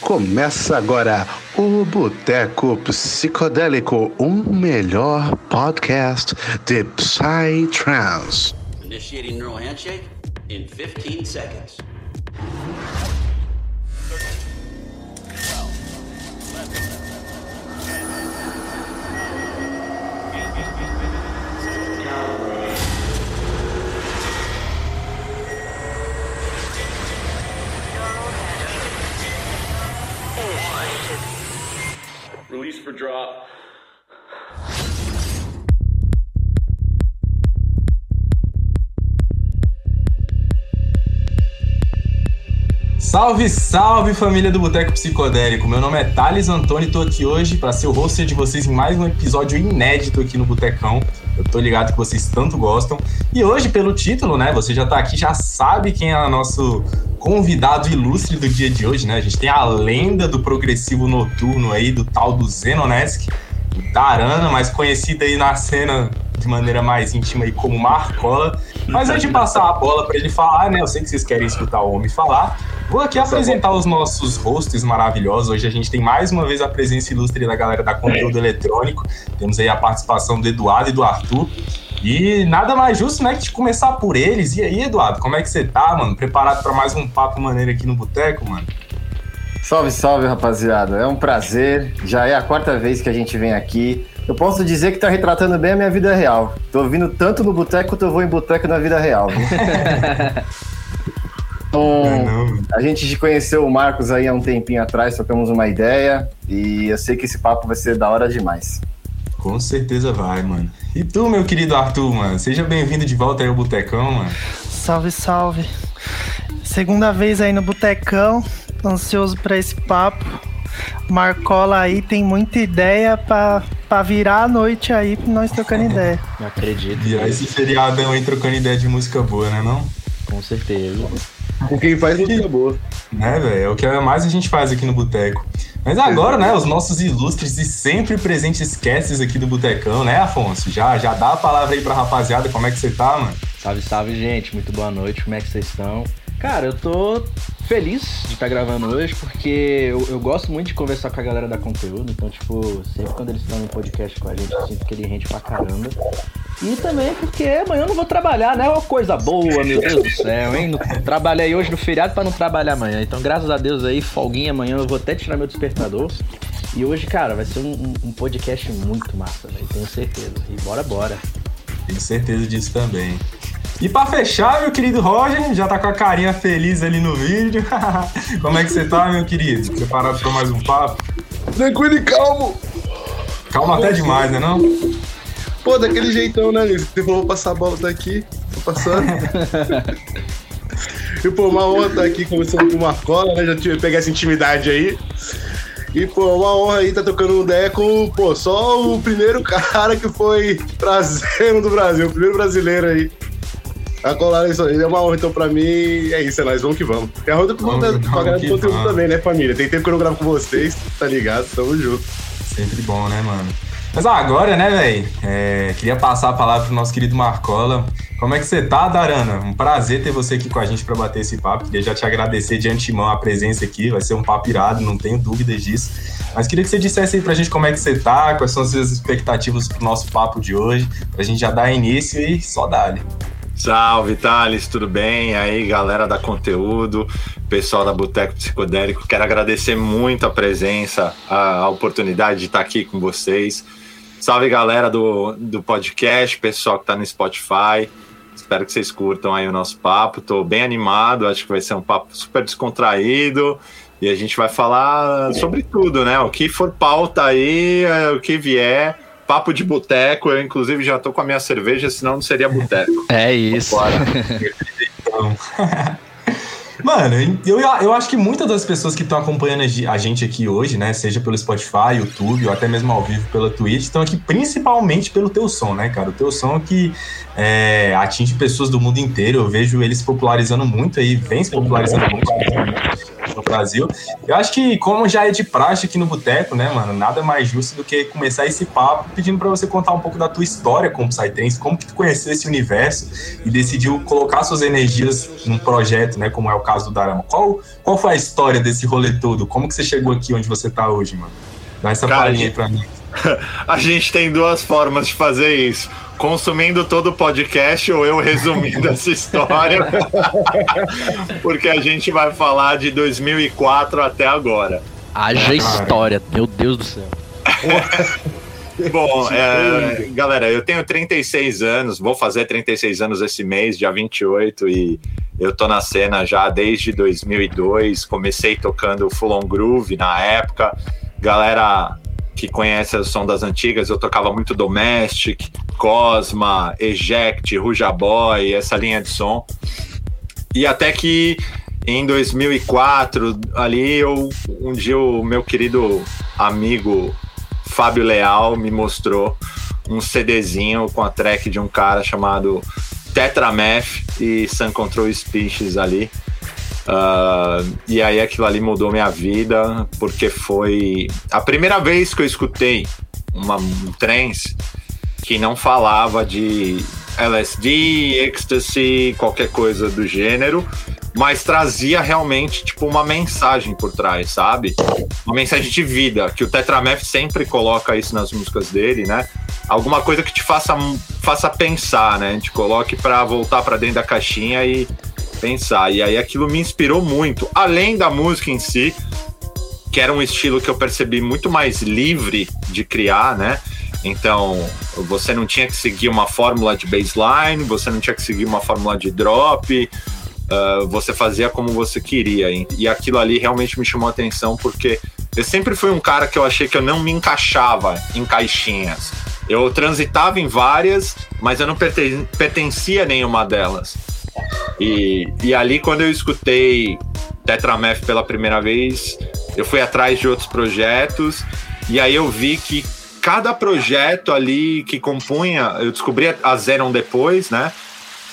Começa agora o Boteco Psicodélico, o melhor podcast de Psytrance. Initiating neural handshake in 15 seconds. For drop. Salve, salve família do Boteco Psicodélico. Meu nome é Thales Antônio e tô aqui hoje para ser o host de vocês em mais um episódio inédito aqui no Botecão. Eu tô ligado que vocês tanto gostam. E hoje, pelo título, né, você já tá aqui, já sabe quem é o nosso convidado ilustre do dia de hoje, né? A gente tem a lenda do progressivo noturno aí, do tal do Zenonesk, o Darana, mais conhecido aí na cena de maneira mais íntima aí como Marcola. Mas antes de passar a bola para ele falar, né? Eu sei que vocês querem escutar o homem falar. Vou aqui apresentar os nossos hosts maravilhosos. Hoje a gente tem mais uma vez a presença ilustre da galera da conteúdo eletrônico. Temos aí a participação do Eduardo e do Arthur. E nada mais justo, né, que de começar por eles. E aí, Eduardo, como é que você tá, mano? Preparado para mais um papo maneiro aqui no Boteco, mano? Salve, salve, rapaziada. É um prazer. Já é a quarta vez que a gente vem aqui. Eu posso dizer que tá retratando bem a minha vida real. Tô vindo tanto no boteco quanto eu vou em boteco na vida real. Então, Não, a gente conheceu o Marcos aí há um tempinho atrás, trocamos uma ideia e eu sei que esse papo vai ser da hora demais. Com certeza vai, mano. E tu, meu querido Arthur, mano? Seja bem-vindo de volta aí ao Botecão, mano. Salve, salve. Segunda vez aí no Botecão, ansioso pra esse papo. Marcola aí tem muita ideia pra, pra virar a noite aí pra nós trocando ideia. Não acredito. E aí, esse feriadão aí trocando ideia de música boa, né, não? Com certeza. Com quem faz música boa. Né, velho? É o que mais a gente faz aqui no Boteco. Mas agora, né, os nossos ilustres e sempre presentes castes aqui do Botecão, né, Afonso? Já, já dá a palavra aí pra rapaziada, como é que você tá, mano? Salve, salve, gente. Muito boa noite. Como é que vocês estão? Cara, eu tô feliz de estar gravando hoje, porque eu, eu gosto muito de conversar com a galera da conteúdo. Então, tipo, sempre quando eles estão no podcast com a gente, eu sinto que ele rende pra caramba. E também porque amanhã eu não vou trabalhar, né? Uma coisa boa, meu Deus do céu, hein? Trabalhei hoje no feriado pra não trabalhar amanhã. Então, graças a Deus aí, folguinha amanhã, eu vou até tirar meu despertador. E hoje, cara, vai ser um- um podcast muito massa, velho. Tenho certeza. E bora, bora. Tenho certeza disso também. E pra fechar, meu querido Roger, já tá com a carinha feliz ali no vídeo. como é que você tá, meu querido? Preparado pra mais um papo? Tranquilo e calmo. Calma até demais, né não? Pô, daquele jeitão, né? Você falou, vou passar a bola daqui. Tô passando. e, pô, uma honra estar aqui conversando com o Marcola, né? Já tive que pegar essa intimidade aí. E, pô, uma honra aí estar tocando ideia com, pô, só o primeiro cara que foi trazendo do Brasil, o primeiro brasileiro aí. A aí. É uma honra, então, pra mim. É isso, é nóis, vamos que vamos. É a honra com Vamos, que do conteúdo vamos. também, né, família? Tem tempo que eu não gravo com vocês, tá ligado? Tamo junto. Sempre bom, né, mano? Mas agora, né, velho? É, queria passar a palavra pro nosso querido Marcola. Como é que você tá, Darana? Um prazer ter você aqui com a gente pra bater esse papo. Queria já te agradecer de antemão a presença aqui. Vai ser um papo irado, não tenho dúvidas disso. Mas queria que você dissesse aí pra gente como é que você tá, quais são as suas expectativas pro nosso papo de hoje, pra gente já dar início e só dar Salve, Thales, tudo bem? Aí, galera da conteúdo, pessoal da Boteco Psicodélico, quero agradecer muito a presença, a, a oportunidade de estar aqui com vocês. Salve, galera do, do podcast, pessoal que está no Spotify. Espero que vocês curtam aí o nosso papo. Tô bem animado, acho que vai ser um papo super descontraído. E a gente vai falar sobre tudo, né? O que for pauta aí, é, o que vier. Papo de boteco, eu inclusive já tô com a minha cerveja, senão não seria boteco. É isso. Bora. Então. Mano, eu, eu acho que muitas das pessoas que estão acompanhando a gente aqui hoje, né, seja pelo Spotify, YouTube ou até mesmo ao vivo pela Twitch, estão aqui principalmente pelo teu som, né, cara? O teu som que é, atinge pessoas do mundo inteiro. Eu vejo eles popularizando muito aí, vem se popularizando muito. No Brasil. Eu acho que, como já é de praxe aqui no Boteco, né, mano, nada mais justo do que começar esse papo pedindo para você contar um pouco da tua história com o Psytrance, como que tu conheceu esse universo e decidiu colocar suas energias num projeto, né, como é o caso do Darama. Qual, qual foi a história desse rolê todo? Como que você chegou aqui onde você tá hoje, mano? Dá essa Cara, palhinha aí pra mim. A gente tem duas formas de fazer isso. Consumindo todo o podcast ou eu resumindo essa história. Porque a gente vai falar de 2004 até agora. Haja história, meu Deus do céu. Bom, é, galera, eu tenho 36 anos, vou fazer 36 anos esse mês, dia 28, e eu tô na cena já desde 2002. Comecei tocando Full On Groove na época. Galera que conhece o som das antigas, eu tocava muito Domestic, Cosma, Eject, Ruja Boy, essa linha de som. E até que em 2004, ali eu um dia o meu querido amigo Fábio Leal me mostrou um CDzinho com a track de um cara chamado Tetrameth e Sun Control Species ali. Uh, e aí aquilo ali mudou minha vida, porque foi a primeira vez que eu escutei uma, um trance que não falava de LSD, ecstasy, qualquer coisa do gênero, mas trazia realmente tipo uma mensagem por trás, sabe? Uma mensagem de vida, que o Tetrameth sempre coloca isso nas músicas dele, né? Alguma coisa que te faça, faça pensar, né? Te coloque para voltar para dentro da caixinha e pensar. E aí aquilo me inspirou muito, além da música em si, que era um estilo que eu percebi muito mais livre de criar, né? Então, você não tinha que seguir uma fórmula de baseline, você não tinha que seguir uma fórmula de drop, uh, você fazia como você queria. E aquilo ali realmente me chamou a atenção, porque eu sempre fui um cara que eu achei que eu não me encaixava em caixinhas. Eu transitava em várias, mas eu não perten pertencia a nenhuma delas. E, e ali, quando eu escutei Tetrameth pela primeira vez, eu fui atrás de outros projetos, e aí eu vi que cada projeto ali que compunha, eu descobri a Zenon depois, né?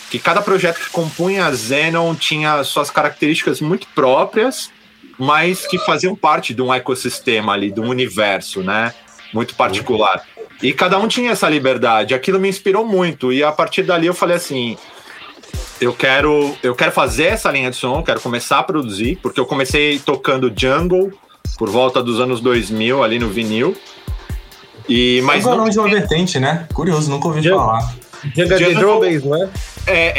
Que cada projeto que compunha a Zenon tinha suas características muito próprias, mas que faziam parte de um ecossistema ali, de um universo, né? Muito particular. E cada um tinha essa liberdade. Aquilo me inspirou muito. E a partir dali eu falei assim: eu quero, eu quero fazer essa linha de som, quero começar a produzir, porque eu comecei tocando jungle por volta dos anos 2000 ali no vinil. E mas mas não de uma vertente, né? Curioso, nunca ouvi Jungle. falar. Jungle de drum bass, não é?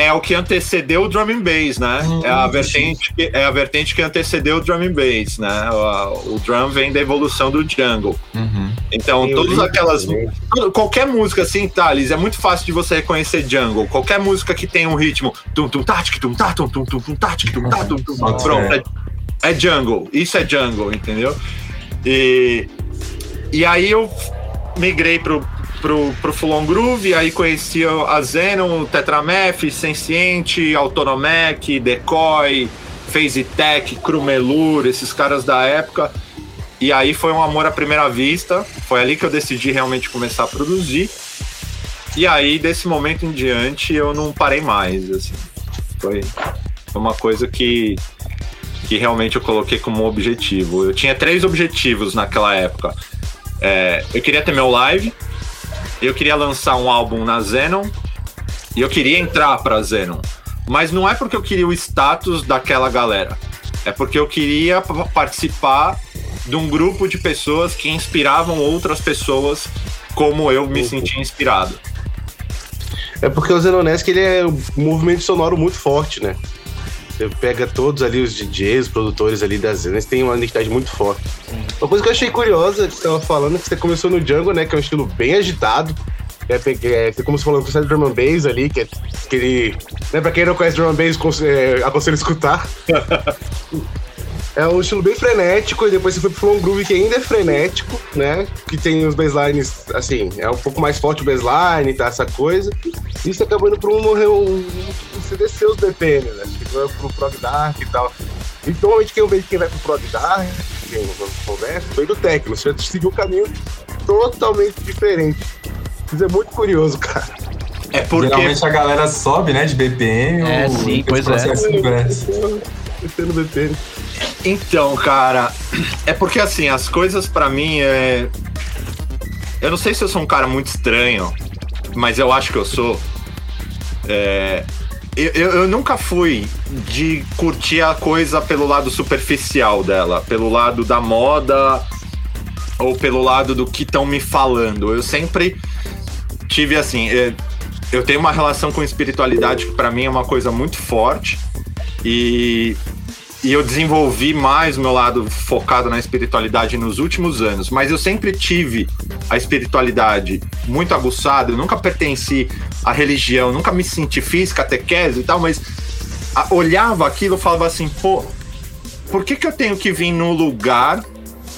é, o que antecedeu o drum and bass, né? é a vertente que, é a vertente que antecedeu o drum and bass, né? O, o drum vem da evolução do jungle. Uhum. Então, todas aquelas. Qualquer música assim, Thales, é muito fácil de você reconhecer jungle. Qualquer música que tem um ritmo. Tum tum tátic, tum tá, tum tum tum tum tátic, tum tá, tum tum. Pode Pronto, é, é jungle. Isso é jungle, entendeu? E, e aí eu migrei pro, pro, pro Full On Groove, aí conheci a Zenon, o Tetrameth, Senciente, Autonomec, Decoy, Phase Tech, Crumelur, esses caras da época. E aí foi um amor à primeira vista. Foi ali que eu decidi realmente começar a produzir. E aí, desse momento em diante, eu não parei mais. Assim. Foi uma coisa que, que realmente eu coloquei como objetivo. Eu tinha três objetivos naquela época. É, eu queria ter meu live, eu queria lançar um álbum na Zenon e eu queria entrar pra Zenon. Mas não é porque eu queria o status daquela galera. É porque eu queria participar de um grupo de pessoas que inspiravam outras pessoas como eu me sentia inspirado. É porque o Zenonesque ele é um movimento sonoro muito forte, né? Você pega todos ali os DJs, os produtores ali das Zenas, tem uma identidade muito forte. Uma coisa que eu achei curiosa que você tava falando é que você começou no Django, né? Que é um estilo bem agitado. É, é, tem como você falou, você drum and bass ali, que é aquele. Né, pra quem não conhece drum and bass, é, aconselho a escutar. É um estilo bem frenético, e depois você foi pro Flow Groove, que ainda é frenético, né? Que tem os baselines, assim, é um pouco mais forte o baseline, tá? Essa coisa. E você acabou indo pra um, um, um você desceu os BPM, né? Você foi pro Prog Dark e tal. E normalmente quem eu vejo quem vai pro Prog Dark, quem converso, foi do Tecno. Você seguiu um caminho totalmente diferente. Isso é muito curioso, cara. É porque Geralmente a galera sobe, né, de BPM. É, sim, pois é. Descendo BPM. Então, cara, é porque assim, as coisas pra mim é. Eu não sei se eu sou um cara muito estranho, mas eu acho que eu sou. É, eu, eu, eu nunca fui de curtir a coisa pelo lado superficial dela, pelo lado da moda ou pelo lado do que estão me falando. Eu sempre tive assim. é, eu tenho uma relação com espiritualidade que pra mim é uma coisa muito forte e, e eu desenvolvi mais o meu lado focado na espiritualidade nos últimos anos, mas eu sempre tive a espiritualidade muito aguçada, eu nunca pertenci à religião, nunca me senti fiz catequese e tal, mas a- olhava aquilo e falava assim, pô, por que, que eu tenho que vir num lugar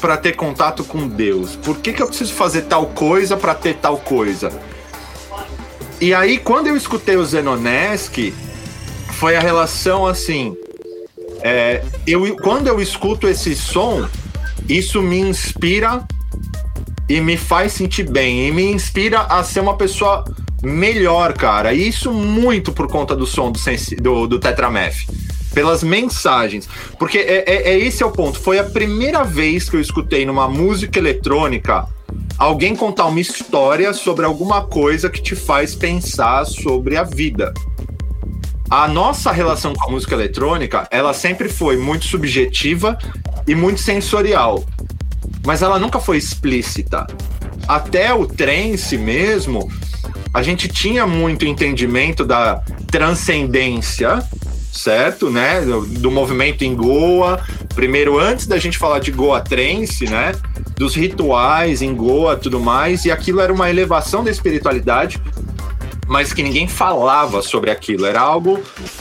para ter contato com Deus? Por que, que eu preciso fazer tal coisa para ter tal coisa? E aí, quando eu escutei o Zenonesk, foi a relação assim. é, eu, quando eu escuto esse som, isso me inspira e me faz sentir bem. E me inspira a ser uma pessoa melhor, cara. E isso muito por conta do som do, do, do. Pelas mensagens. Porque é, é, é esse é o ponto. Foi a primeira vez que eu escutei numa música eletrônica alguém contar uma história sobre alguma coisa que te faz pensar sobre a vida. A nossa relação com a música eletrônica, ela sempre foi muito subjetiva e muito sensorial. Mas ela nunca foi explícita. Até o trance mesmo, a gente tinha muito entendimento da transcendência, certo, né? Do, movimento em Goa. Primeiro, antes da gente falar de Goa Trance, né? Dos rituais em Goa, tudo mais. E aquilo era uma elevação da espiritualidade, mas que ninguém falava sobre aquilo. Era algo,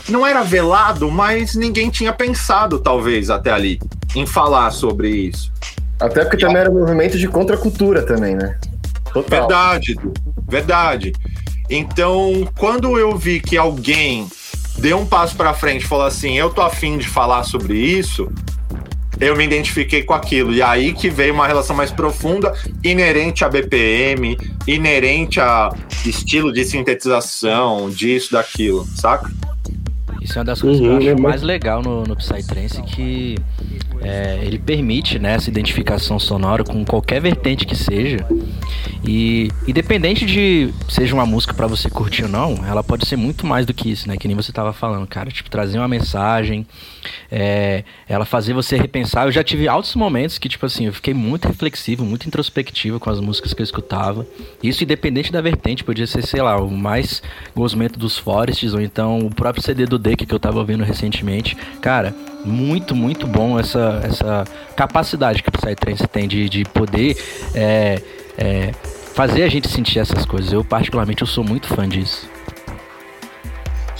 não era velado, mas ninguém tinha pensado, talvez, até ali, em falar sobre isso. Até porque também era um movimento de contracultura também, né? Total. Verdade, Du, verdade. Então, quando eu vi que alguém deu um passo pra frente e falou assim, eu tô afim de falar sobre isso, eu me identifiquei com aquilo. E aí que veio uma relação mais profunda, inerente a BPM, inerente a estilo de sintetização, disso, daquilo, saca? Isso é uma das coisas Uhum, que eu é acho muito- mais legal no, no Psytrance, que é, ele permite né, essa identificação sonora com qualquer vertente que seja. E independente de seja uma música pra você curtir ou não, ela pode ser muito mais do que isso, né? Que nem você tava falando, cara. Tipo, trazer uma mensagem, é, ela fazer você repensar. Eu já tive altos momentos que, tipo assim, eu fiquei muito reflexivo, muito introspectivo com as músicas que eu escutava. Isso independente da vertente, podia ser, sei lá, o mais gosmento dos Forests, ou então o próprio CD do Deck que eu tava ouvindo recentemente. Cara, muito, muito bom essa, essa capacidade que o Psytrance tem de, de poder é, é, fazer a gente sentir essas coisas. Eu, particularmente, eu sou muito fã disso.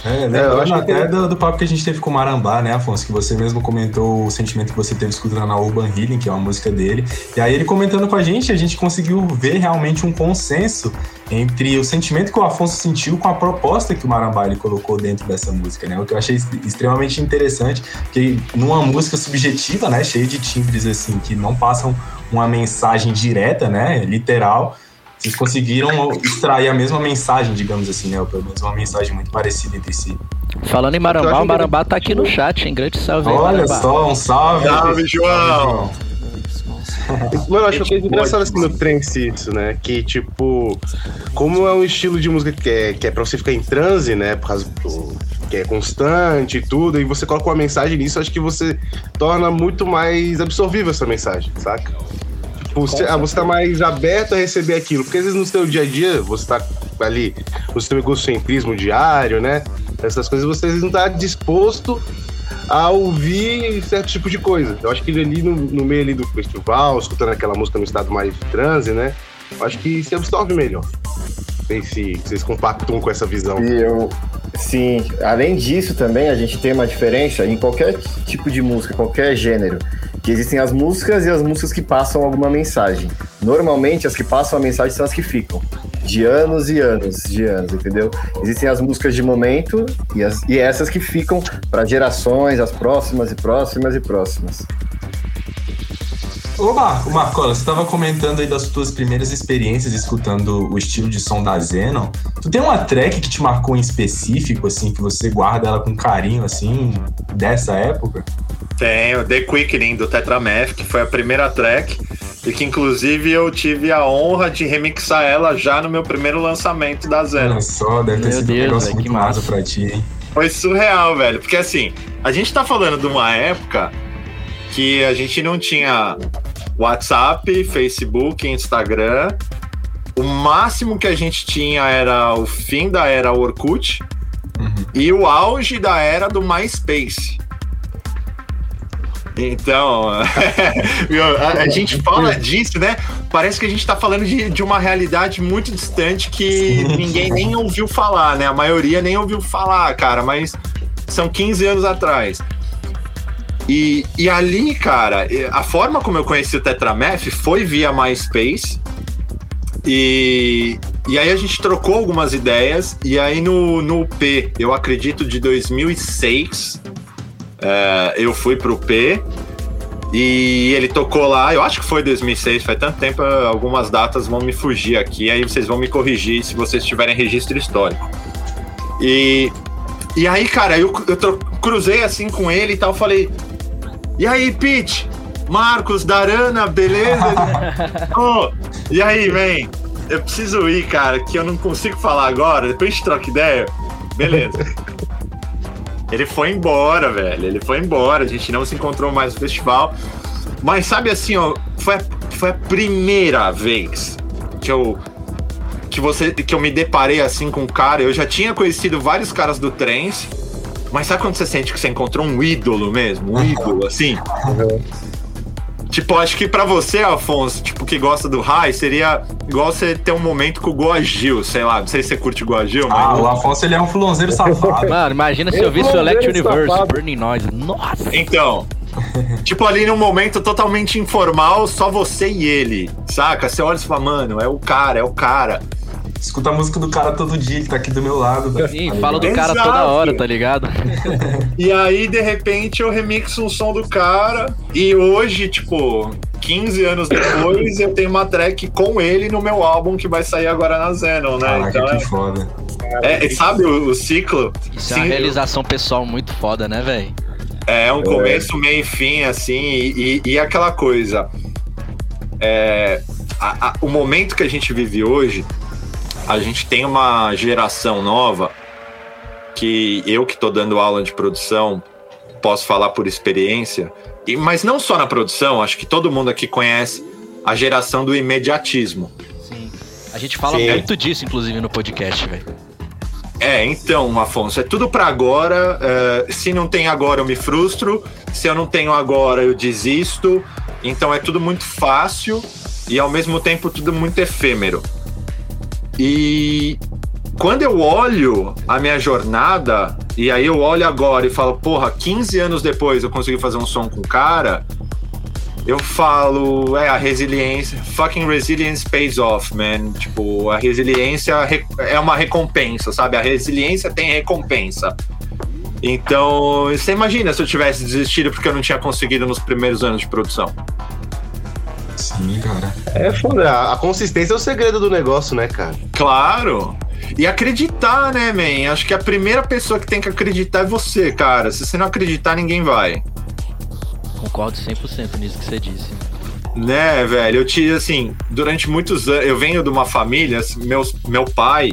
É, eu lembrando acho que até tem- do, do papo que a gente teve com o Marambá, né, Afonso? Que você mesmo comentou o sentimento que você teve escutando na Urban Healing, que é uma música dele. E aí ele comentando com a gente, a gente conseguiu ver realmente um consenso entre o sentimento que o Afonso sentiu com a proposta que o Marambá ele colocou dentro dessa música, né? O que eu achei extremamente interessante, que numa música subjetiva, né, cheia de timbres assim que não passam uma mensagem direta, né, literal, vocês conseguiram extrair a mesma mensagem, digamos assim, né? Ou pelo menos uma mensagem muito parecida entre si. Falando em Marambá, o Marambá tá aqui no chat, hein? Grande salve aí, Olha Marambá. só, um salve. Salve, João! Mano, eu acho que é engraçado assim no trance isso, né? Que, tipo, como é um estilo de música que é, que é pra você ficar em transe, né? Por causa do. que é constante e tudo, e você coloca uma mensagem nisso, acho que você torna muito mais absorvível essa mensagem, saca? Você, ah, você tá mais aberto a receber aquilo, porque às vezes no seu dia a dia, você tá ali no seu egocentrismo diário, né? Essas coisas você não tá disposto a ouvir certo tipo de coisa. Eu acho que ele ali no, no meio ali do festival, escutando aquela música no estado mais de transe, né? Eu acho que se absorve melhor. Sei se vocês compactam com essa visão. E eu, sim, além disso também a gente tem uma diferença em qualquer tipo de música, qualquer gênero, que existem as músicas e as músicas que passam alguma mensagem. Normalmente as que passam a mensagem são as que ficam, de anos e anos, de anos, entendeu? Existem as músicas de momento e, as, e essas que ficam para gerações, as próximas e próximas e próximas. Ô Marco, Marcola, você estava comentando aí das tuas primeiras experiências escutando o estilo de som da Zenon. Tu tem uma track que te marcou em específico, assim, que você guarda ela com carinho, assim, dessa época? Tenho The Quickening do Tetramath, que foi a primeira track e que inclusive eu tive a honra de remixar ela já no meu primeiro lançamento da Zero. Olha só, deve ter Meu sido um Deus, negócio velho, muito massa. pra ti, hein? Foi surreal, velho. Porque assim, a gente tá falando de uma época que a gente não tinha WhatsApp, Facebook, Instagram. O máximo que a gente tinha era o fim da era Orkut e o auge da era do MySpace. Então, a, a gente fala disso, né? Parece que a gente tá falando de, de uma realidade muito distante que ninguém nem ouviu falar, né? A maioria nem ouviu falar, cara, mas são 15 anos atrás. E, e ali, cara, a forma como eu conheci o Tetramath foi via MySpace. E, e aí a gente trocou algumas ideias. E aí no, no P, eu acredito de 2006, é, eu fui pro P. E ele tocou lá, eu acho que foi 2006, faz tanto tempo, algumas datas vão me fugir aqui, aí vocês vão me corrigir se vocês tiverem registro histórico. E, e aí, cara, eu, eu cruzei assim com ele e tal, falei: E aí, Pete? Marcos, Darana, beleza? Ô, e aí, vem? Eu preciso ir, cara, que eu não consigo falar agora, depois a gente troca ideia. Beleza. Ele foi embora, velho. Ele foi embora. A gente não se encontrou mais no festival. Mas sabe assim, ó, foi a, foi a primeira vez que eu que você que eu me deparei assim com um cara. Eu já tinha conhecido vários caras do trance, mas sabe quando você sente que você encontrou um ídolo mesmo, um ídolo assim? Tipo, acho que pra você, Afonso, tipo, que gosta do high, seria igual você ter um momento com o Goa Gil, sei lá, não sei se você curte Goa Gil, Ah, mas... o Afonso ele é um fulonzeiro safado. Mano, imagina se Eu eu visse o vou Elect ver esse Universe, safado. Burning Noise. Nossa! Então, tipo ali num momento totalmente informal, só você e ele, saca? Você olha e fala, mano, é o cara, é o cara. Escuta a música do cara todo dia, ele tá aqui do meu lado. velho. Sim, Tá falo do cara Exato. toda hora, tá ligado? E aí, de repente, eu remixo um som do cara. E hoje, tipo, 15 anos depois, eu tenho uma track com ele no meu álbum que vai sair agora na Zenon, né? Caraca, então, que foda. é, é- sabe o, o ciclo? Isso é uma Sim, realização pessoal muito foda, né, velho? É um começo, meio e fim, assim, e, e- e aquela coisa. É, a- a- o momento que a gente vive hoje, a gente tem uma geração nova que eu que tô dando aula de produção posso falar por experiência, e, mas não só na produção, acho que todo mundo aqui conhece a geração do imediatismo. Sim. A gente fala Sim. muito disso, inclusive, no podcast, velho. É, então, Afonso, é tudo pra agora. é, se não tem agora, eu me frustro. Se eu não tenho agora, eu desisto. Então é tudo muito fácil e ao mesmo tempo tudo muito efêmero. E quando eu olho a minha jornada, e aí eu olho agora e falo, porra, 15 anos depois eu consegui fazer um som com o cara, eu falo, é, a resiliência, fucking resilience pays off, man. Tipo, a resiliência re- é uma recompensa, sabe? A resiliência tem recompensa. Então, você imagina se eu tivesse desistido porque eu não tinha conseguido nos primeiros anos de produção. Sim, cara. É foda. A consistência é o segredo do negócio, né, cara? Claro! E acreditar, né, man? Acho que a primeira pessoa que tem que acreditar é você, cara. Se você não acreditar, ninguém vai. Concordo 100% nisso que você disse. Né, velho? Eu tive, assim, durante muitos anos. Eu venho de uma família, assim, meus, meu pai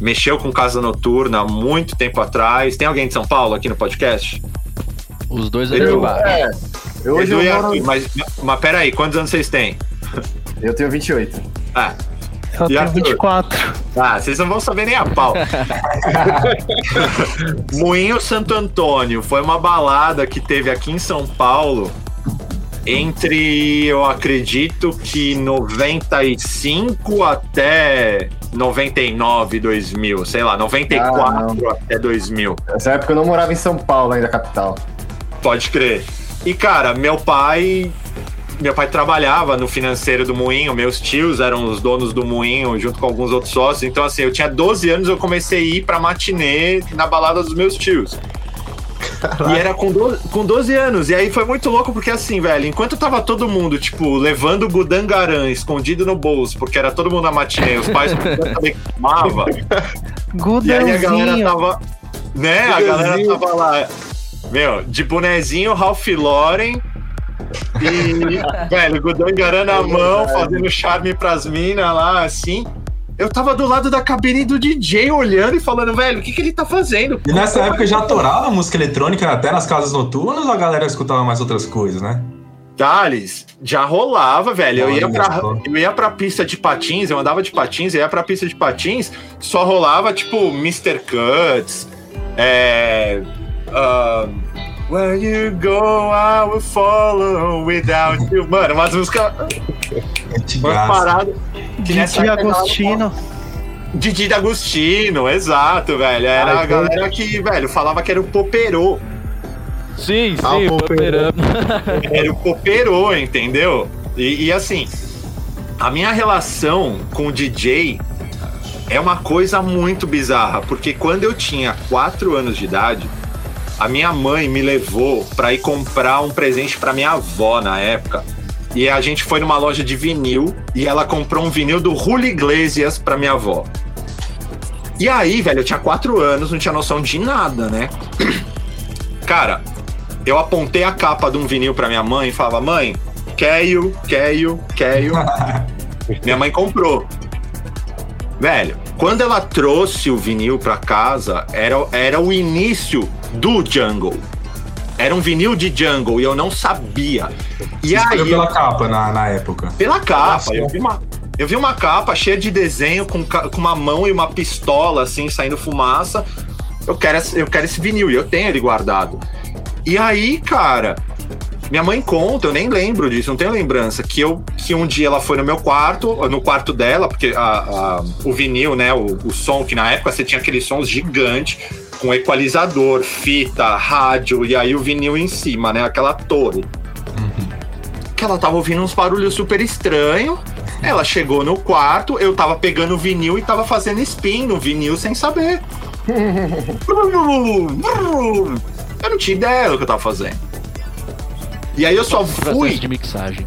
mexeu com casa noturna há muito tempo atrás. Tem alguém de São Paulo aqui no podcast? Os dois ali de Eu- baixo. É, eu, hoje Edu eu, e moro, Arthur, mas, mas peraí, quantos anos vocês têm? eu tenho 28. Ah, Eu tenho Arthur? 24. ah, vocês não vão saber nem a pau. Moinho Santo Antônio foi uma balada que teve aqui em São Paulo entre, eu acredito que 95 até 99, 2000, sei lá, 94 até 2000. Nessa época eu não morava em São Paulo, ainda capital. Pode crer. E, cara, meu pai. Meu pai trabalhava no financeiro do Moinho, meus tios eram os donos do Moinho, junto com alguns outros sócios. Então, assim, eu tinha 12 anos, eu comecei a ir pra matinê na balada dos meus tios. E era com 12, com 12 anos. E aí foi muito louco, porque assim, velho, enquanto tava todo mundo, tipo, levando o Gudangaran escondido no bolso, porque era todo mundo na matinê, os pais não saber que fumava. E aí a galera tava. Né? A galera tava lá Meu, de bonezinho Ralph Lauren. E, velho, Godão engarando a mão, fazendo charme pras minas lá, assim. Eu tava do lado da cabine do DJ olhando e falando, velho, o que, que ele tá fazendo? E nessa época já torava música eletrônica até nas casas noturnas ou a galera escutava mais outras coisas, né? Thales, já rolava, velho. Eu ia, pra, eu ia pra pista de patins, eu andava de patins, eu ia pra pista de patins, só rolava, tipo, Mr. Cuts, é. Ah, Where you go, I will follow without you. Mano, umas músicas. Paradas. que nessa Didi Agostino. Didi D'Agostino, exato, velho. Era Ai, a galera que, velho, falava que era o poperô. Sim, Ah, sim, o. Era o poperô, entendeu? E, e assim, a minha relação com o DJ é uma coisa muito bizarra, porque quando eu tinha 4 anos de idade, a minha mãe me levou pra ir comprar um presente pra minha avó na época. E a gente foi numa loja de vinil e ela comprou um vinil do Julio Iglesias pra minha avó. E aí, velho, eu tinha 4 anos, não tinha noção de nada, né? Cara, eu apontei a capa de um vinil pra minha mãe e falava: Mãe, quero, quero, quero. minha mãe comprou. Velho, quando ela trouxe o vinil pra casa, era, era o início do Jungle. Era um vinil de Jungle e eu não sabia. E Você aí, pela capa na, na época. pela capa, eu vi uma, eu vi uma capa cheia de desenho com, com uma mão e uma pistola, assim, saindo fumaça. Eu quero, esse- eu quero esse vinil e eu tenho ele guardado. E aí, cara, minha mãe conta, eu nem lembro disso, não tenho lembrança, que, eu, que um dia ela foi no meu quarto, no quarto dela, porque a- a- o vinil, né, o, o som, que na época você tinha aqueles sons gigantes, com equalizador, fita, rádio, e aí o vinil em cima, né, aquela torre que ela tava ouvindo uns barulhos super estranhos. Ela chegou no quarto, eu tava pegando o vinil e tava fazendo spin no vinil sem saber. Eu não tinha ideia do que eu tava fazendo. E aí eu só fui. de mixagem.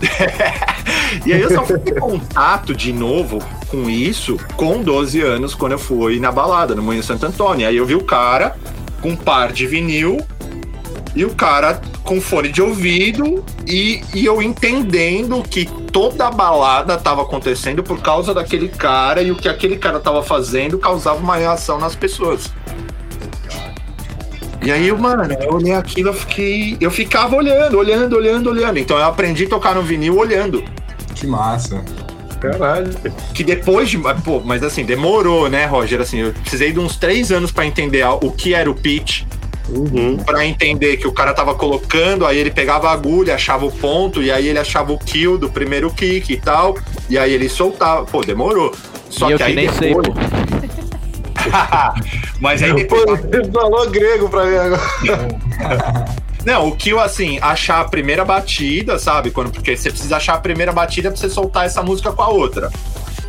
E aí eu só fui ter contato de novo com isso com 12 anos, quando eu fui na balada, no Moinho Santo Antônio. Aí eu vi o cara com um par de vinil e o cara com fone de ouvido e, e eu entendendo que toda a balada tava acontecendo por causa daquele cara e o que aquele cara tava fazendo causava uma reação nas pessoas. E aí, mano, eu olhei aquilo, eu fiquei. Eu ficava olhando, olhando, olhando, olhando. Então eu aprendi a tocar no vinil olhando. Que massa. Caralho. Que depois de. Pô, mas assim, demorou, né, Roger? Assim, eu precisei de uns três anos pra entender o que era o pitch. Uhum. Pra entender que o cara tava colocando, aí ele pegava a agulha, achava o ponto, e aí ele achava o kill do primeiro kick e tal. E aí ele soltava. Pô, demorou. Só e eu que que aí nem depois. sei, pô. mas aí depois. você falou grego pra mim agora. Não, o kill, assim, achar a primeira batida, sabe? Quando, porque você precisa achar a primeira batida pra você soltar essa música com a outra.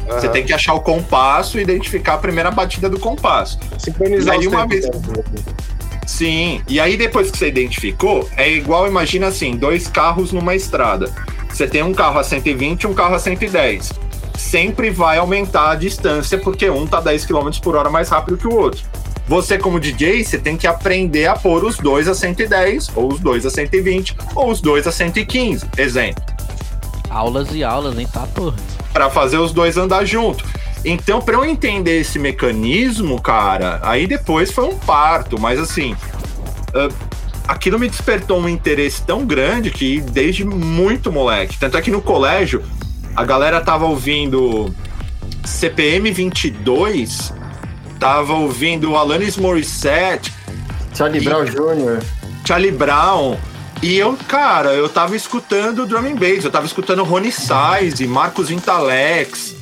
Você tem que achar o compasso e identificar a primeira batida do compasso. sincronizar E aí uma tempos. Sim, e aí depois que você identificou, é igual, imagina assim, dois carros numa estrada. Você tem um carro a 120 e um carro a 110. Sempre vai aumentar a distância, porque um tá 10 km por hora mais rápido que o outro. Você, como DJ, você tem que aprender a pôr os dois a 110, ou os dois a 120, ou os dois a 115, exemplo Aulas e aulas, hein? Tá, pô. Pra fazer os dois andar junto. Então, pra eu entender esse mecanismo, cara, aí depois foi um parto, mas assim, ah, aquilo me despertou um interesse tão grande que desde muito moleque. Tanto é que no colégio a galera tava ouvindo CPM 22, tava ouvindo Alanis Morissette, Charlie E- Brown Jr. Charlie Brown. E eu, cara, eu tava escutando drum and bass, eu tava escutando Rony Size, Marcos Vintalex.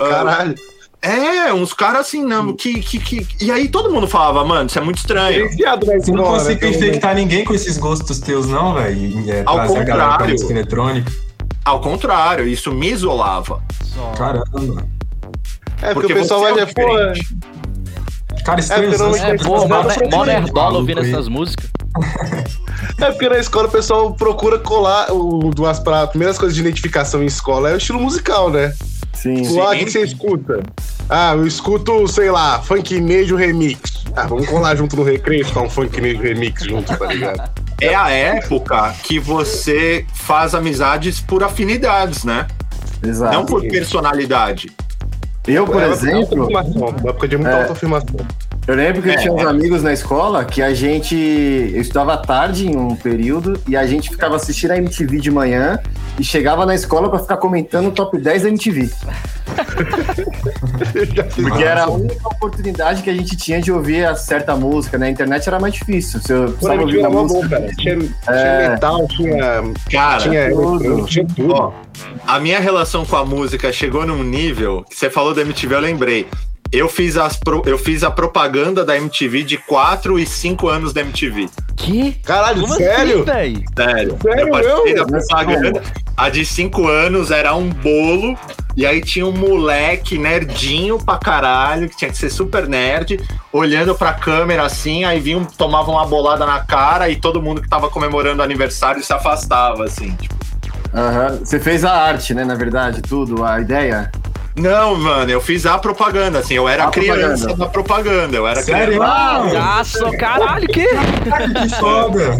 ah, Caralho. é, uns caras assim, não, que, que, que. E aí todo mundo falava, mano, isso é muito estranho. Você não menos. infectar ninguém com esses gostos teus, não, velho? É, Ao contrário. música eletrônica. Ao contrário, isso me isolava. Caramba. É, porque, Porque o pessoal vai é o dizer, pô, diferente. Cara, estranho. porque são não- É, pô, mó nerdola ouvindo essas músicas. É porque na escola o pessoal procura colar o, duas para primeiras coisas de identificação em escola é o estilo musical, né? Sim. Tipo, ah, o que você escuta? Ah, eu escuto, sei lá, funk nejo remix. Ah, vamos colar junto no recreio e escutar um funk nejo remix junto, tá ligado? É a época que você faz amizades por afinidades, né? Exato. Não por personalidade. Eu, por É uma exemplo, autoafirmação, Uma época de muita É. autoafirmação. Eu lembro que eu É, tinha uns é. amigos na escola que a gente. Eu estudava tarde em um período e a gente ficava assistindo a MTV de manhã e chegava na escola pra ficar comentando o top 10 da MTV. Porque era a única oportunidade que a gente tinha de ouvir a certa música. Na internet era mais difícil. Se eu Pô, ouvir era mó bom, música. cara. Tinha, tinha É. metal, tinha. Cara, tinha, tudo. tinha tudo. Ó, a minha relação com a música chegou num nível. que Você falou da MTV, eu lembrei. Eu fiz, as pro- eu fiz a propaganda da MTV de 4 e 5 anos da MTV. Que? Caralho, Como sério? assim? Sério. Sério eu participei da propaganda. A de 5 anos era um bolo. E aí tinha um moleque nerdinho pra caralho, que tinha que ser super nerd, olhando pra câmera assim, aí vinha, tomava uma bolada na cara e todo mundo que tava comemorando o aniversário se afastava, assim. tipo. Aham. Você fez a arte, né? Na verdade, tudo, a ideia. Não, mano, eu fiz a propaganda, assim, eu era A criança propaganda. da propaganda, eu era Sério? criança. Ah, Nossa, caralho, que? que foda.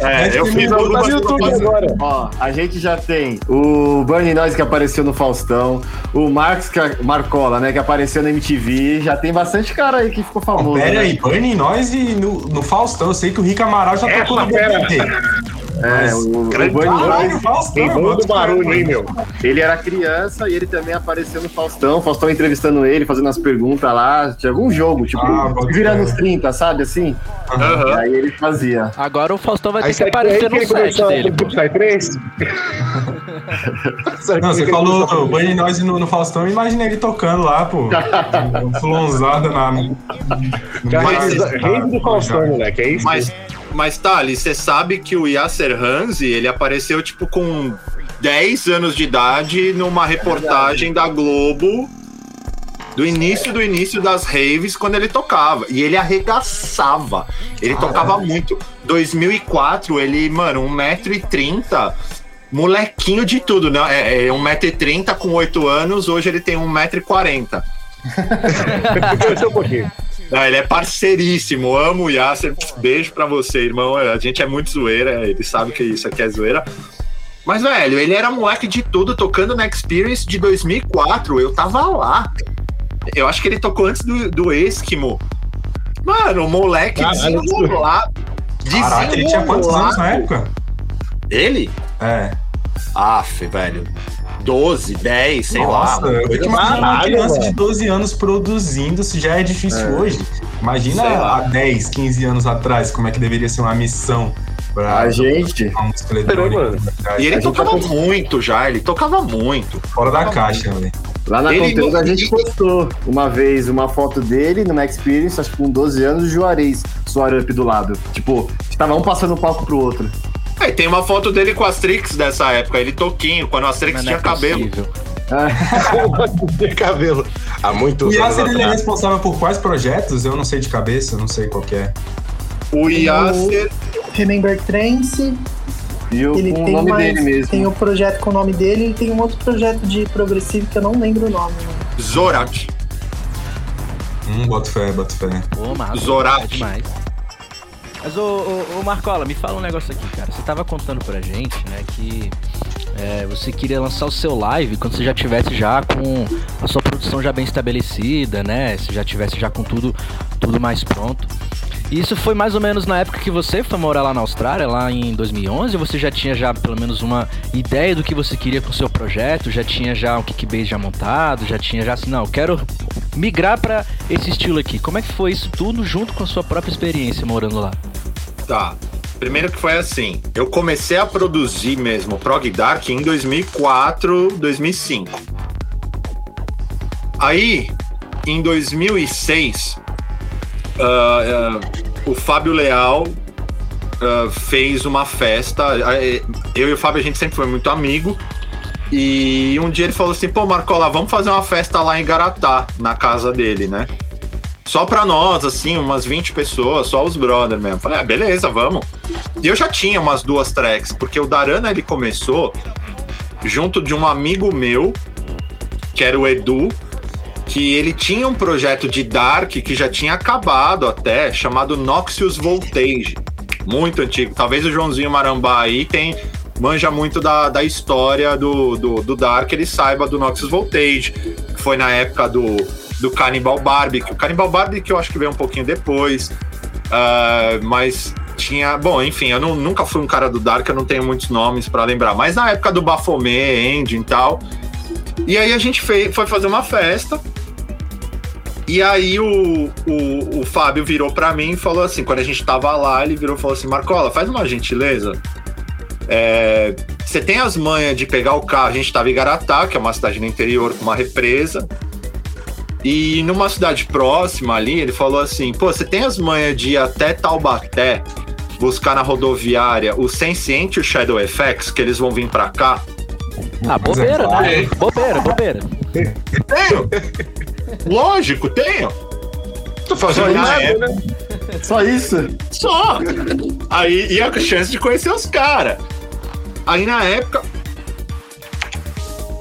É, eu fiz algumas propagandas. agora. Ó, a gente já tem o Bernie Noise que apareceu no Faustão, o Marcos que- Marcola, né, que apareceu na MTV. Já tem bastante cara aí que ficou famoso. Pera né? aí, Burning Noise no, no Faustão. Eu sei que o Rick Amaral já tocou no. BBB. É, o, o Grande. Faustão. Do barulho, hein, meu? Ele era criança e ele também apareceu no Faustão. Faustão entrevistando ele, fazendo as perguntas lá. Tinha algum jogo, tipo, Ah, bota vira fé. nos 30, sabe assim? Aham. Aí ele fazia. Agora o Faustão vai Aí ter que aparecer no começou dele. Sai 3? Não, você falou do Burning Noise no, no Faustão, eu imaginei ele tocando lá, pô. Flonzada na. Mas- meio, Rei do Faustão, moleque, é isso? Mas, mas Thali, você sabe que o Yasser Hanzi, ele apareceu, tipo, com 10 anos de idade numa reportagem da Globo do início do início das raves quando ele tocava. E ele arregaçava. Ele tocava muito. 2004, ele, mano, 1,30m, molequinho de tudo, né? É, é 1,30m com 8 anos, hoje ele tem 1,40m. Cresceu um pouquinho. Não, ele é parceiríssimo, amo o Yasser. Beijo pra você, irmão. A gente é muito zoeira, ele sabe que isso aqui é zoeira. Mas, velho, ele era moleque de tudo, tocando na Experience de 2004. Eu tava lá. Eu acho que ele tocou antes do, do Eskimo. Mano, o moleque Caralho, desenrolado. Caraca, ele tinha quantos anos na época? Ele? É. Aff, velho. 12, 10, sei Nossa, lá. eu fico imaginando uma criança de 12 anos produzindo, se já é difícil hoje. Imagina Sei lá. há 10, 15 anos atrás, como é que deveria ser uma missão pra A gente. mano. E ele A gente tocava tá- muito já, ele tocava muito. Fora da caixa, velho. Lá na Ele conteúdo a gosta gente postou uma vez uma foto dele numa Experience, acho que com 12 anos, o Juarez, Suar Up do lado. Tipo, estava um passando o palco pro outro. E tem uma foto dele com a Astrix dessa época, ele toquinho, quando a Astrix Mas tinha é cabelo. de cabelo. Há muitos O anos Yasser ele é responsável por quais projetos? Eu não sei de cabeça, não sei qual que é. O Yasser. Remember Trance, E o, ele com o tem nome mais, dele mesmo. tem o projeto com o nome dele e tem um outro projeto de progressivo que eu não lembro o nome. né? Zorak. Hum, boto fé, boto fé. Pô, massa, Zorak. é demais. Mas, ô, Marcola, me fala um negócio aqui, cara. Você tava contando pra gente, né, que é, você queria lançar o seu live quando você já tivesse já com a sua produção já bem estabelecida, né? Se já tivesse já com tudo, tudo mais pronto. Isso foi mais ou menos na época que você foi morar lá na Austrália, lá em 2011? Ou você já tinha já pelo menos uma ideia do que você queria com o seu projeto? Já tinha já um Kickbase já montado? Já tinha já assim, não, eu quero migrar pra esse estilo aqui. Como é que foi isso tudo junto com a sua própria experiência morando lá? Tá. Primeiro que foi assim, eu comecei a produzir mesmo Prog Dark em 2004, 2005. Aí, em 2006, ah, o Fábio Leal ah, fez uma festa. Eh, Eu e o Fábio, a gente sempre foi muito amigo. E um dia ele falou assim: pô, Marcola, vamos fazer uma festa lá em Garatá, na casa dele, né? Só pra nós, assim, umas 20 pessoas, só os brothers mesmo. Falei, ah, beleza, vamos. E eu já tinha umas duas tracks, porque o Darana ele começou junto de um amigo meu, que era o Edu, que ele tinha um projeto de Dark que já tinha acabado até, chamado Noxious Voltage. Muito antigo. Talvez o Joãozinho Marambá aí tem, manja muito da, da história do, do, do Dark, ele saiba do Noxious Voltage, que foi na época do, do Cannibal Barbecue. O Cannibal Barbecue eu acho que veio um pouquinho depois. Uh, mas tinha. Bom, enfim, eu não, nunca fui um cara do Dark, eu não tenho muitos nomes para lembrar. Mas na época do Baphomet, Engine e tal. E aí a gente fez, foi fazer uma festa. E aí o, o, o Fábio virou para mim e falou assim: quando a gente tava lá, ele virou e falou assim: Marcola, faz uma gentileza. É, você tem as manhas de pegar o carro? A gente tava em Garatá, que é uma cidade no interior com uma represa. E numa cidade próxima ali, ele falou assim: pô, você tem as manhas de ir até Taubaté buscar na rodoviária o Sensiente e o Shadow FX, que eles vão vir pra cá? Ah, bobeira, né? Bobeira, bobeira. Tenho! Lógico, tenho! Tô fazendo Só nada, isso. né? Só isso? Só! Aí e a chance de conhecer os caras. Aí na época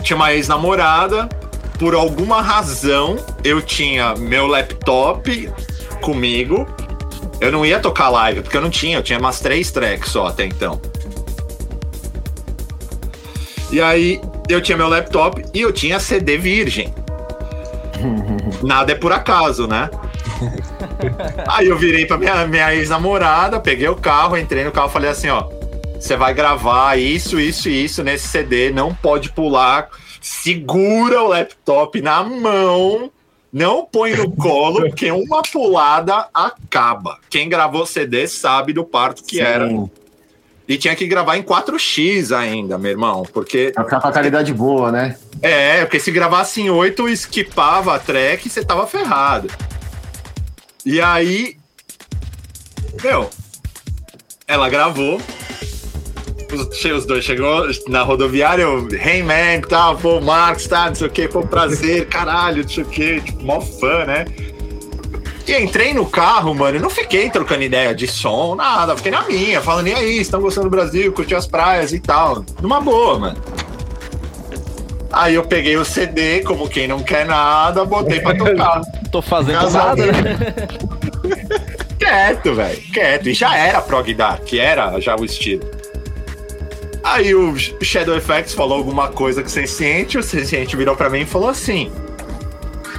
tinha uma ex-namorada, por alguma razão eu tinha meu laptop comigo. Eu não ia tocar live, porque eu não tinha, eu tinha umas três tracks só até então. E aí eu tinha meu laptop e eu tinha CD virgem. Nada é por acaso, né? Aí eu virei pra minha, minha ex-namorada, peguei o carro, entrei no carro e falei assim, ó. Você vai gravar isso, isso e isso nesse CD, não pode pular. Segura o laptop na mão, não põe no colo, porque uma pulada acaba. Quem gravou CD sabe do parto que Sim. era. E tinha que gravar em 4x ainda, meu irmão, porque Pra ficar com a qualidade boa, né? é, porque se gravasse em 8, esquipava a track e você tava ferrado. E aí. Meu. Ela gravou. Os, os dois chegou na rodoviária, eu, hey man, tal, pô, Marcos, tá, não sei o que, pô, prazer, caralho, não sei o que, tipo, mó fã, né? E entrei no carro, mano, e não fiquei trocando ideia de som, nada, fiquei na minha, falando, e aí, estão gostando do Brasil, curtiu as praias e tal. Numa boa, mano. Aí eu peguei o CD, como quem não quer nada, botei pra tocar. Tô fazendo nada, né? Quieto, velho, quieto. E já era prog dark, era já o estilo. Aí o Shadow Effects falou alguma coisa com o Senciente, o Senciente virou pra mim e falou assim: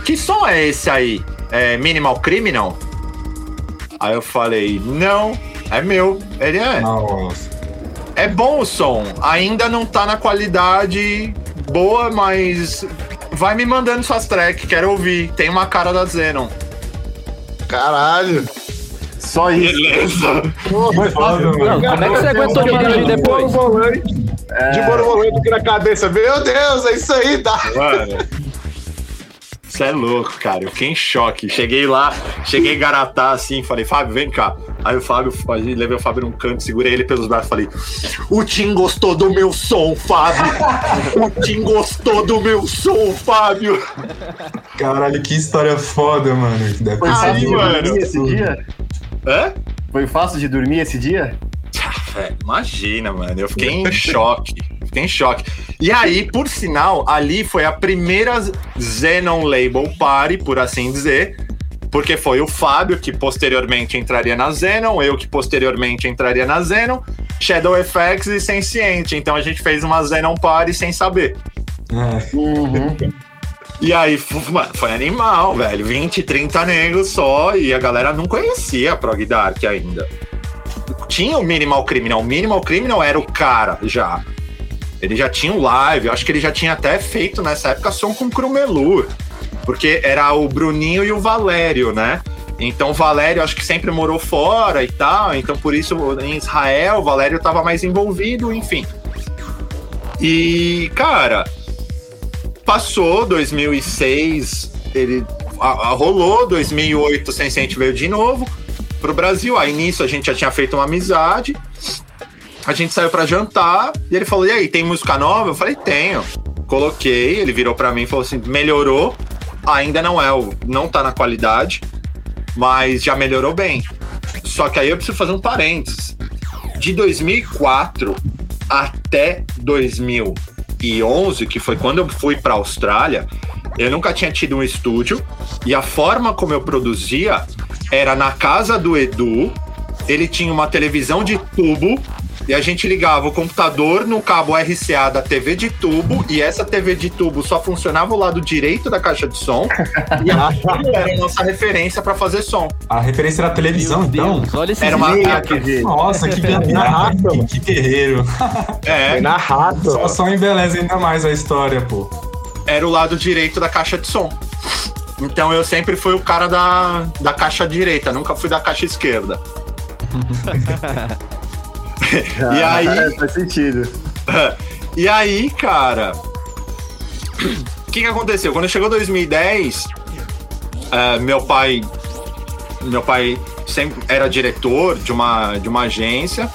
Que som é esse aí? É Minimal Criminal? Aí eu falei: Não, é meu. Ele é. Nossa. É bom o som. Ainda não tá na qualidade boa, mas vai me mandando suas tracks, quero ouvir. Tem uma cara da Zenon. Caralho. Só isso. Beleza. Foi foda, mano. Não, como é que você aguentou dirigir depois? De boa no volante, de boa no volante aqui na cabeça. Meu Deus, é isso aí, dá. Mano. Você é louco, cara. Eu fiquei em choque. Cheguei lá, cheguei Garatá assim, falei, Fábio, vem cá. Aí o Fábio, aí levei o Fábio num canto, segurei ele pelos braços e falei: O Tim gostou do meu som, Fábio! O Tim gostou do meu som, Fábio! Caralho, que história foda, mano. Deve Foi ter fácil Aí, de mano. dormir esse dia? Hã? Foi fácil de dormir esse dia? Velho, imagina, mano. Eu fiquei em choque. Fiquei em choque. E aí, por sinal, ali foi a primeira Xenon Label Party, por assim dizer. Porque foi o Fábio que posteriormente entraria na Xenon, eu que posteriormente entraria na Xenon, Shadow FX e Senciente. Então a gente fez uma Xenon Party sem saber. É. Uhum. E aí, foi animal, velho. 20, 30 negros só. E a galera não conhecia a Prog Dark ainda. Tinha o Minimal Criminal. O Minimal Criminal era o cara já. Ele já tinha um live. Eu acho que ele já tinha até feito nessa época som com Crumelur. Porque era o Bruninho e o Valério, né? Então o Valério acho que sempre morou fora e tal. Então por isso em Israel o Valério tava mais envolvido, enfim. E, cara, passou 2006, ele a, a- rolou 2008, o Senciente veio de novo pro Brasil. Aí nisso a gente já tinha feito uma amizade. A gente saiu pra jantar e ele falou: "E aí, tem música nova?" Eu falei: "Tenho". Coloquei, ele virou pra mim e falou assim: "Melhorou. Ainda não é não tá na qualidade, mas já melhorou bem". Só que aí eu preciso fazer um parênteses. De 2004 até 2000 2011, que foi quando eu fui para Austrália, eu nunca tinha tido um estúdio e a forma como eu produzia era na casa do Edu. Ele tinha uma televisão de tubo e a gente ligava o computador no cabo RCA da TV de tubo e essa TV de tubo só funcionava o lado direito da caixa de som e aquilo era a nossa referência para fazer som. A referência era a televisão, Meu então? Deus, olha esse Era uma. Nossa, que Na gambiarra, raça, que, que guerreiro. É, Foi na raça. Só, só embeleza ainda mais a história, pô. Era o lado direito da caixa de som. Então eu sempre fui o cara da, da caixa direita, nunca fui da caixa esquerda. e aí, É, faz sentido. e aí, cara, o que, que aconteceu? Quando chegou 2010, eh, meu pai, meu pai sempre era diretor de uma, de uma agência,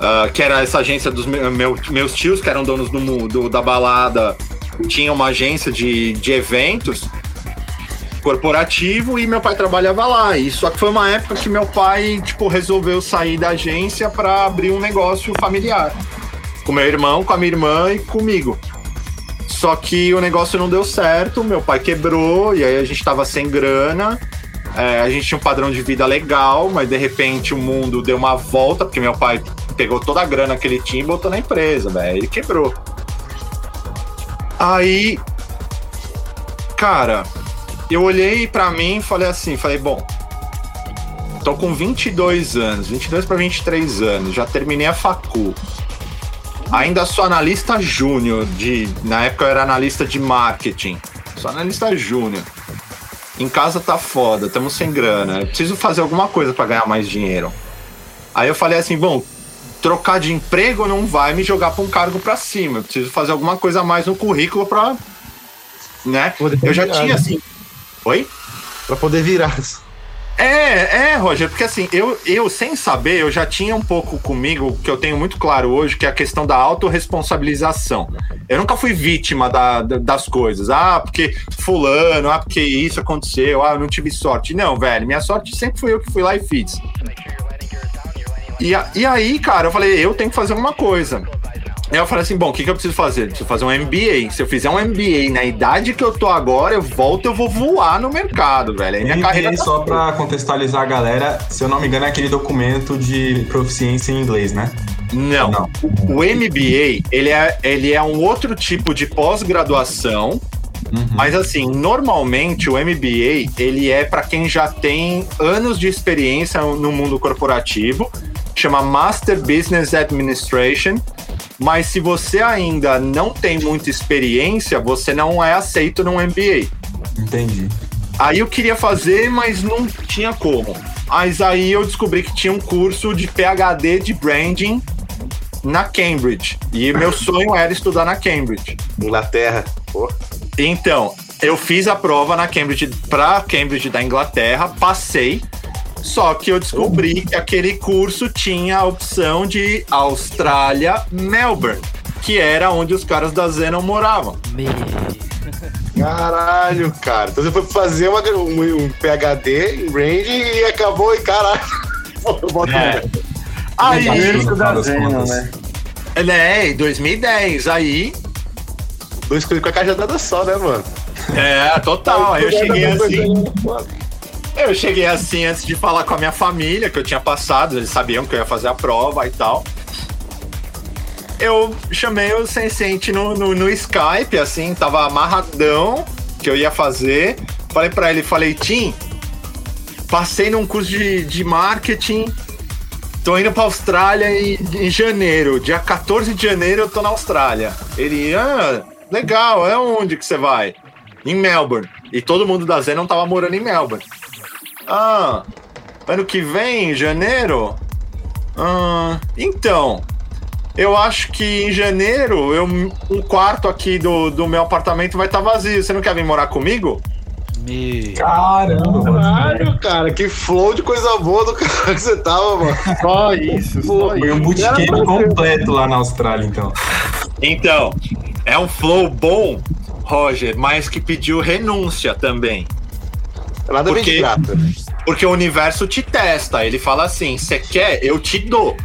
ah, que era essa agência dos me- meu- meus tios, que eram donos do, do- da balada, tinha uma agência de, de eventos corporativo e meu pai trabalhava lá. E só que foi uma época que meu pai, tipo, resolveu sair da agência para abrir um negócio familiar. Com meu irmão, com a minha irmã e comigo. Só que o negócio não deu certo, meu pai quebrou e aí a gente tava sem grana. É, a gente tinha um padrão de vida legal, mas de repente o mundo deu uma volta, porque meu pai pegou toda a grana que ele tinha e botou na empresa, velho. Ele quebrou. Aí, cara, eu olhei pra mim e falei assim, falei, bom, tô com 22 anos, 22 para 23 anos, já terminei a facu. Ainda sou analista júnior de, na época eu era analista de marketing. Sou analista júnior. Em casa tá foda, estamos sem grana. Eu preciso fazer alguma coisa pra ganhar mais dinheiro. Aí eu falei assim, bom, trocar de emprego não vai me jogar pra um cargo pra cima. Eu preciso fazer alguma coisa a mais no currículo pra, né? Eu já virar, tinha né? assim. Oi? Pra poder virar. É, é, Roger, porque assim, eu, eu sem saber, eu já tinha um pouco comigo, que eu tenho muito claro hoje, que é a questão da autorresponsabilização. Eu nunca fui vítima da, da- das coisas. Ah, porque fulano, ah, porque isso aconteceu, ah, eu não tive sorte. Não, velho, minha sorte sempre foi eu que fui lá e fiz. E, a- e aí, cara, eu falei, eu tenho que fazer alguma coisa. Aí eu falei assim, bom, o que, que eu preciso fazer? Preciso fazer um MBA. Se eu fizer um MBA na idade que eu tô agora, eu volto, eu vou voar no mercado, velho. Aí minha carreira MBA, tá só pra contextualizar a galera, se eu não me engano, é aquele documento de proficiência em inglês, né? Não. Não. O MBA, ele é, ele é um outro tipo de pós-graduação, Uhum. mas assim, normalmente o MBA, ele é para quem já tem anos de experiência no mundo corporativo, chama Master Business Administration, mas se você ainda não tem muita experiência, você não é aceito num MBA. Entendi. Aí eu queria fazer, mas não tinha como. Mas aí eu descobri que tinha um curso de PhD de branding na Cambridge. E meu sonho era estudar na Cambridge. Inglaterra. Pô. Então, eu fiz a prova na Cambridge para Cambridge da Inglaterra, passei. Só que eu descobri que aquele curso tinha a opção de Austrália, Melbourne, que era onde os caras da Zenon moravam. Me... Caralho, cara. Então você foi fazer uma- um, um PHD em brand e acabou e caralho. Eu boto É. Aí, Isso da das Zeno, contas. né? né, em 2010, aí dois com a cajadada só, né, mano? É, total. Aí eu cheguei assim. Eu cheguei assim antes de falar com a minha família, que eu tinha passado, eles sabiam que eu ia fazer a prova e tal. Eu chamei o Sensente no, no, no Skype, assim, tava amarradão que eu ia fazer. Falei pra ele, falei, Tim, passei num curso de, de marketing, tô indo pra Austrália em, em janeiro. Dia 14 de janeiro eu tô na Austrália. Ele, ah, legal, é onde que você vai? Em Melbourne. E todo mundo da Zen não tava morando em Melbourne. Ah, ano que vem, em janeiro? Ah, então, eu acho que em janeiro eu, um quarto aqui do, do meu apartamento vai estar vazio. Você não quer vir morar comigo? Me... Caramba, Caralho, cara, que flow de coisa boa do cara que você tava, mano. Só isso, só Foi um isso. bootcamp completo lá na Austrália, então. Então, é um flow bom, Roger, mas que pediu renúncia também. Nada bem Porque- de grata. Porque o universo te testa. Ele fala assim: você quer, eu te dou.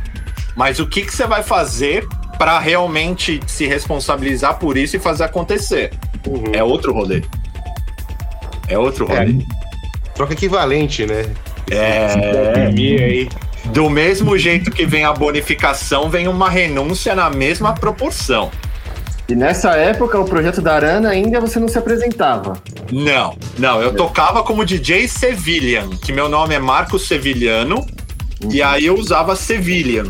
Mas o que, que você vai fazer pra realmente se responsabilizar por isso e fazer acontecer. É outro rolê. É outro rolê. Troca equivalente, né? É. Aí. Do mesmo jeito que vem a bonificação, vem uma renúncia na mesma proporção. E nessa época, o projeto da Arana ainda você não se apresentava. Não, não, eu tocava como DJ Sevillian, que meu nome é Marcos Sevilliano, e aí eu usava Sevillian.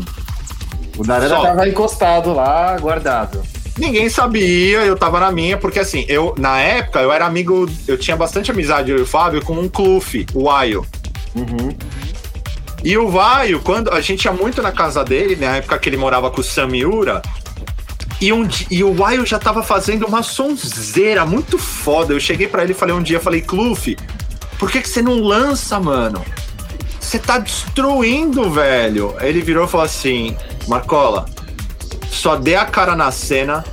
O da Arana Só. tava encostado lá, guardado. Ninguém sabia, eu tava na minha, porque assim, eu, na época, eu era amigo, eu tinha bastante amizade, eu e o Fábio, com um Clufe, o Waio. Uhum. E o Vaio, quando a gente ia muito na casa dele, na época que ele morava com o Samiura, e, um, e o Waio já tava fazendo uma sonzeira muito foda. Eu cheguei pra ele e falei um dia, falei, Clufe, por que, que você não lança, mano? Você tá destruindo, velho. Aí Ele virou e falou assim, Marcola, só dê a cara na cena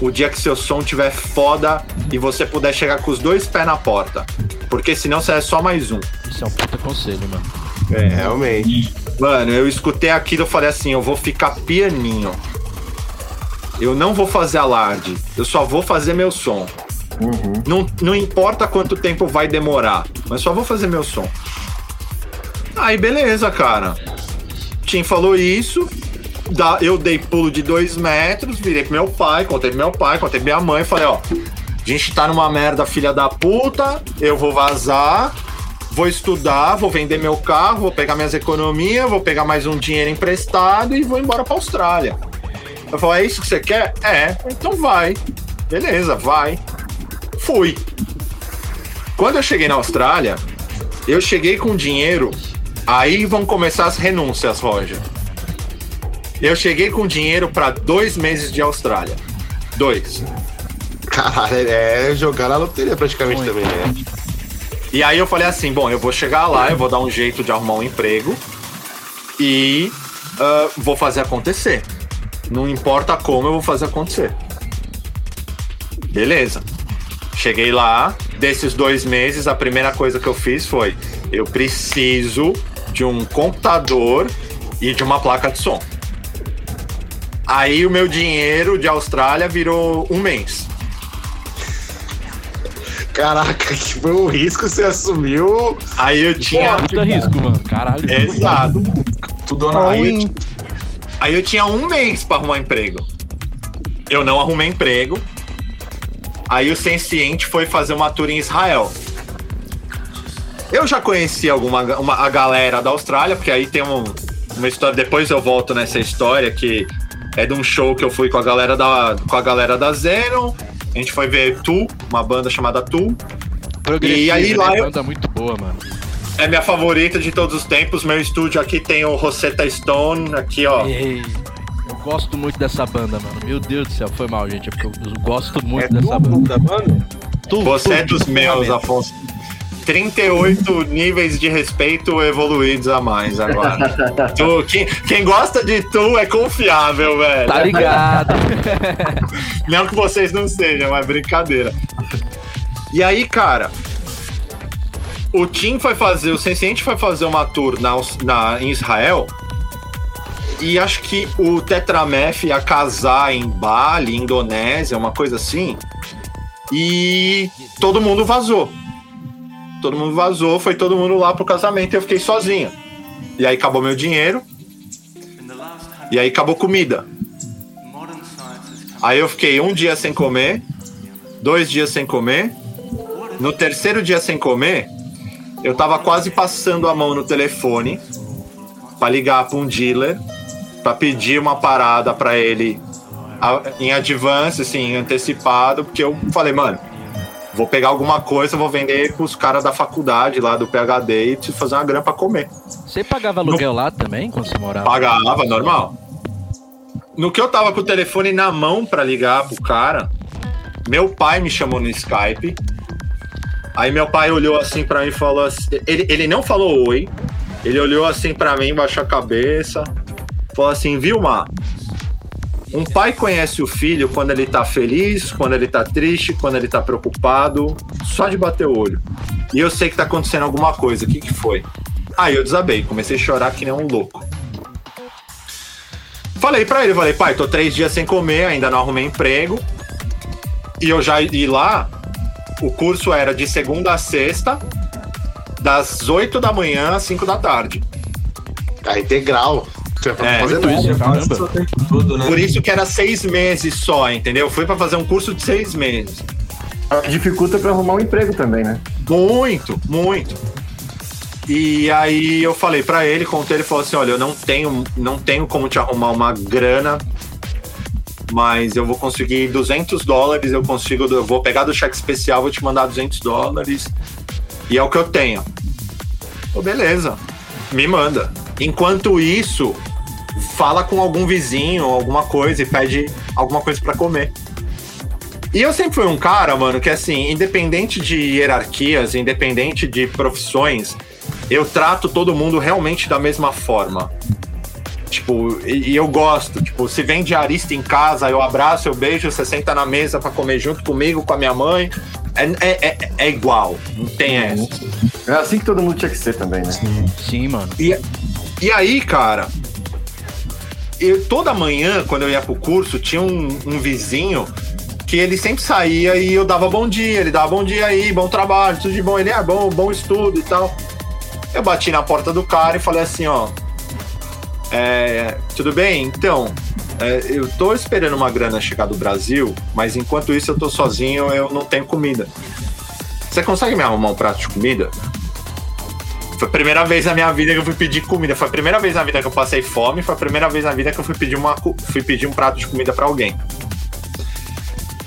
o dia que seu som tiver foda e você puder chegar com os dois pés na porta. Porque senão você é só mais um. Isso é um puta conselho, mano. É, realmente. Mano, eu escutei aquilo e falei assim: eu vou ficar pianinho. Eu não vou fazer alarde. Eu só vou fazer meu som. Não, não importa quanto tempo vai demorar, mas só vou fazer meu som. Aí, beleza, cara. Tim falou isso. eu dei pulo de dois metros, virei pro meu pai, contei pro meu pai, contei pra minha mãe, falei, ó, a gente tá numa merda, filha da puta, eu vou vazar, vou estudar, vou vender meu carro, vou pegar minhas economias, vou pegar mais um dinheiro emprestado e vou embora pra Austrália. Eu falei, é isso que você quer? É, então vai. Beleza, vai. Fui. Quando eu cheguei na Austrália, eu cheguei com dinheiro, aí vão começar as renúncias, Roger. Eu cheguei com dinheiro pra dois meses de Austrália. Dois. Caralho, é jogar na loteria praticamente também, né? E aí eu falei assim, bom, eu vou chegar lá, eu vou dar um jeito de arrumar um emprego e ah, vou fazer acontecer. Não importa como, eu vou fazer acontecer. Beleza. Cheguei lá, desses dois meses, a primeira coisa que eu fiz foi: eu preciso de um computador e de uma placa de som. Aí o meu dinheiro de Austrália virou um mês. Caraca, que foi um risco que você assumiu. Aí eu tinha. Puta risco, mano. Caralho. Exato. Tudo na Aí eu, tinha um mês pra arrumar emprego. Eu não arrumei emprego. Aí o Senciente foi fazer uma tour em Israel. Eu já conheci alguma uma, a galera da Austrália, porque aí tem um- uma história. Depois eu volto nessa história que é de um show que eu fui com a galera da, com a galera da Zeno. A gente foi ver Tu, uma banda chamada Tu. E aí lá né? eu- Banda muito boa, mano. É minha favorita de todos os tempos. Meu estúdio aqui tem o Rosetta Stone, aqui ó. Ei, eu gosto muito dessa banda, mano. Meu Deus do céu, foi mal, gente. É porque eu, gosto muito É dessa banda. da banda? Tu, Você tu, é dos tu, meus, tu, Afonso. 38 níveis de respeito evoluídos a mais agora. tu, quem, quem gosta de tu é confiável, velho. Tá ligado. Não que vocês não sejam, mas brincadeira. E aí, cara, o Tim foi fazer, o Senciente foi fazer uma tour na, na, em Israel. E acho que o Tetramef ia casar em Bali, Indonésia, uma coisa assim. E todo mundo vazou. Todo mundo vazou, foi todo mundo lá pro casamento e eu fiquei sozinho. E aí acabou meu dinheiro. E aí acabou comida. Aí eu fiquei um dia sem comer, dois dias sem comer. No terceiro dia sem comer, eu tava quase passando a mão no telefone pra ligar pra um dealer pra pedir uma parada pra ele em advance, assim, antecipado, porque eu falei, mano, vou pegar alguma coisa, vou vender pros caras da faculdade lá do PhD e preciso fazer uma grana pra comer. Você pagava aluguel lá também, quando você morava? Pagava, normal. No que eu tava com o telefone na mão pra ligar pro cara, meu pai me chamou no Skype. Aí meu pai olhou assim pra mim e falou assim. Ele, ele não falou oi. Ele olhou assim pra mim, baixou a cabeça. Falou assim: Vilma, um pai conhece o filho quando ele tá feliz, quando ele tá triste, quando ele tá preocupado, só de bater o olho. E eu sei que tá acontecendo alguma coisa. O que, que foi? Aí eu desabei, comecei a chorar que nem um louco. Falei pra ele, falei, pai, tô três dias sem comer, ainda não arrumei emprego. E eu já e lá, o curso era de segunda a sexta, das 8 da manhã às 5 da tarde. A integral. É, fazer muito nada. isso. Quase Caramba. o tempo todo, né? Por isso que era seis meses só, entendeu? Fui pra fazer um curso de seis meses. Dificulta pra arrumar um emprego também, né? Muito, muito. E aí eu falei pra ele, contei, ele falou assim, olha, eu não tenho, não tenho como te arrumar uma grana, mas eu vou conseguir 200 dólares, eu consigo, eu vou pegar do cheque especial, vou te mandar 200 dólares, e é o que eu tenho. Pô, beleza, me manda. Enquanto isso, fala com algum vizinho, alguma coisa, e pede alguma coisa pra comer. E eu sempre fui um cara, mano, que assim, independente de hierarquias, independente de profissões, eu trato todo mundo realmente da mesma forma. Tipo, e, e eu gosto. Tipo, se vem diarista em casa, eu abraço, eu beijo, você senta na mesa pra comer junto comigo, com a minha mãe. É, é, é, é igual, não tem essa. É assim que todo mundo tinha que ser também, né? Sim, mano. E, e aí, cara, eu, toda manhã, quando eu ia pro curso, tinha um, um vizinho que ele sempre saía e eu dava bom dia, ele dava bom dia aí, bom trabalho, tudo de bom. Ele, é bom, bom estudo e tal. Eu bati na porta do cara e falei assim, ó. É, tudo bem? Então, é, eu tô esperando uma grana chegar do Brasil, mas enquanto isso eu tô sozinho, eu não tenho comida. Você consegue me arrumar um prato de comida? Foi a primeira vez na minha vida que eu fui pedir comida. Foi a primeira vez na vida que eu passei fome. Foi a primeira vez na vida que eu fui pedir, uma, fui pedir um prato de comida pra alguém.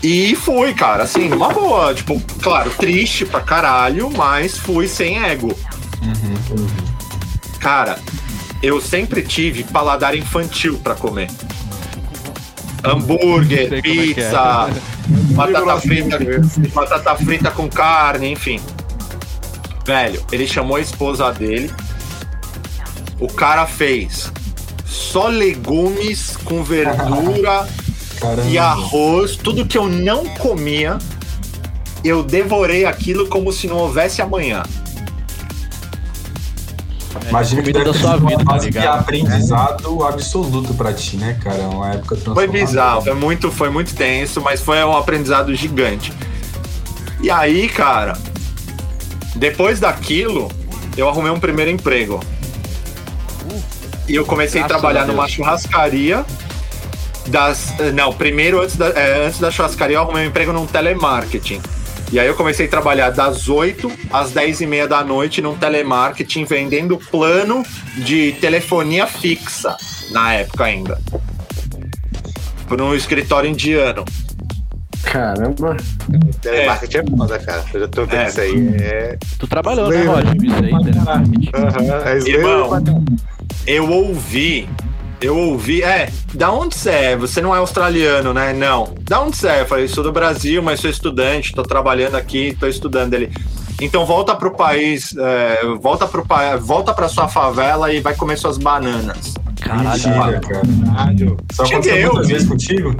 E fui, cara, assim, numa boa. Tipo, claro, triste pra caralho, mas fui sem ego. Cara, eu sempre tive paladar infantil pra comer. Hambúrguer, é é. pizza, batata frita, batata frita com carne, enfim. Velho, ele chamou a esposa dele. O cara fez só legumes com verdura Caramba. e arroz, tudo que eu não comia. Eu devorei aquilo como se não houvesse amanhã. Imagina que deve da sua sido uma vida, tá fase de ligado? aprendizado absoluto pra ti, né, cara? Uma época Foi bizarro, foi muito, foi muito tenso, mas foi um aprendizado gigante. E aí, cara, depois daquilo, eu arrumei um primeiro emprego. E eu comecei a Graças trabalhar a numa churrascaria. Das, não, primeiro antes da, é, antes da churrascaria eu arrumei um emprego num telemarketing. E aí eu comecei a trabalhar das 8 às 10 e meia da noite num telemarketing vendendo plano de telefonia fixa, na época ainda. Por um escritório indiano. Caramba. Telemarketing é foda, cara. Eu já tô vendo É. isso aí. É. Tu trabalhou, né, Roger? Isso aí, telemarketing. Aham, é Irmão, Irmão. eu ouvi, eu ouvi, é, da onde você é? Você não é australiano, né? Não. Da onde você é? Eu falei, sou do Brasil, mas sou estudante, tô trabalhando aqui, tô estudando ele. Então volta pro país, é, volta pro pa... volta pra sua favela e vai comer suas bananas. Caralho, Mentira, mano. cara. Caralho. Isso aconteceu Cheguei, muitas eu vezes contigo?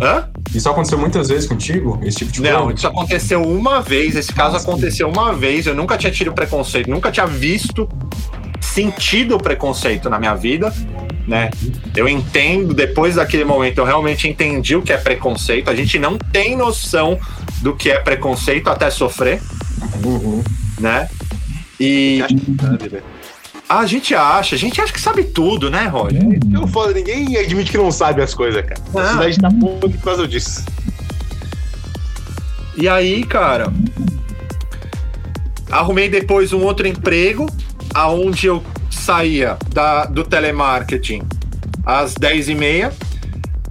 Hã? Isso aconteceu muitas vezes contigo? Esse tipo de Não, coisa? isso aconteceu uma vez. Esse caso aconteceu uma vez. Eu nunca tinha tido preconceito, nunca tinha visto, sentido preconceito na minha vida, né? Eu entendo, depois daquele momento, eu realmente entendi o que é preconceito. A gente não tem noção do que é preconceito até sofrer, Uhum. né? E a gente acha, a gente acha que sabe tudo, né, Roger? Que o foda, ninguém admite que não sabe as coisas, cara. A Ah. cidade tá podre por causa disso. E aí, cara, arrumei depois um outro emprego, aonde eu saía da, do telemarketing às 10h30.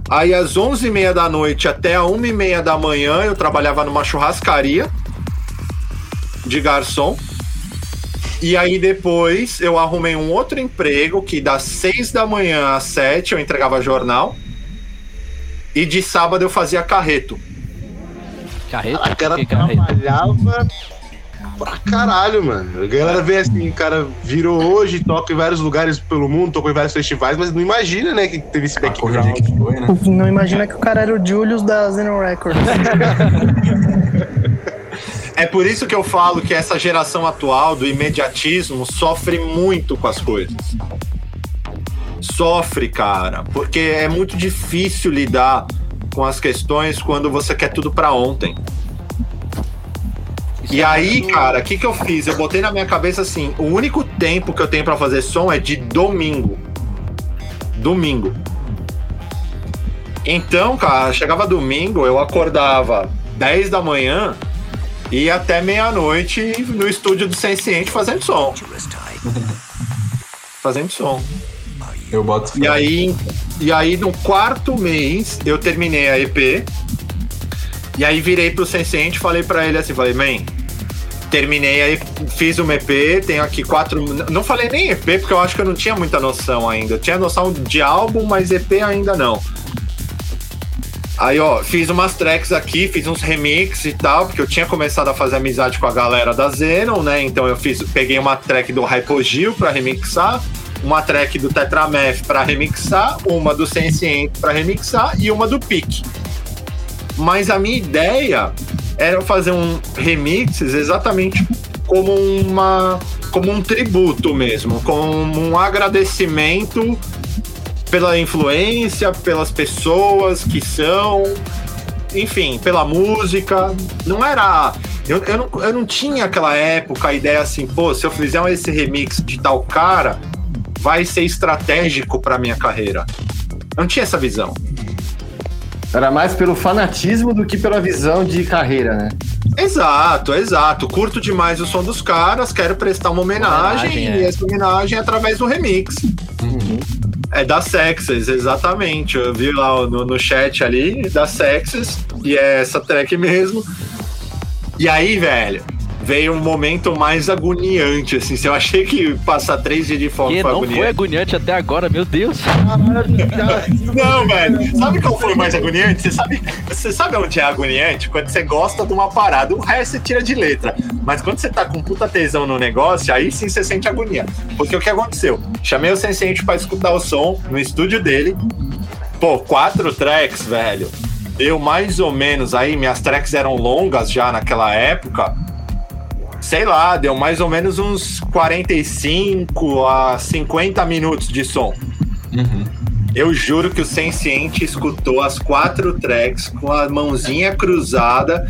Aí às 11h30 da noite até a 1h30 da manhã eu trabalhava numa churrascaria de garçom. E aí depois eu arrumei um outro emprego que das 6 da manhã às 7 eu entregava jornal. E de sábado eu fazia carreto. Carreta? A cara Que carreta? trabalhava pra caralho, mano. A galera vê assim, o cara virou hoje, toca em vários lugares pelo mundo, tocou em vários festivais, mas não imagina, né, que teve esse background. que foi, né? Não imagina que o cara era o Julius da Zeno Records. É por isso que eu falo que essa geração atual do imediatismo sofre muito com as coisas. sofre, cara, porque é muito difícil lidar com as questões quando você quer tudo pra ontem. E aí, cara, o que, que eu fiz? Eu botei na minha cabeça assim: o único tempo que eu tenho pra fazer som é de domingo. Domingo. Então, cara, chegava domingo, eu acordava 10 da manhã e ia até meia-noite no estúdio do Senciente fazendo som. fazendo som. Eu boto E aí, e aí, no quarto mês, eu terminei a EP. E aí virei pro Senciente e falei pra ele assim, falei, man, terminei aí, fiz uma EP, tenho aqui quatro. Não falei nem EP, porque eu acho que eu não tinha muita noção ainda. Eu tinha noção de álbum, mas EP ainda não. Aí, ó, fiz umas tracks aqui, fiz uns remixes e tal, porque eu tinha começado a fazer amizade com a galera da Zenon, né? Então eu fiz, peguei uma track do Hypogil pra remixar, uma track do Tetrameth pra remixar, uma do Senciente pra remixar e uma do Pique. Mas a minha ideia era fazer um remixes exatamente como uma como um tributo mesmo, como um agradecimento pela influência, pelas pessoas que são, enfim, pela música. Não era. Eu, eu, não, eu não tinha aquela época a ideia assim, pô, se eu fizer esse remix de tal cara, vai ser estratégico pra minha carreira. Eu não tinha essa visão. Era mais pelo fanatismo do que pela visão de carreira, né? Exato, exato. Curto demais o som dos caras, quero prestar uma homenagem, Homenagem, e é. essa homenagem é através do remix. É da Sexes, exatamente. Eu vi lá no, no chat ali, da Sexes, e é essa track mesmo. E aí, velho, veio um momento mais agoniante, assim. Se eu achei que passar três dias de fome Que foi não foi agoniante. agoniante até agora, meu Deus. Não, velho. Sabe qual foi o mais agoniante? Você sabe, você sabe onde é agoniante? Quando você gosta de uma parada. O resto você tira de letra. Mas quando você tá com puta tesão no negócio, aí sim você sente agonia. Porque o que aconteceu? Chamei o Sensei pra escutar o som no estúdio dele. Pô, quatro tracks, velho. Deu mais ou menos aí, minhas tracks eram longas já naquela época. Sei lá, deu mais ou menos uns 45 a 50 minutos de som. Eu juro que o Senciente escutou as quatro tracks com a mãozinha cruzada.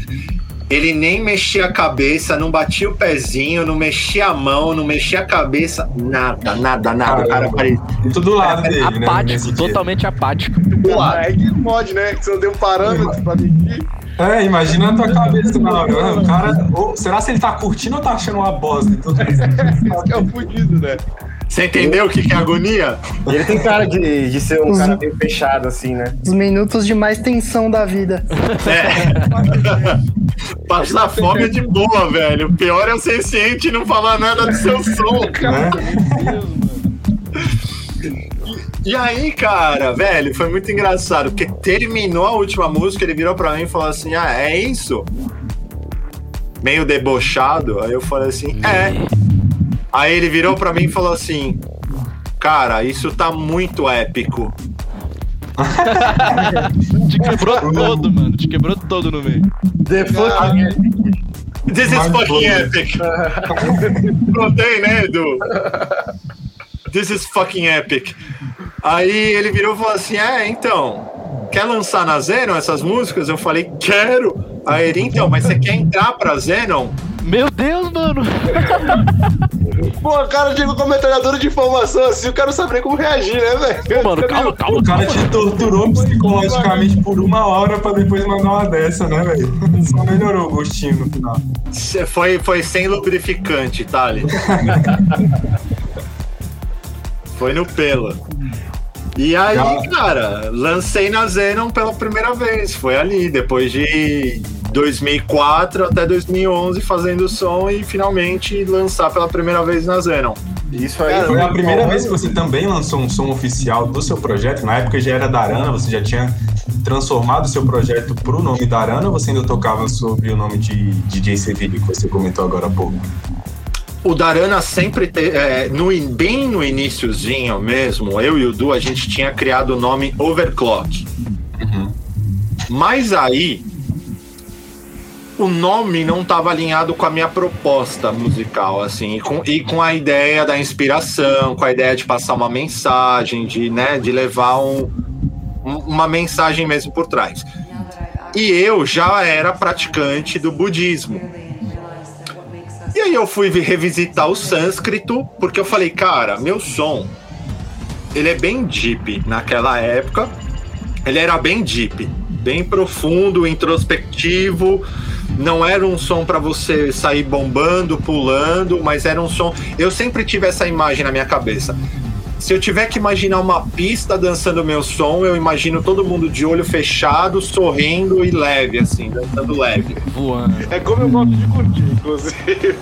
Ele nem mexia a cabeça, não batia o pezinho, não mexia a mão, não mexia a cabeça, nada, nada, nada. O cara parecia. Tudo do lado dele, né? apático, totalmente apático. Ah, é que pode, né? Que você não um parâmetro pra medir. É, imagina a tua cabeça na hora. O cara. ou- será se ele tá curtindo ou tá achando uma bosta? Esse que é o fudido, né? Você entendeu o que que é agonia? E ele tem cara de, de ser um cara meio fechado, assim, né? Os minutos de mais tensão da vida. É. Passar fome é de boa, velho. O pior é o Senciente não falar nada do seu som. né? E aí, cara, velho, foi muito engraçado, porque terminou a última música, ele virou pra mim e falou assim: Ah, é isso? Meio debochado. Aí eu falei assim: É. Aí ele virou pra mim e falou assim: Cara, isso tá muito épico. Te quebrou todo, mano. Te quebrou todo no meio. The fucking This is fucking epic. Não tem, né, Edu? This is fucking epic. Aí ele virou e falou assim: É, então, quer lançar na Zenon essas músicas? Eu falei: Quero. Aí ele, então, mas você quer entrar pra Zenon? Meu Deus, mano. Pô, o cara chega com metralhadora de informação assim, o cara não sabe nem como reagir, né, velho? Mano, calma, calma. O cara te torturou psicologicamente por uma hora pra depois mandar uma dessa, né, velho? Só melhorou o gostinho no final. Foi, foi sem lubrificante, Thali. foi no pelo. E aí, Já- cara, lancei na Zenon pela primeira vez. Foi ali, depois de 2004 até 2011 fazendo som e finalmente lançar pela primeira vez na Zenon. Isso aí Foi a primeira vez que você também lançou um som oficial do seu projeto? Na época já era da Arana, você já tinha transformado o seu projeto pro nome da Arana ou você ainda tocava sobre o nome de DJ Sevilha, que você comentou agora há pouco? O Darana sempre, te, é, no, bem no iniciozinho mesmo, eu e o Du, a gente tinha criado o nome Overclock. Mas aí, o nome não estava alinhado com a minha proposta musical, assim, e com, e com a ideia da inspiração, com a ideia de passar uma mensagem, de, né, de levar um, um- uma mensagem mesmo por trás. E eu já era praticante do budismo. E aí eu fui revisitar o sânscrito, porque eu falei, cara, meu som, ele é bem deep naquela época. Ele era bem deep, bem profundo, introspectivo. Não era um som para você sair bombando, pulando, mas era um som. Eu sempre tive essa imagem na minha cabeça. Se eu tiver que imaginar uma pista dançando meu som, eu imagino todo mundo de olho fechado, sorrindo e leve, assim, dançando leve. Voando. É como eu gosto de curtir, inclusive.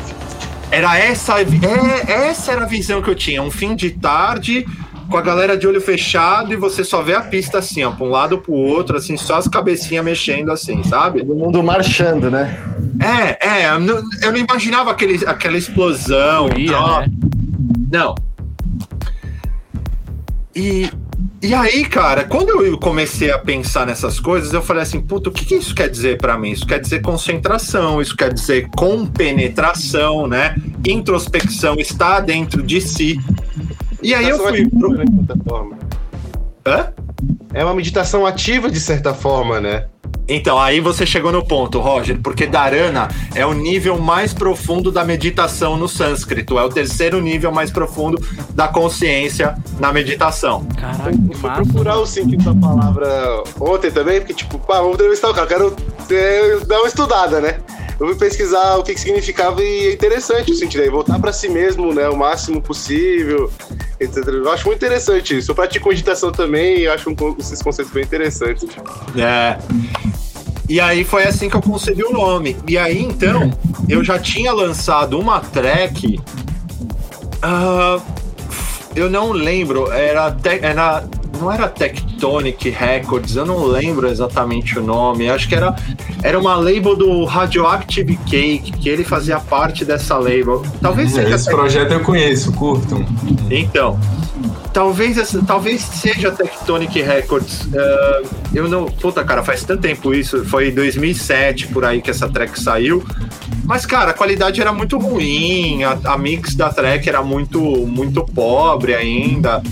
Era essa, é, essa era a visão que eu tinha. Um fim de tarde, com a galera de olho fechado e você só vê a pista assim, ó, pra um lado pro outro, assim, só as cabecinhas mexendo assim, sabe? Todo mundo marchando, né? É, é, eu não, eu não imaginava aquele, aquela explosão. Ia, ó. né? Não. E, e aí, cara, quando eu comecei a pensar nessas coisas, eu falei assim, puta, o que, que isso quer dizer pra mim? Isso quer dizer concentração, isso quer dizer compenetração, né? Introspecção, estar dentro de si. E aí eu fui. Ativa, né? É uma meditação ativa, de certa forma, né? Então, aí você chegou no ponto, Roger, porque Dharana é o nível mais profundo da meditação no sânscrito, é o terceiro nível mais profundo da consciência na meditação. Caraca, Eu fui massa. procurar o sentido da palavra ontem também, porque, tipo, pá, vamos entrevistar o cara, quero é, dar uma estudada, né? Eu fui pesquisar o que, que significava e é interessante o sentido aí, voltar pra si mesmo, né, o máximo possível, etc. Eu acho muito interessante isso. Eu pratico meditação também e acho um- esses conceitos bem interessantes. É. E aí foi assim que eu consegui o nome. E aí então, eu já tinha lançado uma track. ah, eu não lembro, era, te- era. Não era Tectonic Records, eu não lembro exatamente o nome. Acho que era, era uma label do Radioactive Cake, que ele fazia parte dessa label. Talvez seja Esse projeto eu conheço, curto. então, talvez, talvez seja Tectonic Records. eh, eu não. Puta, cara, faz tanto tempo isso. Foi em 2007 por aí que essa track saiu. Mas, cara, a qualidade era muito ruim. A, a mix da track era muito, muito pobre ainda.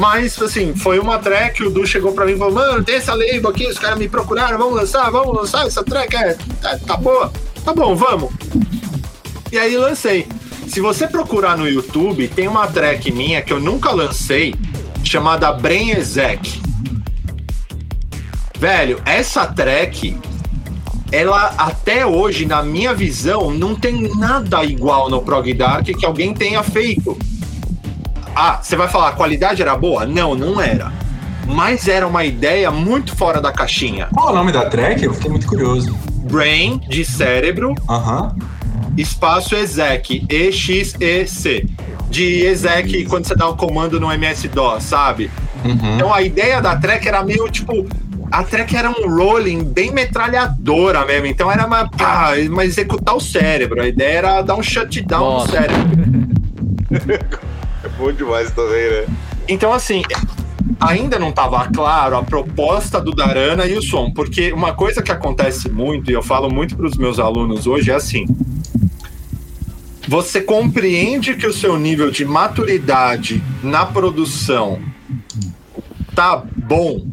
Mas, assim, foi uma track. O Du chegou pra mim e falou: Mano, tem essa label aqui. Os caras me procuraram. Vamos lançar, vamos lançar essa track. É, tá, tá boa? Tá bom, vamos. E aí lancei. Se você procurar no YouTube, tem uma track minha que eu nunca lancei, chamada Brain Exec. Velho, essa track, ela até hoje, na minha visão, não tem nada igual no Prog Dark que alguém tenha feito. Ah, você vai falar, a qualidade era boa? Não, não era. Mas era uma ideia muito fora da caixinha. Qual o nome da track? Eu fiquei muito curioso. Brain, de cérebro, Aham. espaço exec, E-X-E-C. De exec quando você dá um comando no MS-DOS, sabe? Uhum. Então a ideia da track era meio tipo. A track era um rolling bem metralhadora mesmo. Então era uma, pá, uma executar o cérebro. A ideia era dar um shutdown no Nossa. cérebro. Bom demais também, né? Então, assim, ainda não estava claro a proposta do Darana e o som, porque uma coisa que acontece muito, e eu falo muito para os meus alunos hoje, é assim: você compreende que o seu nível de maturidade na produção tá bom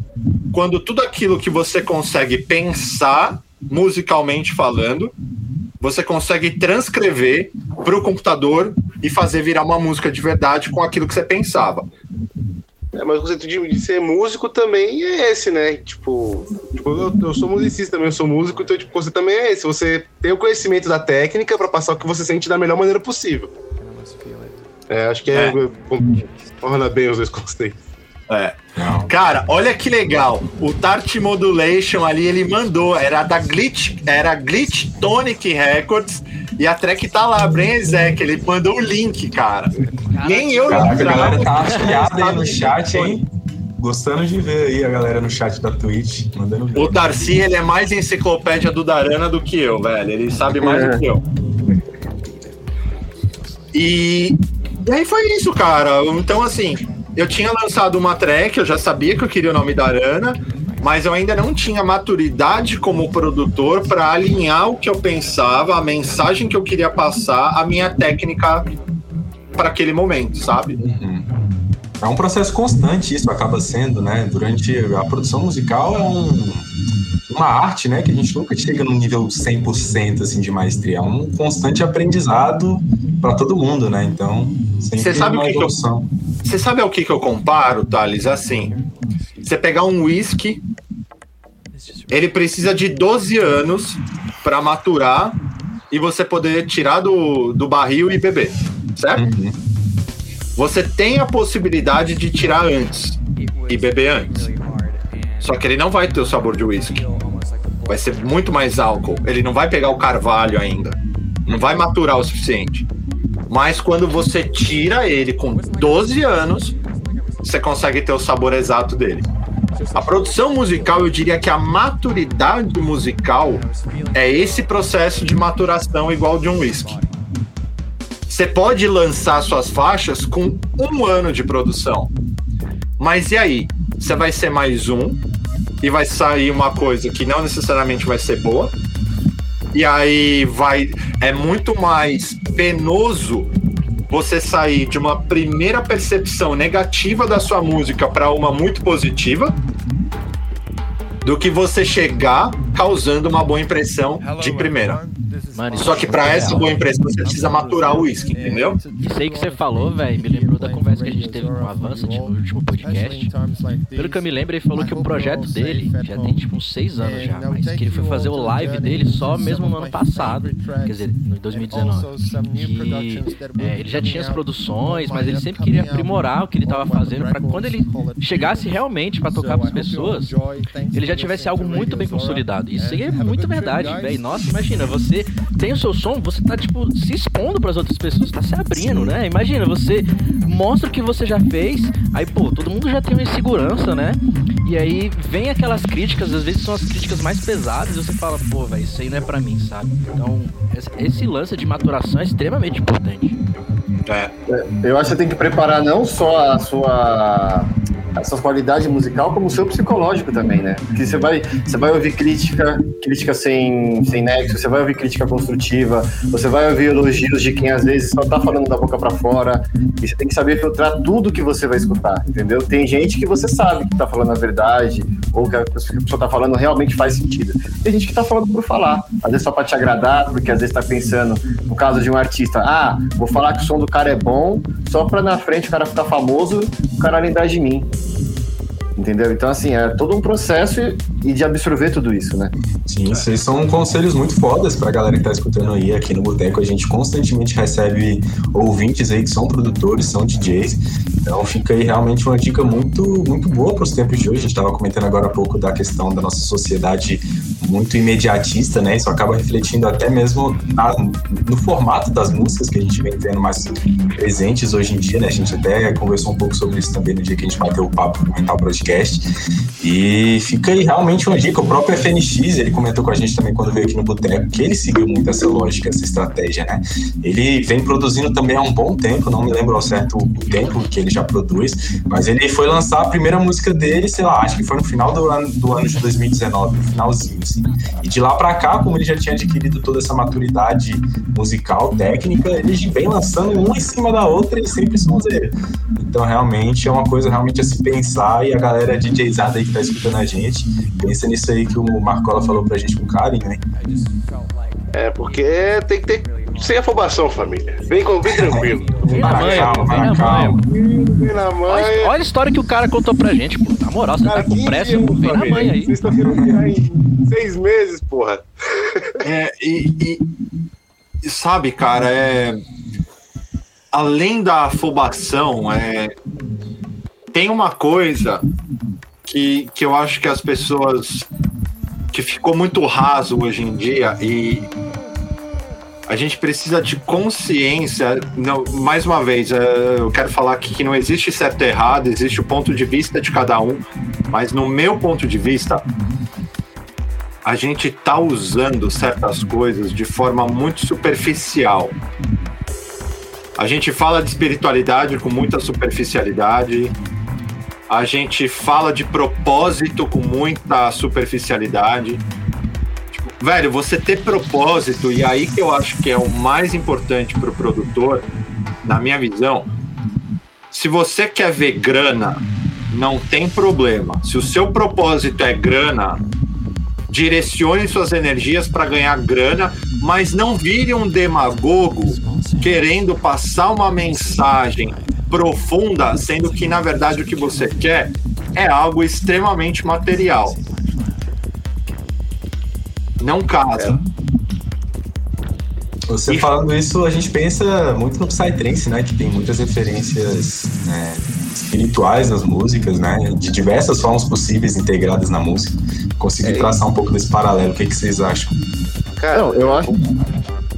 quando tudo aquilo que você consegue pensar, musicalmente falando, você consegue transcrever para o computador e fazer virar uma música de verdade com aquilo que você pensava. É, mas o conceito de, de ser músico também é esse, né? Tipo, tipo, eu, eu sou musicista também, eu sou músico, então tipo, você também é esse. Você tem o conhecimento da técnica pra passar o que você sente da melhor maneira possível. É, acho que é, É. orna bem os dois conceitos. É. Cara, olha que legal. O Tart Modulation ali, ele mandou. Era da Glitch, era Glitch Tonic Records. E a track tá lá, Exec. Ele mandou o link, cara. Nem eu Caraca, a galera tá que afiada aí no chat, hein? Gostando de ver aí a galera no chat da Twitch, mandando ver. O Darcy, ele é mais enciclopédia do Darana do que eu, velho. Ele sabe mais do que eu. E, e aí foi isso, cara. Então, assim, eu tinha lançado uma track, eu já sabia que eu queria o nome Darana. mas eu ainda não tinha maturidade como produtor para alinhar o que eu pensava, a mensagem que eu queria passar, a minha técnica para aquele momento, sabe? Uhum. É um processo constante, isso acaba sendo, né? Durante a produção musical é um, uma arte, né? Que a gente nunca chega num nível 100% assim, de maestria. É um constante aprendizado para todo mundo, né? Então, Você sabe o que que eu-. Você sabe ao que, que eu comparo, Thales? Assim, você pegar um whisky, ele precisa de 12 anos para maturar e você poder tirar do, do barril e beber, certo? Uhum. Você tem a possibilidade de tirar antes e beber antes. Só que ele não vai ter o sabor de whisky. Vai ser muito mais álcool. Ele não vai pegar o carvalho ainda. Não vai maturar o suficiente. Mas quando você tira ele com 12 anos, você consegue ter o sabor exato dele. A produção musical, eu diria que a maturidade musical é esse processo de maturação igual de um whisky. Você pode lançar suas faixas com um ano de produção. Mas e aí? Você vai ser mais um e vai sair uma coisa que não necessariamente vai ser boa. E aí vai. É muito mais penoso você sair de uma primeira percepção negativa da sua música para uma muito positiva do que você chegar causando uma boa impressão de primeira. Mano, Só que para essa boa impressão você precisa maturar o uísque, entendeu? Isso aí que você falou, velho, me lembrou da conversa que a gente teve com o Avançat no último podcast. Pelo que eu me lembro, ele falou que o projeto dele já tem tipo uns seis anos já, mas que ele foi fazer o live dele só mesmo no ano passado, quer dizer, no 2019. Que é, ele já tinha as produções, mas ele sempre queria aprimorar o que ele tava fazendo pra quando ele chegasse realmente pra tocar pras pessoas, ele já tivesse algo muito bem consolidado. Isso aí é muito verdade, velho. Nossa, imagina, você tem o seu som, você tá, tipo, se expondo pras outras pessoas, tá se abrindo, né? Imagina, você mostra o que você já fez, aí, pô, todo mundo já tem uma insegurança, né? E aí vem aquelas críticas, às vezes são as críticas mais pesadas, e você fala, pô, velho, isso aí não é pra mim, sabe? Então, esse- esse lance de maturação é extremamente importante. É. Eu acho que você tem que preparar não só a sua a sua qualidade musical, como o seu psicológico também, né? Porque você vai, você vai ouvir crítica, crítica sem, sem nexo, você vai ouvir crítica construtiva, você vai ouvir elogios de quem às vezes só tá falando da boca pra fora, e você tem que saber filtrar tudo que você vai escutar, entendeu? Tem gente que você sabe que tá falando a verdade, ou que a pessoa tá falando realmente faz sentido. Tem gente que tá falando por falar, às vezes só pra te agradar, porque às vezes tá pensando, no caso de um artista, ah, vou falar que o som do cara é bom, só pra na frente o cara ficar famoso, o cara lembrar de mim. Entendeu? Então, assim, é todo um processo e- de absorver tudo isso, né? Sim, vocês são conselhos muito fodas pra galera que tá escutando aí aqui no Boteco. A gente constantemente recebe ouvintes aí que são produtores, são DJs. Então fica aí realmente uma dica muito, muito boa pros tempos de hoje. A gente tava comentando agora há pouco da questão da nossa sociedade muito imediatista, né? Isso acaba refletindo até mesmo na- no formato das músicas que a gente vem tendo mais presentes hoje em dia, né? A gente até conversou um pouco sobre isso também no dia que a gente bateu o papo no Mental Broadcast. E fica aí realmente uma dica. O próprio FNX, ele comentou com a gente também quando veio aqui no Boteco, que ele seguiu muito essa lógica, essa estratégia, né? Ele vem produzindo também há um bom tempo, não me lembro ao certo o tempo que ele já produz, mas ele foi lançar a primeira música dele, sei lá, acho que foi no final do ano, do ano de 2019, no finalzinho, assim. E de lá pra cá, como ele já tinha adquirido toda essa maturidade musical, técnica, ele vem lançando uma em cima da outra e sempre sonzeira. Então, realmente, é uma coisa realmente a se pensar e a galera DJzada aí que tá escutando a gente, pensa nisso aí que o Marcola falou pra gente com carinho, né? É, porque tem que ter. Sem afobação, família. Vem, com, vem tranquilo. Vem na na manha, calma, vem na na calma. Vem na Olha, manha. olha a história que o cara contou pra gente, pô. Na moral, você tá com 15 pressa, dias, pô. Vem na família. manha aí. Vocês estão querendo virar em seis meses, porra. É, e, e- e sabe, cara, é. Além da afobação, é, tem uma coisa que, que eu acho que as pessoas. que ficou muito raso hoje em dia e. A gente precisa de consciência. Não, mais uma vez, é, eu quero falar aqui que não existe certo e errado, existe o ponto de vista de cada um. Mas no meu ponto de vista, a gente tá usando certas coisas de forma muito superficial. A gente fala de espiritualidade com muita superficialidade. A gente fala de propósito com muita superficialidade. Tipo, velho, você ter propósito, e aí que eu acho que é o mais importante pro produtor, na minha visão. Se você quer ver grana, não tem problema. Se o seu propósito é grana, direcione suas energias para ganhar grana, mas não vire um demagogo querendo passar uma mensagem profunda, sendo que na verdade o que você quer é algo extremamente material. Não casa. Você E- falando isso, a gente pensa muito no Psytrance, né? Que tem muitas referências né, espirituais nas músicas, né? De diversas formas possíveis integradas na música. Consegui É. traçar um pouco desse paralelo. O que, que vocês acham? Cara, Não, eu acho.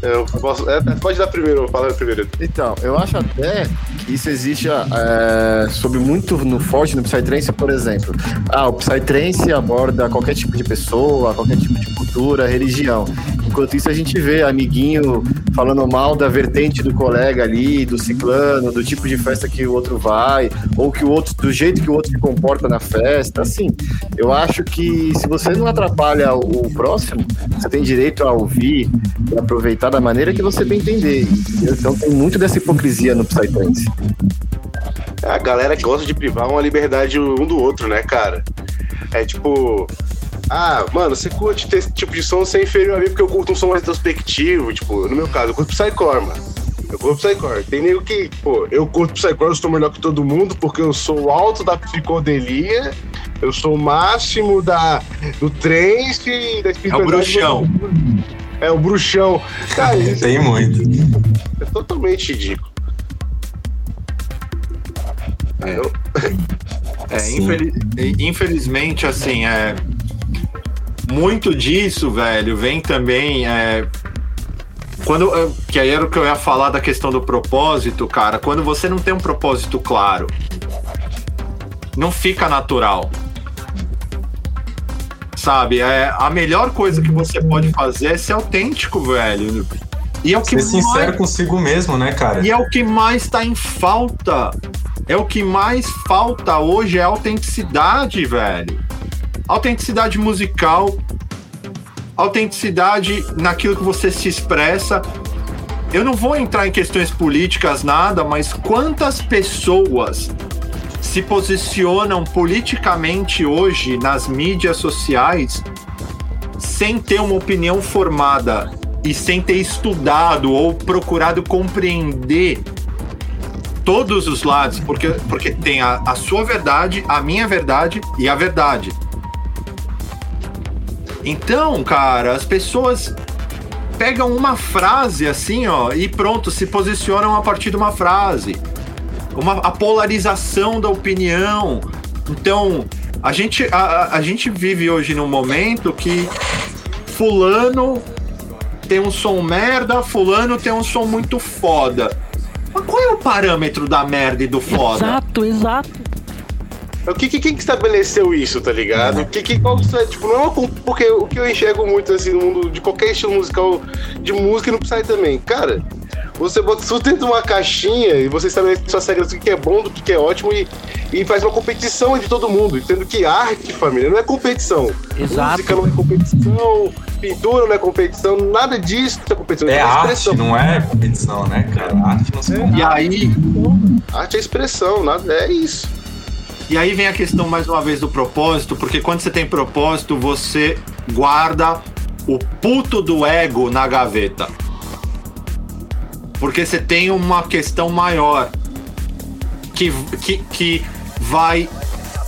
eu posso. é, pode dar primeiro, fala primeiro. Então, eu acho até isso existe é, sobre muito no forte no Psytrance, por exemplo. Ah, o Psytrance aborda qualquer tipo de pessoa, qualquer tipo de cultura, religião. Enquanto isso, a gente vê amiguinho falando mal da vertente do colega ali, do ciclano, do tipo de festa que o outro vai, ou que o outro, do jeito que o outro se comporta na festa. Assim, eu acho que se você não atrapalha o, próximo, você tem direito a ouvir e aproveitar da maneira que você bem entender. Então tem muito dessa hipocrisia no Psytrance. A galera gosta de privar uma liberdade um do outro, né, cara? É tipo. Ah, mano, você curte ter esse tipo de som, você é inferior a mim porque eu curto um som mais retrospectivo. Tipo, no meu caso, eu curto Psycore, mano. Eu curto Psycore. Tem nego que, pô, eu curto Psycore, eu estou melhor que todo mundo porque eu sou o alto da psicodelia, eu sou o máximo da, do trance, da espiritualidade. bruxão. É o bruxão. Cara, isso Tem muito. é totalmente ridículo. Eu- É, Sim. infeli- infelizmente, assim, é. Muito disso, velho, vem também. É, quando, é, que aí era o que eu ia falar da questão do propósito, cara. Quando você não tem um propósito claro, não fica natural. Sabe? É, a melhor coisa que você pode fazer é ser autêntico, velho. E é o que Ser sincero mais- consigo mesmo, né, cara? e é o que mais está em falta. É o que mais falta hoje é autenticidade, velho. Autenticidade musical, autenticidade naquilo que você se expressa. Eu não vou entrar em questões políticas, nada, mas quantas pessoas se posicionam politicamente hoje nas mídias sociais sem ter uma opinião formada e sem ter estudado ou procurado compreender todos os lados, porque, porque tem a, a sua verdade, a minha verdade e a verdade. Então, cara, as pessoas pegam uma frase assim, ó, e pronto, se posicionam a partir de uma frase. Uma, a polarização da opinião. Então, a gente, a, a- gente vive hoje num momento que fulano tem um som merda, fulano tem um som muito foda. Mas qual é o parâmetro da merda e do foda? Exato, exato. O que, que- quem que estabeleceu isso, tá ligado? O que, que, qual, é, tipo, não é uma, porque o que eu enxergo muito assim no mundo de qualquer estilo musical, de música e no Psy também, cara. Você bota tudo dentro de uma caixinha e você estabelece suas regras do que é bom, do que é ótimo e, e faz uma competição entre todo mundo. Sendo que arte, família, não é competição. Exato. Música não é competição, pintura não é competição, nada disso é competição. É uma arte, não é competição, né, cara? Arte não se compara. E aí, Arte é expressão, nada, é isso. E aí vem a questão mais uma vez do propósito, porque quando você tem propósito, você guarda o puto do ego na gaveta. Porque você tem uma questão maior que, que, que vai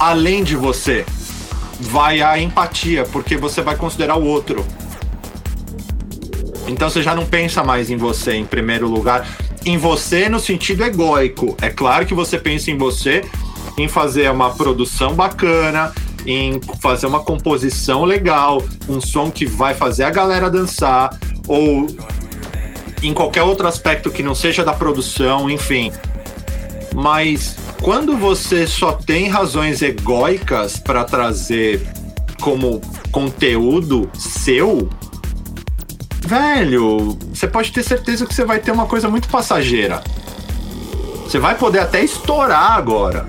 além de você. Vai a empatia, porque você vai considerar o outro. Então você já não pensa mais em você em primeiro lugar. Em você no sentido egóico. É claro que você pensa em você, em fazer uma produção bacana, em fazer uma composição legal, um som que vai fazer a galera dançar, ou em qualquer outro aspecto que não seja da produção, enfim. Mas quando você só tem razões egóicas para trazer como conteúdo seu, velho, você pode ter certeza que você vai ter uma coisa muito passageira. Você vai poder até estourar agora.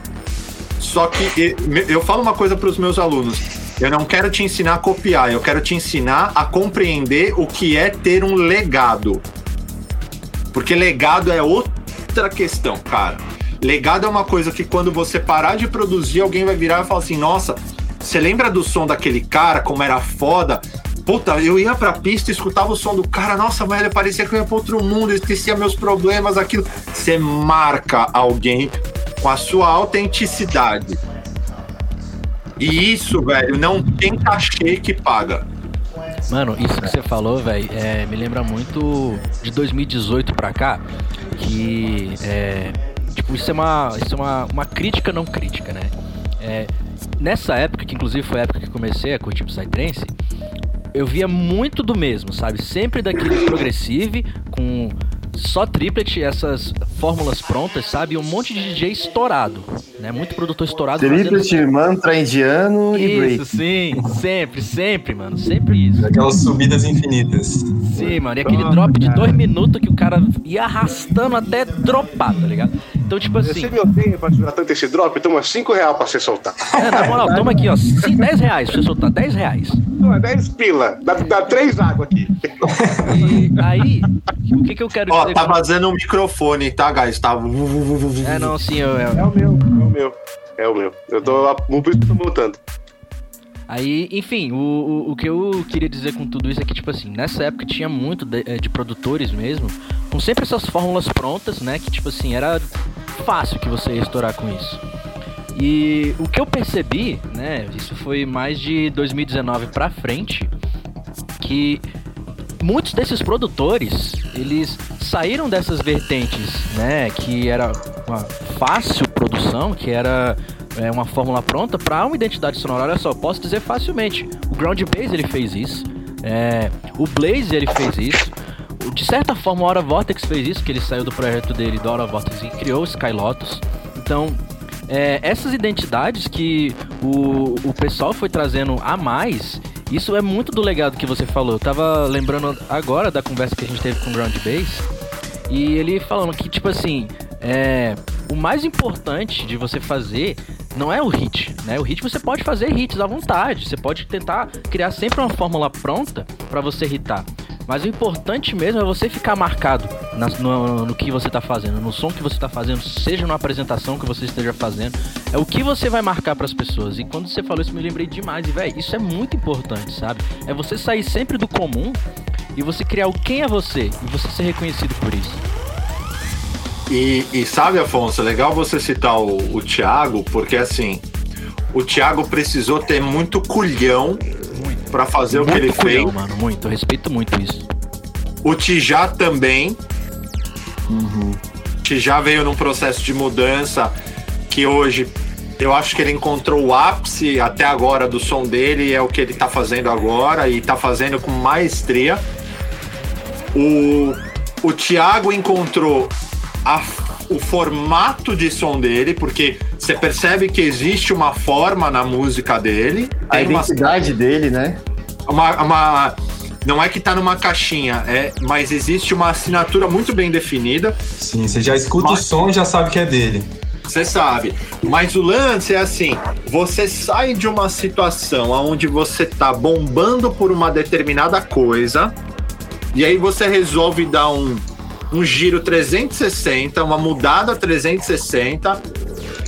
Só que eu falo uma coisa para os meus alunos: eu não quero te ensinar a copiar, eu quero te ensinar a compreender o que é ter um legado. Porque legado é outra questão, cara. Legado é uma coisa que quando você parar de produzir, alguém vai virar e falar assim: nossa, você lembra do som daquele cara, como era foda? Puta, eu ia pra pista e escutava o som do cara, nossa, velho, parecia que eu ia pra outro mundo, eu esquecia meus problemas, aquilo. Você marca alguém com a sua autenticidade. E isso, velho, não tem cachê que paga. Mano, isso que você falou, velho, é, me lembra muito de 2018 pra cá, que é, tipo, isso é uma, isso é uma, uma crítica não crítica, né? É, nessa época, que inclusive foi a época que comecei a curtir Psytrance, eu via muito do mesmo, sabe? Sempre daquele progressive com só triplet, essas fórmulas prontas, sabe? E um monte de DJ estourado, né? Muito produtor estourado. fazendo- Triplet, mantra indiano e break. Isso, sim, sempre, sempre, mano, sempre isso. Aquelas subidas infinitas. Sim, mano, e aquele drop de dois minutos que o cara ia arrastando até dropar, tá ligado? Então, tipo assim, Você me odeia pra segurar tanto esse drop? Toma 5 reais pra você soltar. é, na moral, toma aqui, ó, 10 reais pra você soltar, 10 reais. Toma 10 pila. Dá, dá 3 águas aqui. E aí, o que que eu quero Ó, tá vazando um microfone, tá, guys? Tá. É, não, sim, eu, eu- É o meu, é o meu. É o meu. Eu tô. Por isso que eu tô voltando. Aí, enfim, o, o, o que eu queria dizer com tudo isso é que, tipo assim, nessa época tinha muito de, eh, de produtores mesmo, com sempre essas fórmulas prontas, né? Que, tipo assim, era fácil que você ia estourar com isso. E o que eu percebi, né? Isso foi mais de 2019 pra frente, que muitos desses produtores, eles saíram dessas vertentes, né, que era uma fácil produção, que era é, uma fórmula pronta para uma identidade sonora. Olha só, posso dizer facilmente, o Ground Bass ele fez isso, é, o Blaze ele fez isso, de certa forma o Aura Vortex fez isso, que ele saiu do projeto dele do Aura Vortex e criou o Sky Lotus. Então, é, essas identidades que o, o pessoal foi trazendo a mais, isso é muito do legado que você falou. Eu tava lembrando agora da conversa que a gente teve com o Ground Bass, e ele falando que, tipo assim, é, o mais importante de você fazer não é o hit, né? O hit você pode fazer hits à vontade, você pode tentar criar sempre uma fórmula pronta pra você hitar. Mas o importante mesmo é você ficar marcado na- no, no que você tá fazendo, no som que você tá fazendo, seja numa apresentação que você esteja fazendo. É o que você vai marcar pras pessoas. E quando você falou isso, me lembrei demais. E, velho, isso é muito importante, sabe? É você sair sempre do comum e você criar o quem é você e você ser reconhecido por isso. E, e sabe, Afonso, é legal você citar o, o Thiago, porque assim, o Thiago precisou ter muito culhão pra fazer o que ele muito culhão, fez. mano, muito. Eu respeito muito isso. O Tijá também. Uhum. O Tijá veio num processo de mudança que hoje eu acho que ele encontrou o ápice até agora do som dele, e é o que ele tá fazendo agora e tá fazendo com maestria. O, o Thiago encontrou a- o formato de som dele, porque você percebe que existe uma forma na música dele. A Tem uma identidade dele, né? uma, uma- não é que tá numa caixinha, é, mas existe uma assinatura muito bem definida. Sim, você já escuta Mas- o som e já sabe que é dele. Você sabe. Mas o lance é assim: você sai de uma situação onde você tá bombando por uma determinada coisa, e aí você resolve dar um, um giro 360, uma mudada 360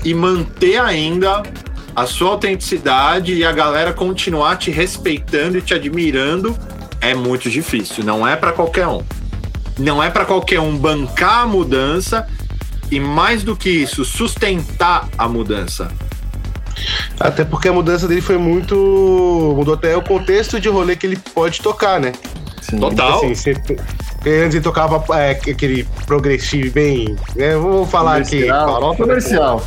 e manter ainda a sua autenticidade e a galera continuar te respeitando e te admirando. É muito difícil, não é pra qualquer um. Não é pra qualquer um bancar a mudança e mais do que isso, sustentar a mudança. Até porque a mudança dele foi muito. Mudou até o contexto de rolê que ele pode tocar, né? Sim. Total. Assim, você- antes ele tocava é, aquele progressivo bem. Né? Vamos falar aqui. Comercial. farofa, Comercial.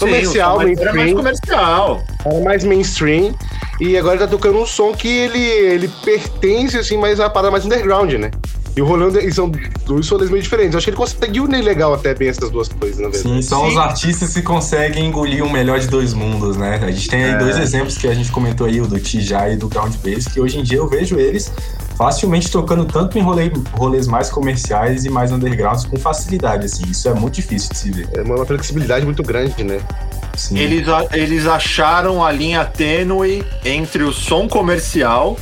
Comercial, Sim, som era mais mainstream. comercial. Era mais mainstream. E agora ele tá tocando um som que ele, ele pertence, assim, mais a parada mais underground, né? E o rolê e são dois rolês meio diferentes. Eu acho que ele conseguiu unir legal até bem essas duas coisas, na verdade. Sim, são os artistas que conseguem engolir o melhor de dois mundos, né? A gente tem aí É. dois exemplos que a gente comentou aí, o do Tijá e do Ground Bass, que hoje em dia eu vejo eles facilmente tocando tanto em rolê- rolês mais comerciais e mais undergrounds com facilidade, assim. Isso é muito difícil de se ver. É uma flexibilidade muito grande, né? Sim. Eles, eles acharam a linha tênue entre o som comercial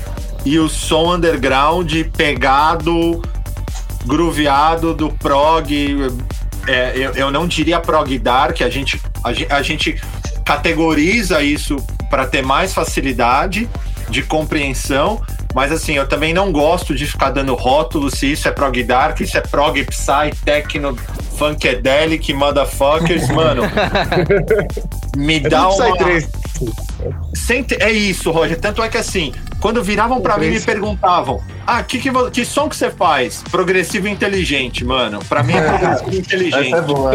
e o som underground pegado, grooveado do prog. É, eu, eu não diria prog dark, a gente, a, a gente categoriza isso para ter mais facilidade de compreensão, mas assim, eu também não gosto de ficar dando rótulos se isso é prog dark, isso é prog psy, techno, funkadelic, motherfuckers, mano. me dá tudo uma... Psytrance. Sente- É isso, Roger. Tanto é que assim, quando viravam pra mim e me perguntavam: Ah, que, que, que som que você faz? Progressivo inteligente, mano. Pra mim é progressivo inteligente. Essa é boa.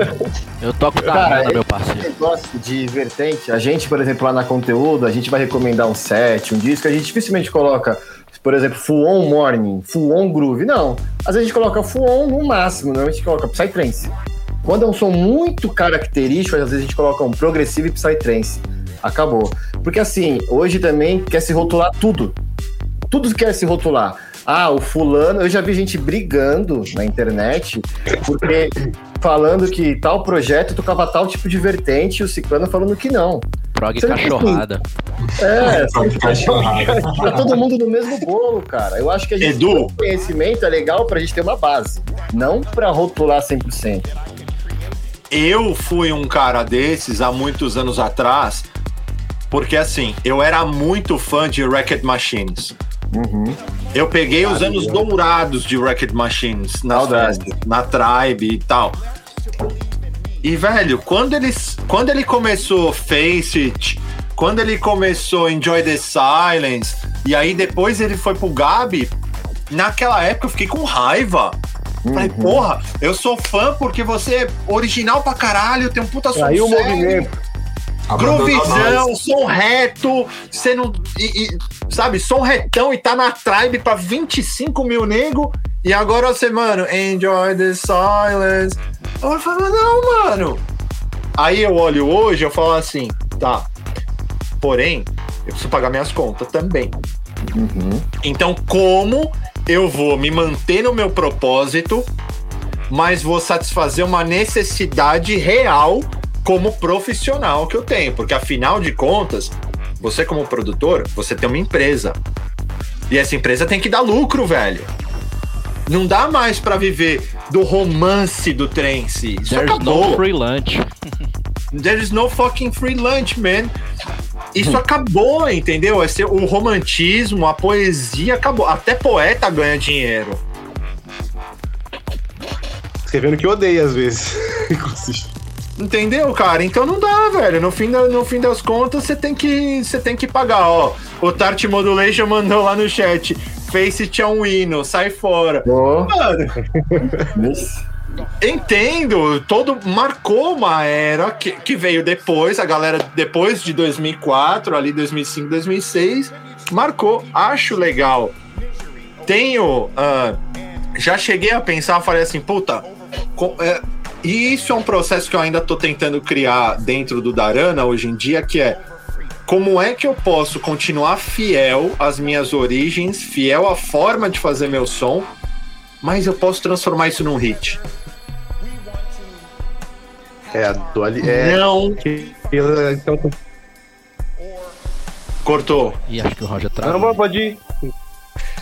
Eu toco Cara, Tanana, esse meu parceiro. negócio de vertente, a gente, por exemplo, lá na conteúdo, a gente vai recomendar um set, um disco, a gente dificilmente coloca, por exemplo, full on morning, full on groove. Não. Às vezes a gente coloca full on no máximo, não a gente coloca psytrance. Quando é um som muito característico, às vezes a gente coloca um progressivo e psytrance. Acabou. Porque assim, hoje também quer se rotular tudo. Tudo quer se rotular. Ah, o fulano, eu já vi gente brigando na internet, porque falando que tal projeto tocava tal tipo de vertente e o ciclano falando que não. Prog Você tem cachorrada. É, Prog cachorrada. tá todo mundo no mesmo bolo, cara. Eu acho que a gente Edu. um conhecimento é legal pra gente ter uma base, não pra rotular 100%. Eu fui um cara desses há muitos anos atrás, porque assim, eu era muito fã de Racket Machines. Uhum. Eu peguei os anos dourados de Racket Machines festas, na Tribe e tal. E, velho, quando, eles, quando ele começou Face It, quando ele começou Enjoy the Silence, e aí depois ele foi pro Gabi, naquela época eu fiquei com raiva. Falei, Uhum. porra, eu sou fã porque você é original pra caralho, tem um puta som Aí o movimento. Groovizão, som reto, você não. e- e, sabe, som retão e tá na tribe pra 25 mil nego. E agora você, mano, enjoy the silence. Eu falo, não, mano. Aí eu olho hoje, eu falo assim, tá. Porém, eu preciso pagar minhas contas também. Uhum. Então, como eu vou me manter no meu propósito, mas vou satisfazer uma necessidade real como profissional que eu tenho? Porque afinal de contas, você como produtor, você tem uma empresa. E essa empresa tem que dar lucro, velho. Não dá mais pra viver do romance do trance. Isso There's acabou. no free lunch. There is no fucking free lunch, man. Isso acabou, entendeu? Esse, o romantismo, a poesia acabou. Até poeta ganha dinheiro. Escrevendo que odeia às vezes. Entendeu, cara? Então não dá, velho. No fim, da- no fim das contas, você tem que você tem que pagar, ó. O Tart Modulation mandou lá no chat. Face it é um hino, sai fora. Ô, Mano. Entendo, todo marcou uma era que, que veio depois, a galera depois de 2004, ali 2005, 2006, marcou. Acho legal. Tenho, ah, já cheguei a pensar, falei assim, puta, co- é, e isso é um processo que eu ainda tô tentando criar dentro do Darana hoje em dia, que é como é que eu posso continuar fiel às minhas origens, fiel à forma de fazer meu som, mas eu posso transformar isso num hit. É, a duali... é Não então, cortou. E acho que o Roger não, travou. pode ir.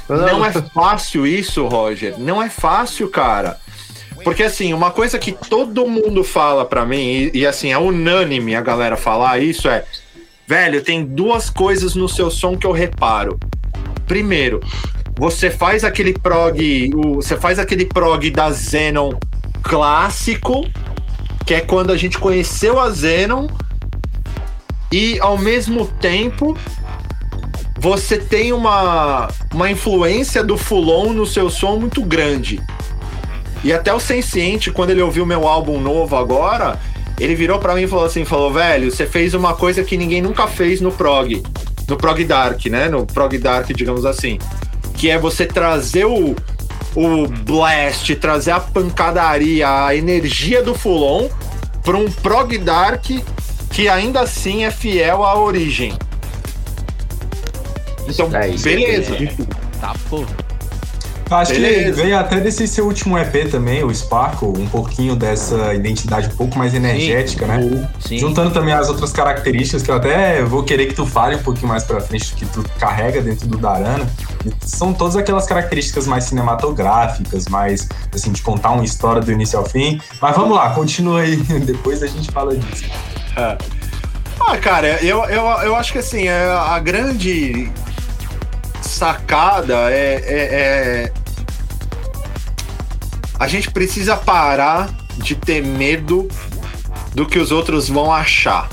Não é fácil isso, Roger. Não é fácil, cara. Porque assim, uma coisa que todo mundo fala pra mim, e, e, assim, é unânime a galera falar isso, é. Velho, tem duas coisas no seu som que eu reparo. Primeiro, você faz aquele prog. o- você faz aquele prog da Xenon clássico, que é quando a gente conheceu a Xenon, e ao mesmo tempo você tem uma, uma influência do Fulon no seu som muito grande. E até o Senciente, quando ele ouviu meu álbum novo agora, ele virou pra mim e falou assim, falou, velho, você fez uma coisa que ninguém nunca fez no prog, no prog dark, né? No prog dark, digamos assim, que é você trazer o o blast, trazer a pancadaria, a energia do Fulon para um prog dark que ainda assim é fiel à origem. Então, é beleza. Tá, pô. Acho que Beleza. veio até desse seu último EP também, o Sparkle, um pouquinho dessa identidade um pouco mais energética, né? Sim. Juntando também as outras características que eu até vou querer que tu fale um pouquinho mais pra frente que tu carrega dentro do Darana. E são todas aquelas características mais cinematográficas, mais assim, de contar uma história do início ao fim. Mas vamos lá, continua aí, depois a gente fala disso. Ah, cara, eu, eu, eu acho que assim, é, a grande sacada é, é- é- A gente precisa parar de ter medo do que os outros vão achar.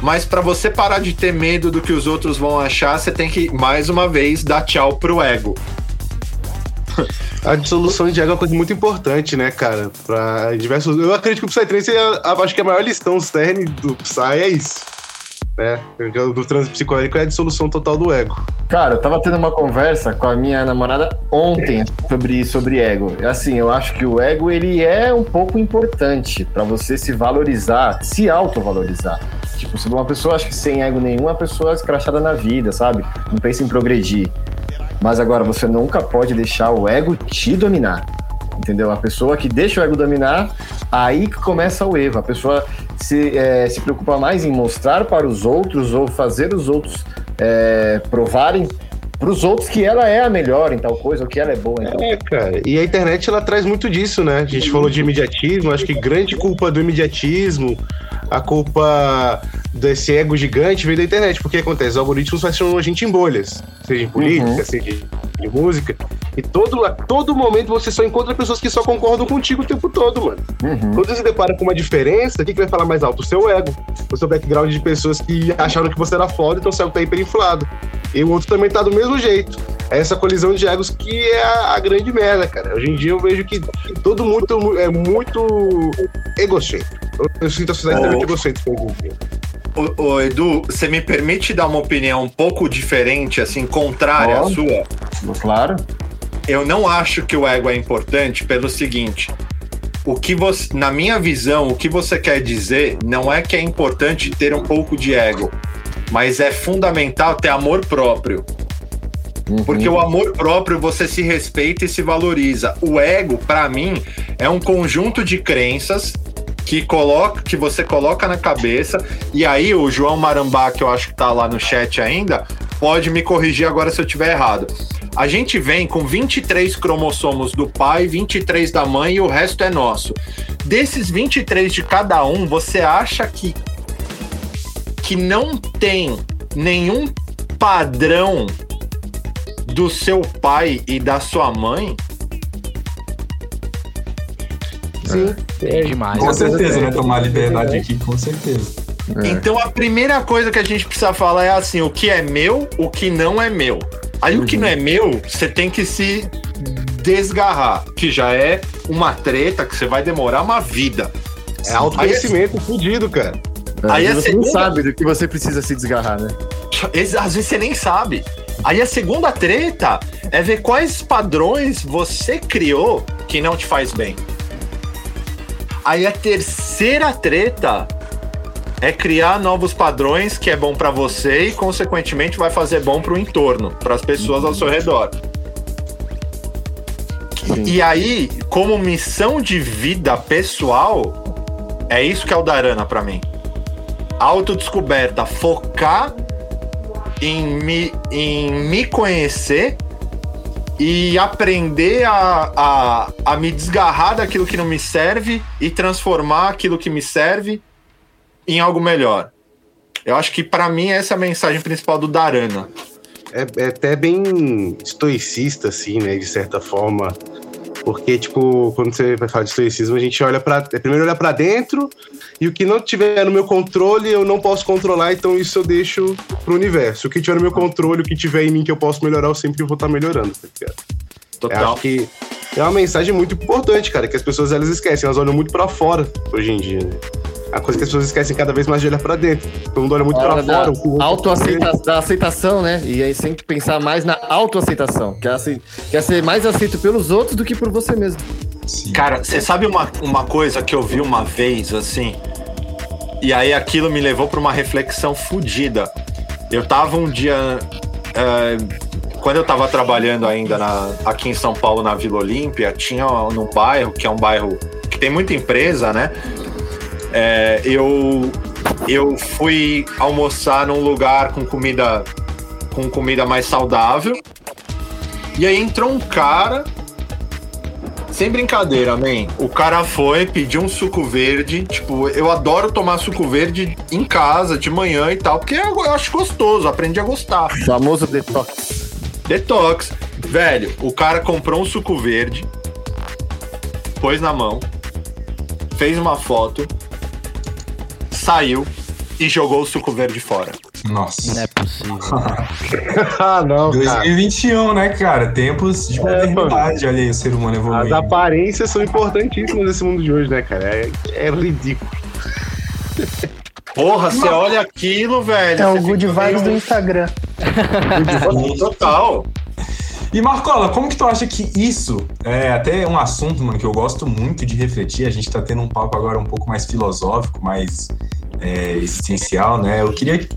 Mas pra você parar de ter medo do que os outros vão achar, você tem que, mais uma vez, dar tchau pro ego. A dissolução de ego é uma coisa muito importante, né, cara? Pra diversos. Eu acredito que o Psytrance é, a- acho que a maior lição cerne do Psy é isso. Né? Do trânsito psicodélico é a dissolução total do ego. Cara, eu tava tendo uma conversa com a minha namorada ontem sobre, sobre ego. Assim, eu acho que o ego ele é um pouco importante pra você se valorizar, se autovalorizar. Tipo, se uma pessoa acha que sem ego nenhum, é uma pessoa escrachada na vida, sabe? Não pensa em progredir. Mas agora, você nunca pode deixar o ego te dominar. Entendeu? A pessoa que deixa o ego dominar, aí que começa o erro. A pessoa se, é, se preocupa mais em mostrar para os outros ou fazer os outros é, provarem para os outros que ela é a melhor em tal coisa, ou que ela é boa em tal É, cara. E a internet ela traz muito disso, né? A gente falou de imediatismo, acho que grande culpa do imediatismo, a culpa desse ego gigante veio da internet. Porque acontece, os algoritmos fecham a gente em bolhas, seja em política, Uhum. seja em música. E todo, a todo momento você só encontra pessoas que só concordam contigo o tempo todo, mano. Uhum. Quando você se depara com uma diferença, o que, que vai falar mais alto? O seu ego. O seu background de pessoas que acharam que você era foda, então o seu ego tá hiperinflado. E o outro também tá do mesmo jeito. É essa colisão de egos que é a, a grande merda, cara. Hoje em dia eu vejo que todo mundo é muito egocêntrico. Eu- sinto a sociedade Oh. muito egocêntrica hoje em dia. Ô, ô, Edu, você me permite dar uma opinião um pouco diferente, assim, contrária à Ó. sua? Claro. Eu não acho que o ego é importante pelo seguinte. O que você, na minha visão, o que você quer dizer não é que é importante ter um pouco de ego, mas é fundamental ter amor próprio. Uhum. Porque o amor próprio você se respeita e se valoriza. O ego, pra mim, é um conjunto de crenças que coloca, que você coloca na cabeça. E aí o João Marambá, que eu acho que tá lá no chat ainda, pode me corrigir agora se eu tiver errado. A gente vem com 23 cromossomos do pai, 23 da mãe e o resto é nosso. Desses 23 de cada um, você acha que que não tem nenhum padrão do seu pai e da sua mãe? Sim. É demais. Com certeza, né? Tomar liberdade aqui, com certeza. É. Então a primeira coisa que a gente precisa falar é assim: o que é meu, o que não é meu. Aí o que Uhum. não é meu, você tem que se desgarrar, que já é uma treta que você vai demorar uma vida. É autoconhecimento fudido, cara. Aí É, a você não segunda- sabe do que você precisa se desgarrar, né? Às vezes você nem sabe. Aí a segunda treta é ver quais padrões você criou que não te faz bem. Aí a terceira treta é criar novos padrões que é bom pra você e consequentemente vai fazer bom pro entorno, para as pessoas ao seu redor. Sim. E aí, como missão de vida pessoal, é isso que é o Darana pra mim. Autodescoberta, focar em me, em me conhecer e aprender a, a, a me desgarrar daquilo que não me serve e transformar aquilo que me serve em algo melhor. Eu acho que pra mim essa é a mensagem principal do Darana. É, é até bem estoicista, assim, né? De certa forma. Porque, tipo, quando você vai falar de estoicismo, a gente olha para Primeiro olha pra dentro, e o que não tiver no meu controle, eu não posso controlar, então isso eu deixo pro universo. O que tiver no meu controle, o que tiver em mim que eu posso melhorar, eu sempre vou estar melhorando, tá ligado? Eu Total. acho que é uma mensagem muito importante, cara, que as pessoas elas esquecem, elas olham muito pra fora hoje em dia, né? A coisa que as pessoas esquecem cada vez mais de olhar pra dentro. Todo mundo olha muito pra Hora da fora. o que o outro autoaceita- da aceitação, né? E aí sempre pensar mais na autoaceitação. Quer, ace- quer ser mais aceito pelos outros do que por você mesmo. Sim. Cara, você sabe uma, uma coisa que eu vi uma vez, assim? E aí aquilo me levou pra uma reflexão fodida. Eu tava um dia. é, quando eu tava trabalhando ainda na- aqui em São Paulo, na Vila Olímpia, tinha num bairro, que é um bairro que tem muita empresa, né? É, eu, eu fui almoçar num lugar com comida, com comida mais saudável. E aí entrou um cara. Sem brincadeira, man. O cara foi, pediu um suco verde. Tipo, eu adoro tomar suco verde em casa, de manhã e tal, porque eu, eu acho gostoso, aprendi a gostar. Famoso detox. Detox. Velho, o cara comprou um suco verde, pôs na mão, fez uma foto, saiu e jogou o suco verde fora. Nossa. Não é possível. ah, não, cara. 2021, né, cara? Tempos de modernidade. Olha aí, o ser humano As evoluindo. aparências são importantíssimas nesse mundo de hoje, né, cara? É, é ridículo. Porra, você olha aquilo, velho. É o good vibes do meio- Instagram. Total. E Marcola, como que tu acha que isso é até um assunto, mano, que eu gosto muito de refletir. A gente tá tendo um papo agora um pouco mais filosófico, mais é, existencial, né? Eu queria, que,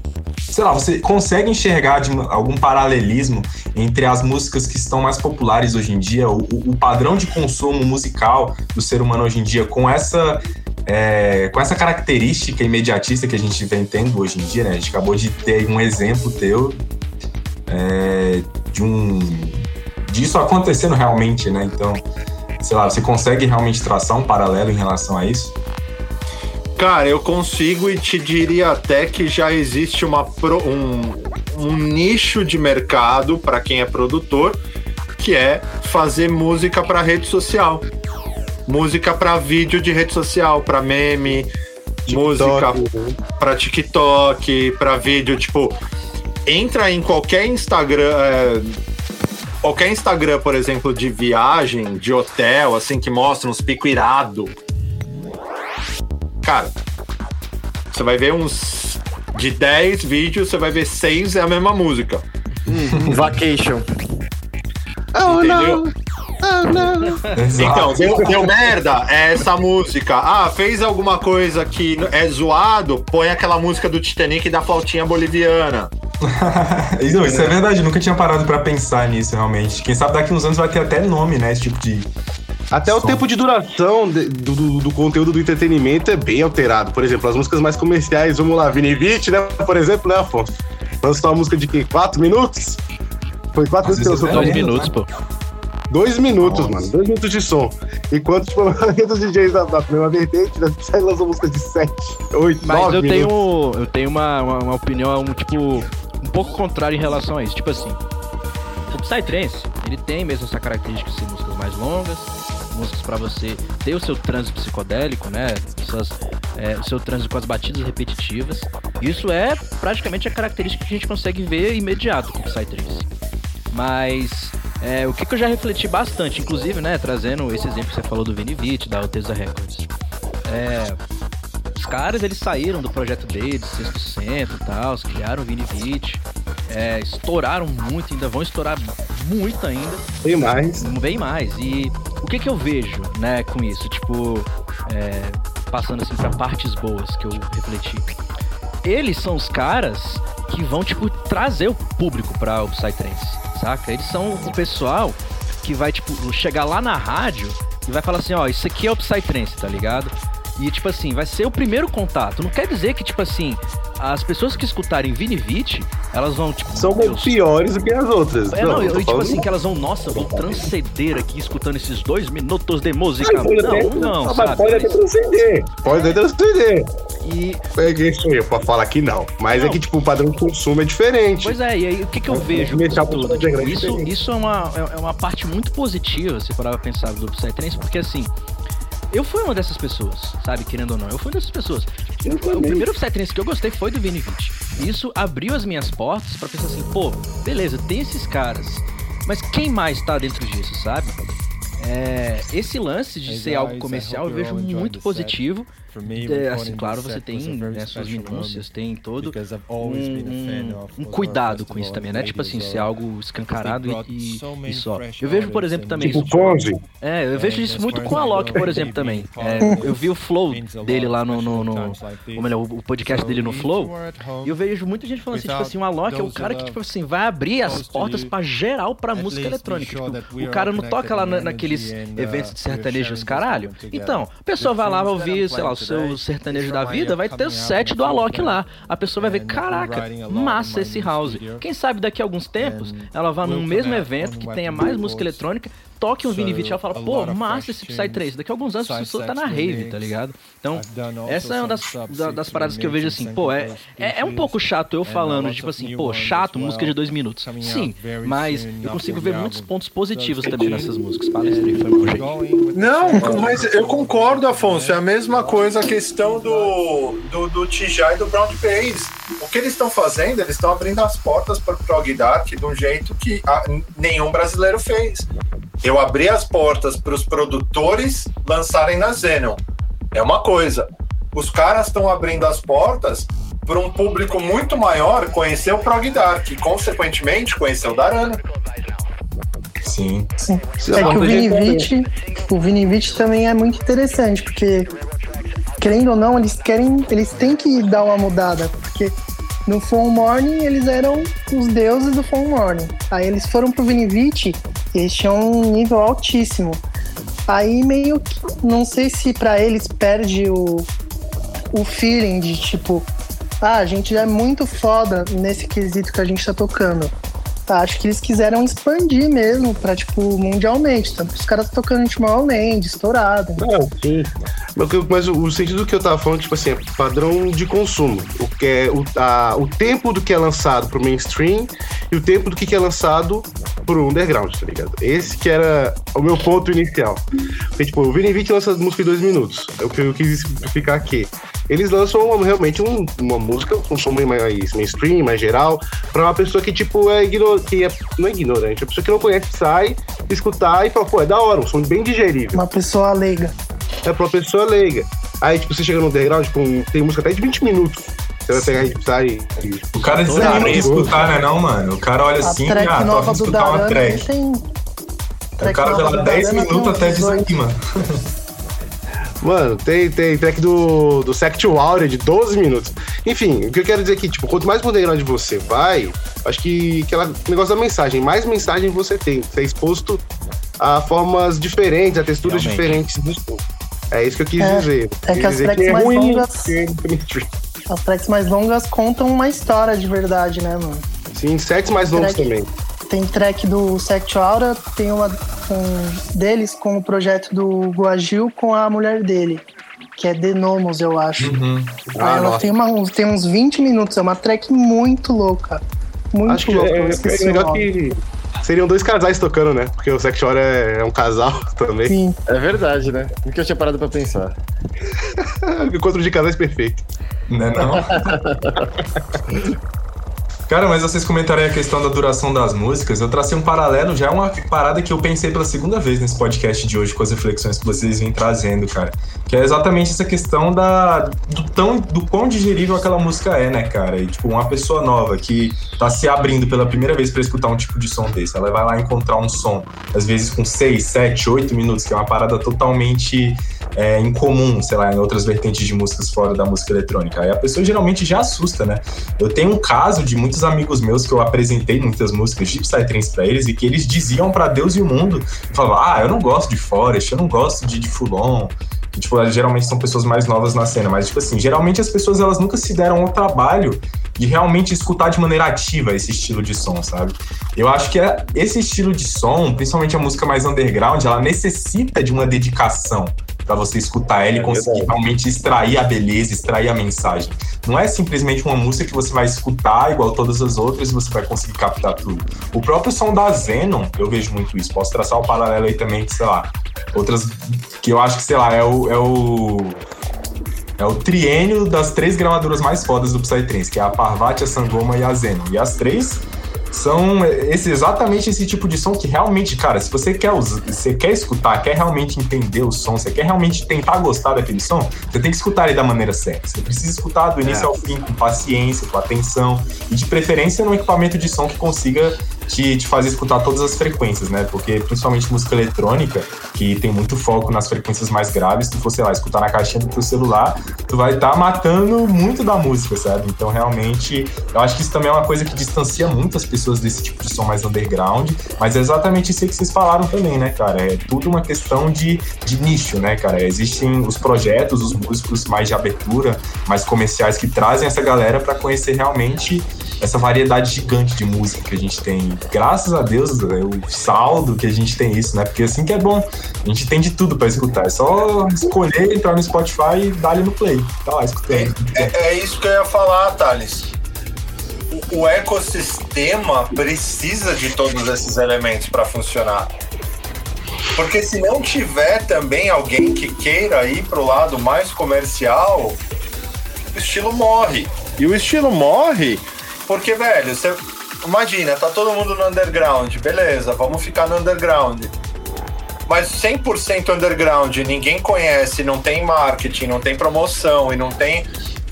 sei lá, você consegue enxergar algum paralelismo entre as músicas que estão mais populares hoje em dia, o, o padrão de consumo musical do ser humano hoje em dia, com essa é, com essa característica imediatista que a gente vem tendo hoje em dia, né? A gente acabou de ter um exemplo teu é, de um disso acontecendo realmente, né? Então, sei lá, você consegue realmente traçar um paralelo em relação a isso? Cara, eu consigo e te diria até que já existe uma pro- um, um nicho de mercado para quem é produtor, que é fazer música para rede social. Música para vídeo de rede social, para meme, música para TikTok, para vídeo, tipo, entra em qualquer Instagram, é, qualquer Instagram, por exemplo, de viagem, de hotel, assim, que mostra uns pico irado. Cara, você vai ver uns de 10 vídeos, você vai ver 6 é a mesma música. Vacation. Oh, Entendeu? Então, deu, deu merda, é essa música. Ah, fez alguma coisa que é zoado, põe aquela música do Titanic da flautinha boliviana. Não, isso é verdade, eu nunca tinha parado pra pensar nisso realmente. Quem sabe daqui uns anos vai ter até nome, né? Esse tipo de. Até o Som. tempo de duração de- do, do- do conteúdo do entretenimento é bem alterado. Por exemplo, as músicas mais comerciais, vamos lá, Vini Vici, né? Por exemplo, né, Afonso? Lançou uma música de quê? Quatro minutos? Foi quatro minutos que vezes lançou Dois pra- minutos, pô. Dois minutos, Nossa. mano. Dois minutos de som. Enquanto, tipo, a maioria dos DJs da, da primeira vertente, né, sai lançou música de sete, oito, Mas nove eu minutos. tenho, eu tenho uma, uma, uma opinião, um, tipo, pouco contrária em relação a isso. Tipo assim, o Psytrance, ele tem mesmo essa característica de ser músicas mais longas, músicas pra você ter o seu trânsito psicodélico, né? Suas, é, o seu trânsito com as batidas repetitivas. Isso é praticamente a característica que a gente consegue ver imediato com o Psytrance. Mas é, o que, que eu já refleti bastante, inclusive, né, trazendo esse exemplo que você falou do Vini Vitti, da Alteza Records. É, os caras, eles saíram do projeto deles, Sexto Centro e tal, criaram o Vini Vitti, é, estouraram muito, ainda vão estourar muito ainda, Tem mais. bem mais. E o que que eu vejo, né, com isso? Tipo, é, passando assim pra partes boas que eu refleti. Eles são os caras que vão, tipo, trazer o público pra o Psytrance, saca? Eles são o pessoal que vai, tipo, chegar lá na rádio e vai falar assim, ó, isso aqui é o Psytrance, tá ligado? E, tipo assim, vai ser o primeiro contato. Não quer dizer que, tipo assim, as pessoas que escutarem Vini Vici, elas vão, tipo, São "Meu, piores do que as outras. é, não, eu, tô tipo assim, que elas vão, nossa, vou transcender aqui escutando esses dois minutos de música. Ai, até- Não, não, Ah, mas sabe? Pode até transcender. Pode até transcender. E, É que sou eu pra falar que não. Mas Não. é que, tipo, o padrão de consumo é diferente. pois é, e aí o que, que eu vejo Deixar com o tudo? Tipo, isso, isso é, uma, é é uma parte muito positiva, se parar pra pensar do Psytrance, porque assim, eu fui uma dessas pessoas, sabe, querendo ou não, eu fui uma dessas pessoas. O primeiro Psytrance que eu gostei foi do Vini Vici. E Isso abriu as minhas portas pra pensar assim, pô, beleza, tem esses caras, mas quem mais tá dentro disso, sabe? é, esse lance de ser algo comercial eu vejo muito positivo. É, assim, claro, você tem né, suas minúcias, tem todo um, um, cuidado com isso também, né? Tipo assim, ser algo escancarado e, e só. Eu vejo, por exemplo, também. Tipo Conze. É, eu vejo isso muito com a Loki, por exemplo, também. É, eu vi o flow dele lá no. no, no ou melhor, o podcast dele no Flow. E eu vejo muita gente falando assim, tipo assim, o Alok é o cara que, tipo assim, vai abrir as portas pra geral pra música eletrônica. Tipo, o cara não toca lá na, naqueles eventos de sertanejos, caralho. Então, a pessoa vai lá, vai ouvir, sei lá, o seu sertanejo da vida, vai ter o set do Alok lá. A pessoa vai ver, caraca, massa esse house. Quem sabe daqui a alguns tempos, ela vá num mesmo evento que tenha mais música eletrônica toque um Vini Vici e fala, pô, massa esse Psy 3. Daqui a alguns anos a pessoa tá na rave, tá ligado? Então, essa é uma das, das paradas que eu vejo assim, pô, é, é, é um pouco chato eu falando, tipo assim, pô, chato, música de dois minutos. Sim, mas eu consigo ver muitos pontos positivos também nessas músicas. Palestrei, foi mal, gente. Não, mas eu concordo, Afonso. É a mesma coisa a questão do, do, do Tijá e do Brown Pace. O que eles estão fazendo, eles estão abrindo as portas para o Prog Dark de um jeito que ah, nenhum brasileiro fez. Eu abri as portas para os produtores lançarem na Zenon. É uma coisa. Os caras estão abrindo as portas para um público muito maior conhecer o Prog Dark e, consequentemente, conhecer o Darana. Sim. Sim. É que o Vinivite, o Vinivite também é muito interessante, porque querendo ou não, eles querem, eles têm que dar uma mudada, porque no Full Morning eles eram os deuses do Full Morning. Aí eles foram pro Vinivite e eles tinham um nível altíssimo. Aí meio que não sei se para eles perde o, o feeling de tipo, ah, a gente é muito foda nesse quesito que a gente tá tocando. Acho que eles quiseram expandir mesmo pra, tipo, mundialmente. Tanto que os caras tocando em Tomorrowland, estourado. Não, sim. Mas o, o sentido que eu tava falando, tipo assim, é padrão de consumo. O, que é, o, a, o tempo do que é lançado pro mainstream e o tempo do que é lançado pro underground, tá ligado? Esse que era o meu ponto inicial. Porque, tipo, o Vini Vic lança música em dois minutos. É o que eu quis explicar aqui eles lançam uma, realmente um, uma música com um som mais mainstream, mais geral, pra uma pessoa que, tipo, é, ignor que é não é ignorante, é uma pessoa que não conhece, sai, escutar e fala, pô, é da hora, um som bem digerível. Uma pessoa leiga. É pra uma pessoa leiga. Aí, tipo, você chega no underground, tipo, tem música até de 20 minutos. Você vai pegar e sai. E... O cara desanima de escutar, né, não, mano? O cara olha assim, track ah, nova tô do escutar uma track. tem. O cara vê lá 10 minutos até desanima. Mano, tem, tem track do, do Sector Aura de 12 minutos. Enfim, o que eu quero dizer aqui, tipo, quanto mais underground você vai, acho que aquela negócio da mensagem, mais mensagem você tem. Você é exposto a formas diferentes, a texturas Realmente. diferentes do som. É isso que eu quis É, dizer. é que as dizer tracks é mais ruim longas- ter mainstream. As tracks mais longas contam uma história de verdade, né, mano? Sim, sets mais longos Track- também. Tem track do Sect Aura, tem uma um deles com o projeto do Guagil com a mulher dele, que é Denomos, eu acho. Uhum. Ah, Ela nossa. tem, uma, uns- tem uns 20 minutos, é uma track muito louca. Muito Acho louca, eu é, esqueci é o legal que seriam dois casais tocando, né? Porque o Sect Hora é, é um casal também. Sim. É verdade, né? Nunca eu tinha parado pra pensar. Encontro de casais perfeito. Né, não? Cara, mas vocês comentaram a questão da duração das músicas. Eu tracei um paralelo, já é uma parada que eu pensei pela segunda vez nesse podcast de hoje, com as reflexões que vocês vêm trazendo, cara. Que é exatamente essa questão da, do, tão, do quão digerível aquela música é, né, cara? E, tipo, uma pessoa nova que tá se abrindo pela primeira vez pra escutar um tipo de som desse, ela vai lá encontrar um som, às vezes com 6, 7, 8 minutos, que é uma parada totalmente é, incomum, sei lá, em outras vertentes de músicas fora da música eletrônica. Aí a pessoa geralmente já assusta, né? Eu tenho um caso de muitos amigos meus que eu apresentei muitas músicas de Psytrance pra eles e que eles diziam pra Deus e o mundo, falavam, ah, eu não gosto de Forest, eu não gosto de, de Fulon, que, tipo, geralmente são pessoas mais novas na cena, mas, tipo assim, geralmente as pessoas, elas nunca se deram ao trabalho de realmente escutar de maneira ativa esse estilo de som, sabe? Eu acho que é- esse estilo de som, principalmente a música mais underground, ela necessita de uma dedicação pra você escutar ela e conseguir realmente extrair a beleza, extrair a mensagem. Não é simplesmente uma música que você vai escutar igual todas as outras e você vai conseguir captar tudo. O próprio som da Zenon, eu vejo muito isso. Posso traçar o paralelo aí também, que, sei lá, outras que eu acho que, sei lá, é o. É o é o triênio das três gravadoras mais fodas do Psytrance, que é a Parvati, a Sangoma e a Zenon. E as três são esse, exatamente esse tipo de som que realmente, cara, se você quer, você quer escutar, quer realmente entender o som, você quer realmente tentar gostar daquele som, você tem que escutar ele da maneira certa. Você precisa escutar do início É. ao fim, com paciência, com atenção, e de preferência num equipamento de som que consiga te, te fazer escutar todas as frequências, né? Porque principalmente música eletrônica, que tem muito foco nas frequências mais graves, se tu for, sei lá, escutar na caixinha do teu celular, tu vai estar matando muito da música, sabe? Então, realmente, eu acho que isso também é uma coisa que distancia muito as pessoas desse tipo de som mais underground, mas é exatamente isso que vocês falaram também, né, cara? É tudo uma questão de, de nicho, né, cara? Existem os projetos, os músicos mais de abertura, mais comerciais, que trazem essa galera para conhecer realmente essa variedade gigante de música que a gente tem. Graças a Deus, é o saldo que a gente tem isso, né? Porque assim que é bom. A gente tem de tudo para escutar. É só escolher, entrar no Spotify e dar ali no play. Tá lá escutando. É, é isso que eu ia falar, Thales. O, o ecossistema precisa de todos esses elementos para funcionar. Porque se não tiver também alguém que queira ir pro lado mais comercial, o estilo morre. E o estilo morre Porque, velho, você imagina, tá todo mundo no underground, beleza, vamos ficar no underground. Mas 100% underground, ninguém conhece, não tem marketing, não tem promoção e não tem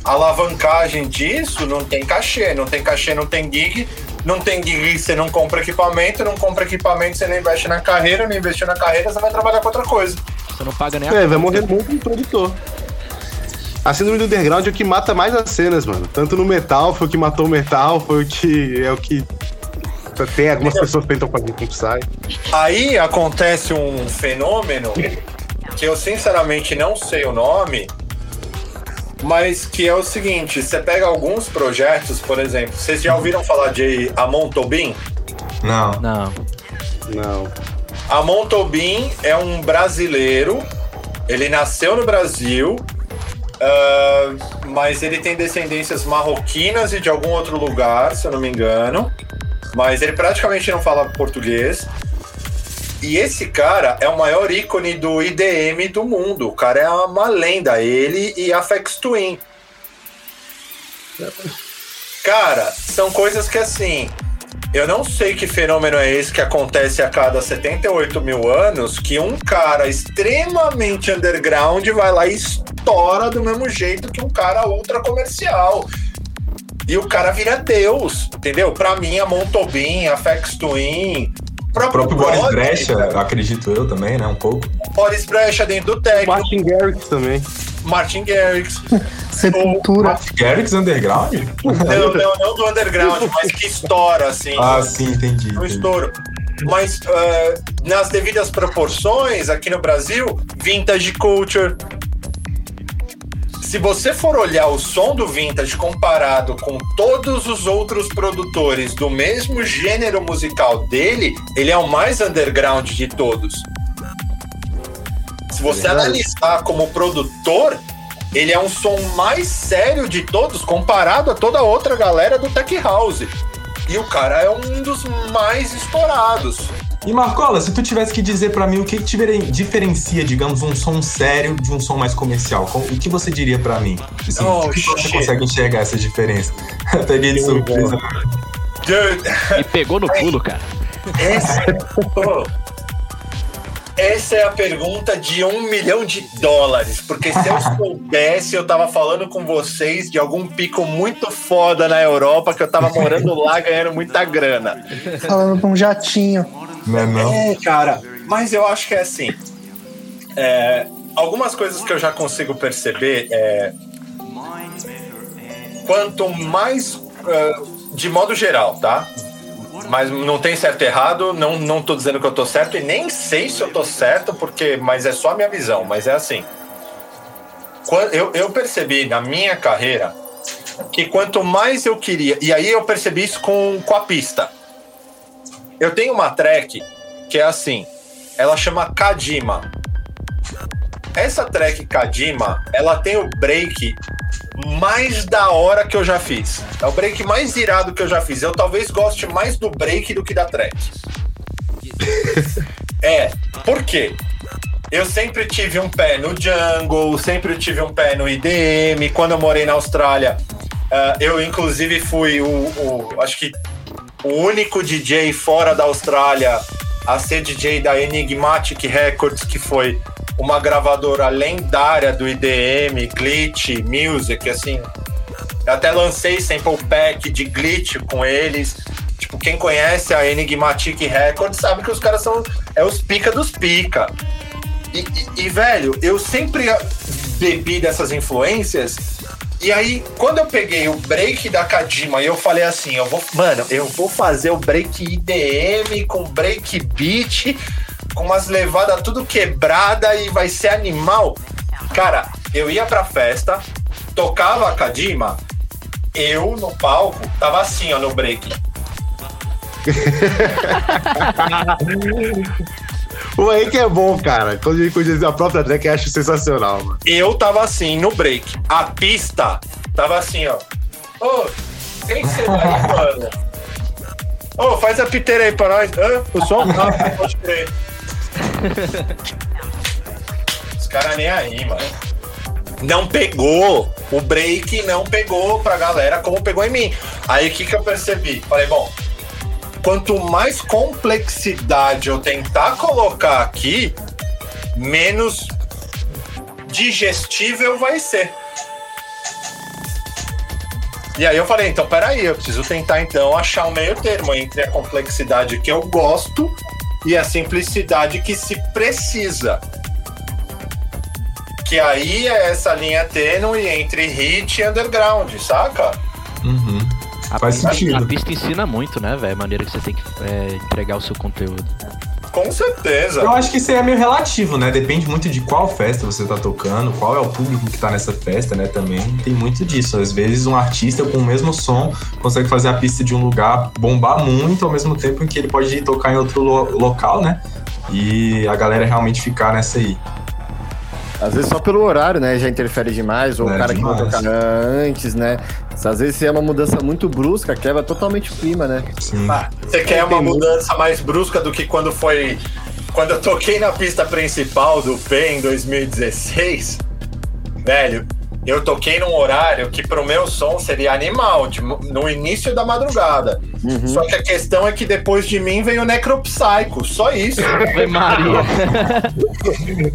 alavancagem disso, não tem cachê. Não tem cachê, não tem gig. Não tem gig, você não compra equipamento. Não compra equipamento, você não investe na carreira. Não investiu na carreira, você vai trabalhar com outra coisa. Você não paga nem a É, vai morrer muito produtor. A síndrome do underground é o que mata mais as cenas, mano. Tanto no metal, foi o que matou o metal, foi o que. É o que. Tem algumas pessoas que tentam fazer com Psy. Aí acontece um fenômeno que eu sinceramente não sei o nome, mas que é o seguinte: você pega alguns projetos, por exemplo, vocês já ouviram falar de Amon Tobin? Não. Não. Não. Amon Tobin é um brasileiro, ele nasceu no Brasil, ah, mas ele tem descendências marroquinas e de algum outro lugar, se eu não me engano. Mas ele praticamente não fala português. E esse cara é o maior ícone do IDM do mundo. O cara é uma lenda, ele e a Fex Twin. Cara, são coisas que assim. Eu não sei que fenômeno é esse que acontece a cada 78 mil anos que um cara extremamente underground vai lá e estoura do mesmo jeito que um cara ultra comercial. E o cara vira Deus, entendeu? Pra mim, a Montobin, a Fex Twin, O próprio Boris Brecha, acredito eu também, né? Um pouco. Boris Brecha dentro do técnico, Martin Garrix também. Martin Garrix. Sepultura. Garrix Underground? Não, não, não do underground, mas que estoura, assim. Ah, sim, entendi. entendi. estouro. Mas eh, nas devidas proporções, aqui no Brasil, vintage culture. Se você for olhar o som do vintage comparado com todos os outros produtores do mesmo gênero musical dele, ele é o mais underground de todos. Se você analisar como produtor, ele é um som mais sério de todos comparado a toda outra galera do Tech House. E o cara é um dos mais estourados. E Marcola, se tu tivesse que dizer pra mim o que, que diferen- diferencia, digamos, um som sério de um som mais comercial, com- o que você diria pra mim? Assim, Oh, o que você shit. consegue enxergar essa diferença? Peguei de surpresa. Dude, E pegou no pulo, cara. essa, oh, essa é a pergunta de um milhão de dólares. Porque se eu soubesse, eu tava falando com vocês de algum pico muito foda na Europa, que eu tava morando lá ganhando muita grana. Falando com um jatinho. Não é não? É, cara, mas eu acho que é assim. é, algumas coisas que eu já consigo perceber é. Quanto mais. é, de modo geral, tá? Mas não tem certo e errado, não, não tô dizendo que eu tô certo e nem sei se eu tô certo, porque. Mas é só a minha visão, mas é assim. Eu, eu percebi na minha carreira que quanto mais eu queria. E aí eu percebi isso com, com a pista. Eu tenho uma track que é assim, ela chama Kadima. Essa track Kadima, ela tem o break mais da hora que eu já fiz. É o break mais irado que eu já fiz. Eu talvez goste mais do break do que da track. é, por quê? Eu sempre tive um pé no jungle, sempre tive um pé no IDM. Quando eu morei na Austrália, ah, eu inclusive fui o, o- acho que o único DJ fora da Austrália a ser DJ da Enigmatic Records, que foi uma gravadora lendária do IDM, Glitch, Music, assim. Eu até lancei sample pack de Glitch com eles. Tipo, quem conhece a Enigmatic Records sabe que os caras são é os pica dos pica. E, e- e, velho, eu sempre bebi dessas influências. E aí, quando eu peguei o break da Kadima e eu falei assim, eu vou, mano, eu vou fazer o break IDM com break beat, com umas levadas tudo quebrada e vai ser animal. Cara, eu ia pra festa, tocava a Kadima, eu no palco tava assim, ó, no break. O aí que é bom, cara. Quando ele conhece a própria track, eu acho sensacional, mano. Eu tava assim, no break. A pista tava assim, ó. Ô, quem você vai, mano? Ô, faz a piteira aí pra nós. Hã? O som? Ah, pode crer. Os caras nem aí, mano. Não pegou. O break não pegou pra galera como pegou em mim. Aí o que, que eu percebi? Falei, bom, quanto mais complexidade eu tentar colocar aqui, menos digestível vai ser. E aí eu falei, então peraí, eu preciso tentar então achar um meio termo entre a complexidade que eu gosto e a simplicidade que se precisa. Que aí é essa linha tênue entre hit e underground, saca? Uhum. A Faz pista, sentido. A pista ensina muito, né, velho? A maneira que você tem que é, entregar o seu conteúdo. Com certeza. Eu acho que isso aí é meio relativo, né? Depende muito de qual festa você tá tocando, qual é o público que tá nessa festa, né? Também tem muito disso. Às vezes um artista com o mesmo som consegue fazer a pista de um lugar bombar muito, ao mesmo tempo em que ele pode ir tocar em outro lo- local, né? E a galera realmente ficar nessa aí. Às vezes só pelo horário, né? Já interfere demais, ou É, o cara que vai demais. tocar antes, né? Às vezes se é uma mudança muito brusca, quebra totalmente o clima, né? Sim. Ah, você quer uma mudança mais brusca do que quando foi. Quando eu toquei na pista principal do P em 2016? Velho, eu toquei num horário que pro meu som seria animal, de- no início da madrugada. Só que a questão é que depois de mim veio o Necropsycho, só isso. Ave Maria.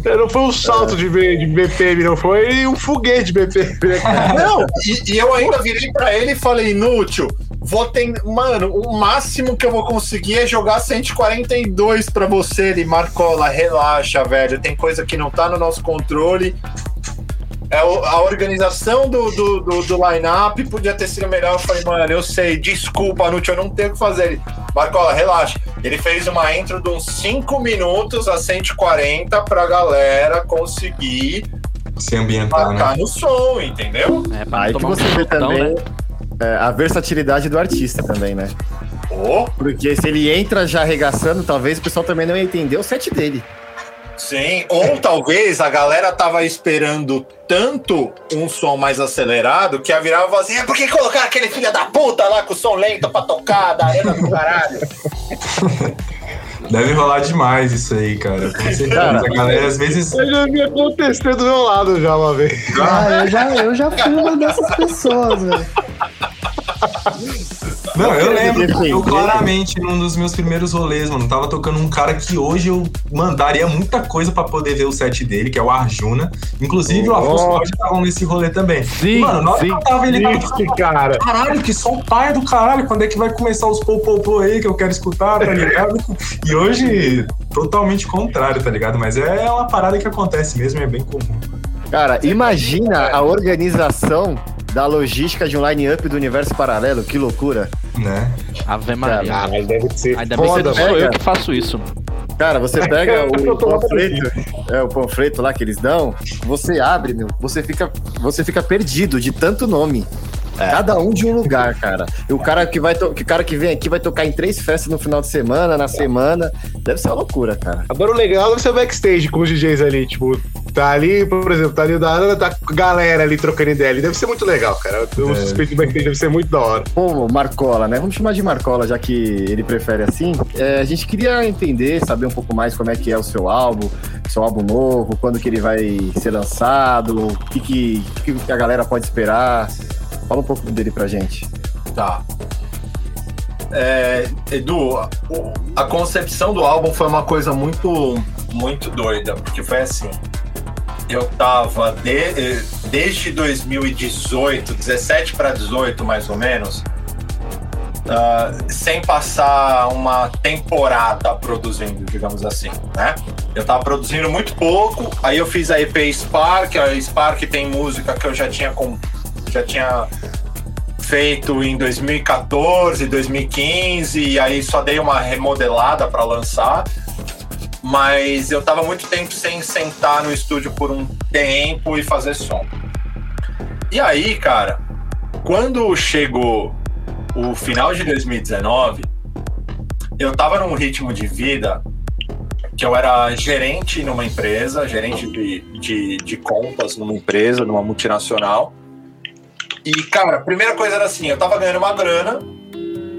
Não foi um salto de, de BPM, não foi um foguete de BPM. Não, e, e eu ainda virei pra ele e falei, inútil, vou ter. Mano, o máximo que eu vou conseguir é jogar 142 pra você, ele Marcola, relaxa, velho. Tem coisa que não tá no nosso controle. É, a organização do, do, do, do line-up podia ter sido melhor. Eu falei, mano, eu sei, desculpa, Nútil, eu não tenho o que fazer. Ele, Marcola, relaxa. Ele fez uma intro de uns 5 minutos a 140 pra galera conseguir Se ambientar, né? marcar no som, entendeu? É, pra Aí que você vê também né? é, a versatilidade do artista também, né? Ô, Porque se ele entra já arregaçando, talvez o pessoal também não ia entender o set dele. Sim, ou talvez a galera tava esperando tanto um som mais acelerado que a virava assim: é por que colocar aquele filho da puta lá com o som lento pra tocar da arena do caralho? Deve rolar demais isso aí, cara. Com certeza. Cara, a galera às vezes. Eu já vi acontecer do meu lado já uma vez. Ah, eu já, eu já fui uma dessas pessoas, velho. Não, eu lembro, eu claramente, num dos meus primeiros rolês, mano, tava tocando um cara que hoje eu mandaria muita coisa pra poder ver o set dele, que é o Arjuna. Inclusive, o Afonso. Jorge tava nesse rolê também. Sim, mano, na hora que sim. eu tava, ele tava cara. Caralho, que som pai do caralho, quando é que vai começar os popopô aí que eu quero escutar, tá ligado? E hoje, totalmente contrário, tá ligado? Mas é uma parada que acontece mesmo, é bem comum. Cara, imagina a organização da logística de um line-up do universo paralelo, que loucura. Né? Ave Maria. Ah, mas deve ser Ainda bem que sou velho. eu que faço isso, mano. Cara, você pega o panfleto, é, o panfleto lá que eles dão, você abre, meu, você fica, você fica perdido de tanto nome. Cada um de um lugar, cara. E o cara que vai que o cara que vem aqui vai tocar em três festas no final de semana, na semana. Deve ser uma loucura, cara. Agora o legal deve ser o backstage com os DJs ali, tipo, tá ali, por exemplo, tá ali o da Ana, tá com a galera ali trocando ideia ali. Deve ser muito legal, cara. O É. suspeito de backstage deve ser muito da hora. Pô, Marcola, né? Vamos chamar de Marcola, já que ele prefere assim. É, a gente queria entender, saber um pouco mais como é que é o seu álbum, seu álbum novo, quando que ele vai ser lançado, o que, que que a galera pode esperar. Fala um pouco dele pra gente. Tá. é, Edu, a, concepção do álbum foi uma coisa muito, muito doida, porque foi assim. Eu tava de- eh, desde 2018, 17 para 18 mais ou menos, ah, sem passar uma temporada produzindo, digamos assim, né? Eu tava produzindo muito pouco, aí eu fiz a EP Spark, a Spark tem música que eu já tinha com, já tinha feito em 2014, 2015, e aí só dei uma remodelada para lançar. Mas eu tava muito tempo sem sentar no estúdio por um tempo e fazer som. E aí, cara, quando chegou o final de 2019, eu tava num ritmo de vida que eu era gerente numa empresa, gerente de, de, de contas numa empresa, numa multinacional. E, cara, a primeira coisa era assim, eu tava ganhando uma grana,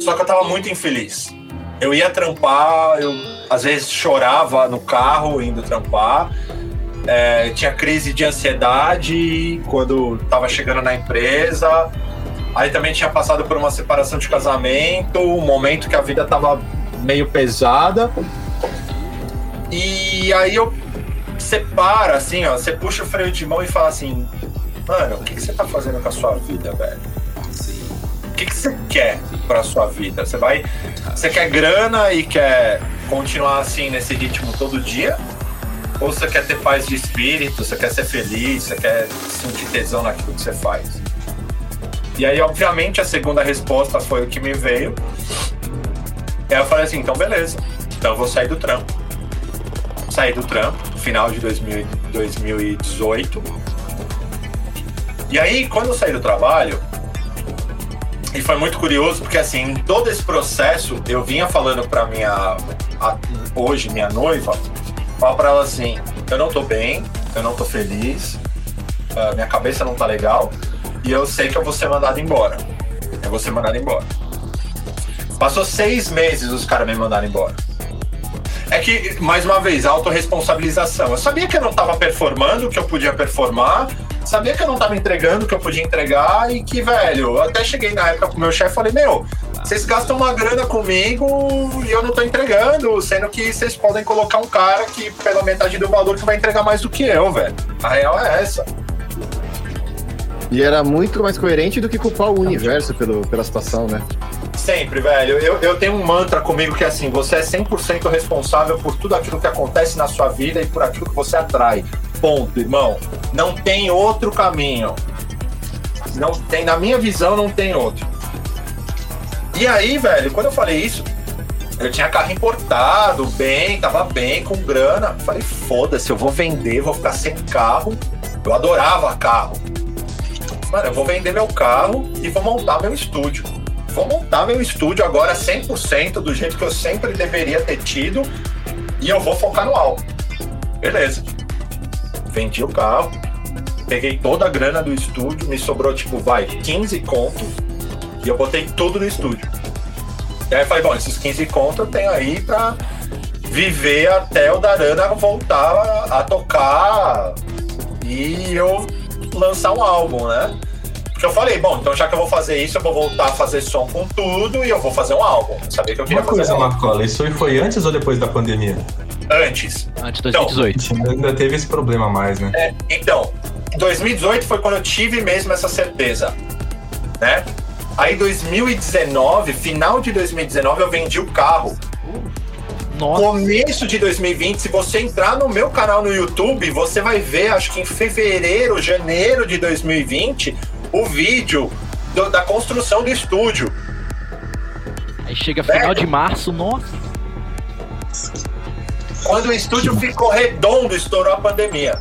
só que eu tava muito infeliz. Eu ia trampar, eu às vezes chorava no carro indo trampar. É, tinha crise de ansiedade quando tava chegando na empresa. Aí também tinha passado por uma separação de casamento, um momento que a vida tava meio pesada. E aí eu separa, assim, ó, você puxa o freio de mão e fala assim, mano, o que, que você tá fazendo com a sua vida, velho? O que, que você quer pra sua vida? Você vai. Você quer grana e quer continuar assim nesse ritmo todo dia? Ou você quer ter paz de espírito, você quer ser feliz, você quer sentir tesão naquilo que você faz? E aí, obviamente, a segunda resposta foi o que me veio. E aí eu falei assim, então beleza. Então eu vou sair do trampo. Saí do trampo, final de 2000 2018. E aí, quando eu saí do trabalho, e foi muito curioso, porque assim, em todo esse processo, eu vinha falando pra minha, a- hoje, minha noiva, falo pra ela assim, eu não tô bem, eu não tô feliz, a minha cabeça não tá legal, e eu sei que eu vou ser mandado embora. Eu vou ser mandado embora. Passou seis meses os caras me mandaram embora. É que, mais uma vez, autorresponsabilização. Eu sabia que eu não estava performando que eu podia performar, sabia que eu não estava entregando que eu podia entregar e que, velho, eu até cheguei na época com o meu chefe e falei, meu, vocês gastam uma grana comigo e eu não tô entregando, sendo que vocês podem colocar um cara que, pela metade do valor, que vai entregar mais do que eu, velho. A real é essa. E era muito mais coerente do que culpar o universo pelo, pela situação, né? Sempre, velho. Eu, eu tenho um mantra comigo que é assim: você é 100% responsável por tudo aquilo que acontece na sua vida e por aquilo que você atrai. Ponto, irmão. Não tem outro caminho. Não tem, na minha visão, não tem outro. E aí, velho, quando eu falei isso, eu tinha carro importado, bem, tava bem, com grana. Falei, foda-se, eu vou vender, vou ficar sem carro. Eu adorava carro. Mano, eu vou vender meu carro e vou montar meu estúdio. Vou montar meu estúdio agora 100% do jeito que eu sempre deveria ter tido e eu vou focar no álbum. Beleza. Vendi o carro, peguei toda a grana do estúdio, me sobrou tipo, vai, 15 contos e eu botei tudo no estúdio. E aí eu falei, bom, esses 15 contos eu tenho aí pra viver até o Darana voltar a, a tocar e eu lançar um álbum, né? Porque eu falei, bom, então já que eu vou fazer isso, eu vou voltar a fazer som com tudo e eu vou fazer um álbum. Eu sabia que eu queria Uma coisa, fazer um álbum. Marcola, isso aí foi antes ou depois da pandemia? Antes. Antes de 2018. Ainda teve esse problema a mais, né? É, então, 2018 foi quando eu tive mesmo essa certeza, né? Aí 2019, final de 2019, eu vendi o carro. Começo de 2020, se você entrar no meu canal no YouTube, você vai ver, acho que em fevereiro, janeiro de 2020, o vídeo do- da construção do estúdio. Aí chega final de março, nossa. Quando o estúdio ficou redondo, estourou a pandemia.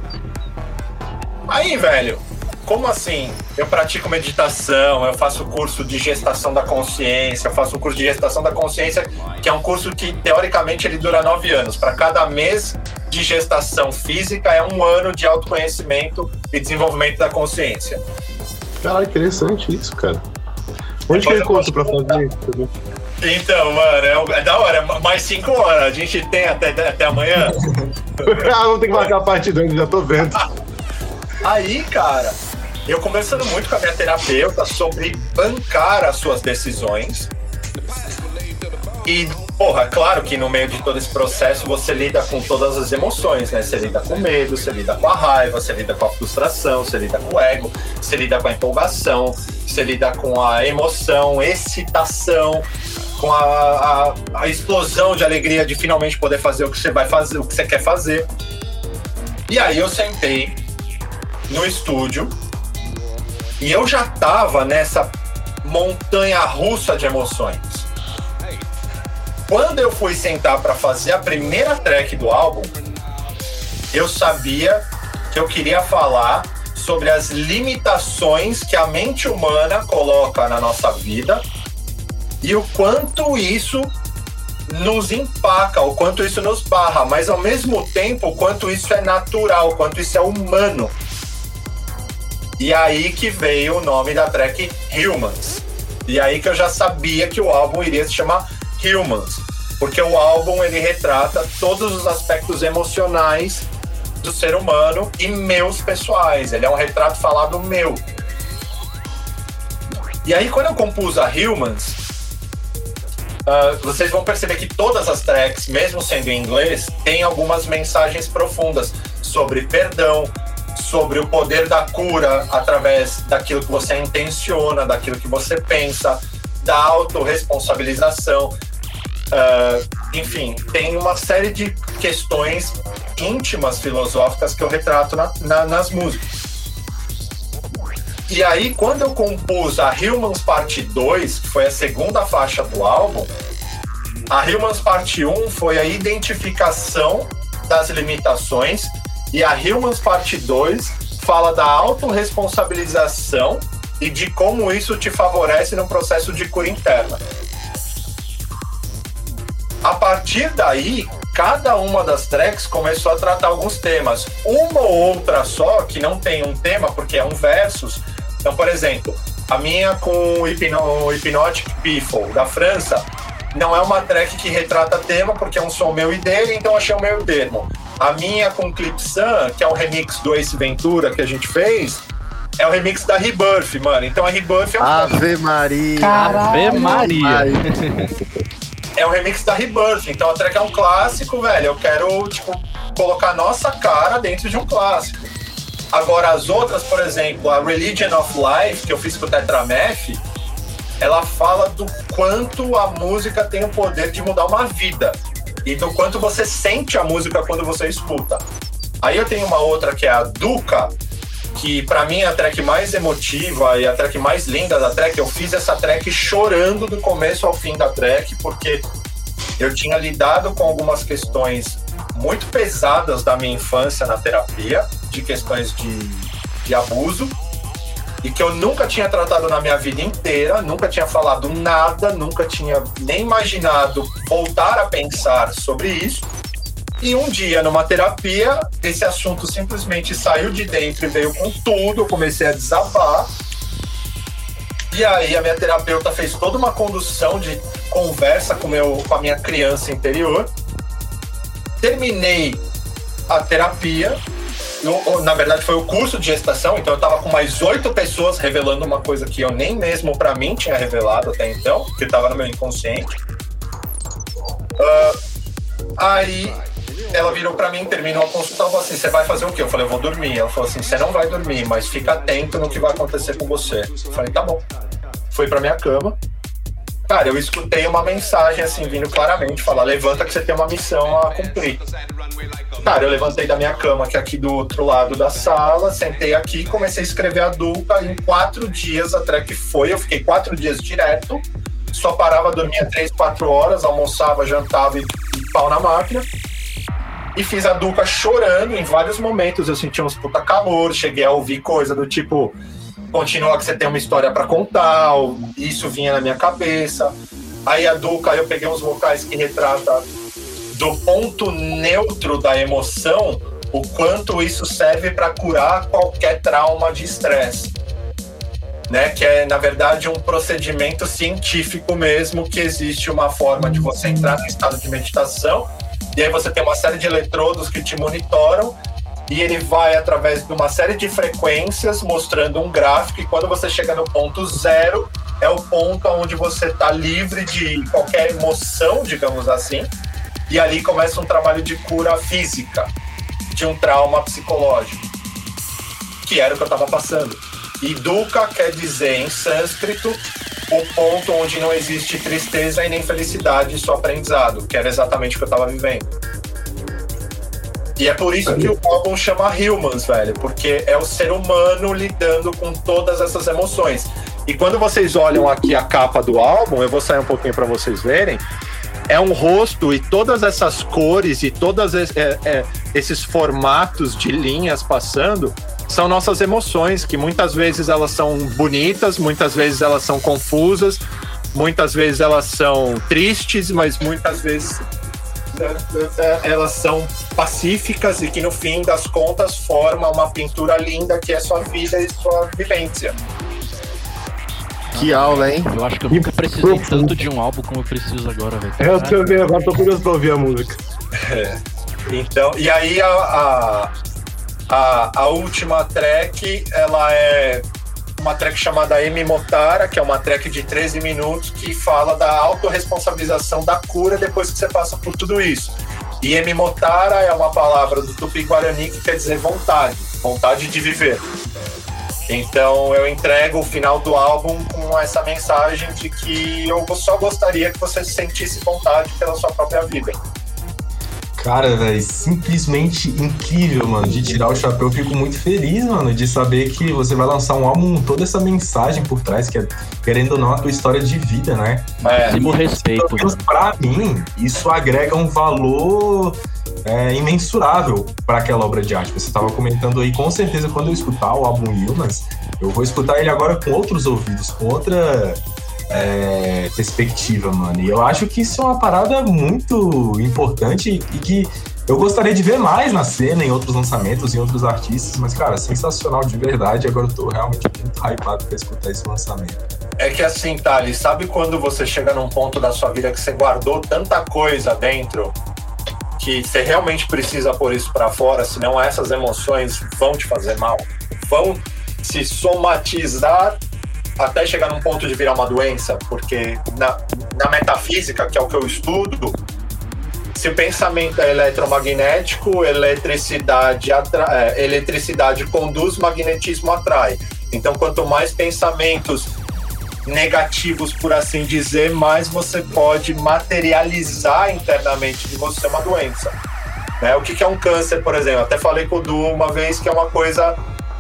Aí, velho, como assim? Eu pratico meditação, eu faço curso de gestação da consciência, eu faço um curso de gestação da consciência, que é um curso que, teoricamente, ele dura nove anos. Para cada mês de gestação física, é um ano de autoconhecimento e desenvolvimento da consciência. Caralho, interessante isso, cara. Onde que ele conta pra fazer isso? Então, mano, é, é da hora. Mais cinco horas. A gente tem até, até amanhã. ah, vamos ter que marcar a parte 2, já tô vendo. Aí, cara, eu conversando muito com a minha terapeuta sobre bancar as suas decisões. E, porra, claro que no meio de todo esse processo você lida com todas as emoções, né? Você lida com medo, você lida com a raiva, você lida com a frustração, você lida com o ego, você lida com a empolgação, você lida com a emoção, excitação, com a, a, a explosão de alegria de finalmente poder fazer o que você vai fazer, o que você quer fazer. E aí eu sentei no estúdio e eu já tava nessa montanha russa de emoções. Quando eu fui sentar para fazer a primeira track do álbum, eu sabia que eu queria falar sobre as limitações que a mente humana coloca na nossa vida e o quanto isso nos empaca, o quanto isso nos barra, mas ao mesmo tempo, o quanto isso é natural, o quanto isso é humano. E aí que veio o nome da track Humans. E aí que eu já sabia que o álbum iria se chamar Humans, porque o álbum ele retrata todos os aspectos emocionais do ser humano e meus pessoais. Ele é um retrato falado meu. E aí quando eu compus a Humans, uh, vocês vão perceber que todas as tracks, mesmo sendo em inglês, têm algumas mensagens profundas sobre perdão, sobre o poder da cura através daquilo que você intenciona, daquilo que você pensa, da autorresponsabilização. Uh, enfim, tem uma série de questões íntimas filosóficas que eu retrato na, na, nas músicas. E aí, quando eu compus a Humans Parte 2, que foi a segunda faixa do álbum, a Humans Parte 1 foi a identificação das limitações e a Humans Parte 2 fala da autorresponsabilização e de como isso te favorece no processo de cura interna. A partir daí, cada uma das tracks começou a tratar alguns temas. Uma ou outra só, que não tem um tema, porque é um versus. Então, por exemplo, a minha com o Hypno Hypnotic People, da França, não é uma track que retrata tema, porque é um som meu e dele, então achei o meio termo. A minha com Clip Sun, que é o remix do Ace Ventura que a gente fez, é o remix da Rebirth, mano. Então a Rebirth é um. Ave Maria! Ave Maria! É o remix da Rebirth. Então a track é um clássico, velho. Eu quero, tipo, colocar nossa cara dentro de um clássico. Agora, as outras, por exemplo, a Religion of Life, que eu fiz com o Tetrameth, ela fala do quanto a música tem o poder de mudar uma vida e do quanto você sente a música quando você escuta. Aí eu tenho uma outra que é a Duca, que para mim é a track mais emotiva e a track mais linda da track. Eu fiz essa track chorando do começo ao fim da track, porque eu tinha lidado com algumas questões muito pesadas da minha infância na terapia, de questões de, de abuso, e que eu nunca tinha tratado na minha vida inteira, nunca tinha falado nada, nunca tinha nem imaginado voltar a pensar sobre isso. E um dia, numa terapia, esse assunto simplesmente saiu de dentro e veio com tudo. Eu comecei a desabar. E aí, a minha terapeuta fez toda uma condução de conversa com, meu, com a minha criança interior. Terminei a terapia. Na verdade, foi o curso de gestação, então eu estava com mais oito pessoas revelando uma coisa que eu nem mesmo para mim tinha revelado até então, que estava no meu inconsciente. Uh, aí ela virou para mim, terminou a consulta, ela falou assim: Você vai fazer o quê? Eu falei: Eu vou dormir. Ela falou assim: Você não vai dormir, mas fica atento no que vai acontecer com você. Eu falei: Tá bom. Fui pra minha cama. Cara, eu escutei uma mensagem assim, vindo claramente: falar, Levanta que você tem uma missão a cumprir. Cara, eu levantei da minha cama, que é aqui do outro lado da sala, sentei aqui comecei a escrever a dupla. Em quatro dias a track foi, eu fiquei quatro dias direto, só parava, dormia três, quatro horas, almoçava, jantava e pau na máquina e fiz a Duca chorando em vários momentos. Eu senti uns puta calor, cheguei a ouvir coisa do tipo: continua que você tem uma história para contar, isso vinha na minha cabeça. Aí a Duca, eu peguei uns vocais que retrata do ponto neutro da emoção, o quanto isso serve para curar qualquer trauma de estresse. Né, que é, na verdade, um procedimento científico mesmo, que existe uma forma de você entrar no estado de meditação e aí você tem uma série de eletrodos que te monitoram e ele vai através de uma série de frequências mostrando um gráfico e quando você chega no ponto zero, é o ponto onde você está livre de qualquer emoção, digamos assim, e ali começa um trabalho de cura física de um trauma psicológico, que era o que eu estava passando. E dukkha quer dizer em sânscrito o ponto onde não existe tristeza e nem felicidade, só aprendizado, que era exatamente o que eu estava vivendo. E é por isso que o álbum chama Humans, velho, porque é o ser humano lidando com todas essas emoções. E quando vocês olham aqui a capa do álbum, eu vou sair um pouquinho para vocês verem, é um rosto e todas essas cores e todos é, é, esses formatos de linhas passando são nossas emoções, que muitas vezes elas são bonitas, muitas vezes elas são confusas, muitas vezes elas são tristes, mas muitas vezes elas são pacíficas e que no fim das contas forma uma pintura linda que é sua vida e sua vivência. Que aula, hein? Eu acho que eu nunca precisei tanto de um álbum como eu preciso agora, velho. Eu também, agora tô curioso pra ouvir a música. É. Então, e aí a, a, a, a última track, ela é uma track chamada M Motara, que é uma track de 13 minutos que fala da autorresponsabilização da cura depois que você passa por tudo isso. E M Motara é uma palavra do Tupi-Guarani que quer dizer vontade, vontade de viver. Então eu entrego o final do álbum com essa mensagem de que eu só gostaria que você sentisse vontade pela sua própria vida. Cara, velho, simplesmente incrível, mano. De tirar o chapéu, eu fico muito feliz, mano, de saber que você vai lançar um álbum com toda essa mensagem por trás, que é, querendo ou não, a tua história de vida, né? É, Máximo respeito. Pelo menos pra mim, isso agrega um valor é, imensurável para aquela obra de arte. Você estava comentando aí, com certeza, quando eu escutar o álbum Humans, eu vou escutar ele agora com outros ouvidos, com outra é, perspectiva, mano. E eu acho que isso é uma parada muito importante e que eu gostaria de ver mais na cena, em outros lançamentos, em outros artistas, mas, cara, sensacional de verdade. Agora eu tô realmente muito hypado pra escutar esse lançamento. É que assim, Thales, sabe quando você chega num ponto da sua vida que você guardou tanta coisa dentro que você realmente precisa pôr isso para fora, senão essas emoções vão te fazer mal, vão se somatizar até chegar num ponto de virar uma doença, porque na, na metafísica, que é o que eu estudo, se o pensamento é eletromagnético, eletricidade, é, eletricidade conduz, magnetismo atrai. Então, quanto mais pensamentos negativos, por assim dizer, mais você pode materializar internamente de você uma doença. Né? O que, que é um câncer, por exemplo? Até falei com o Du uma vez que é uma coisa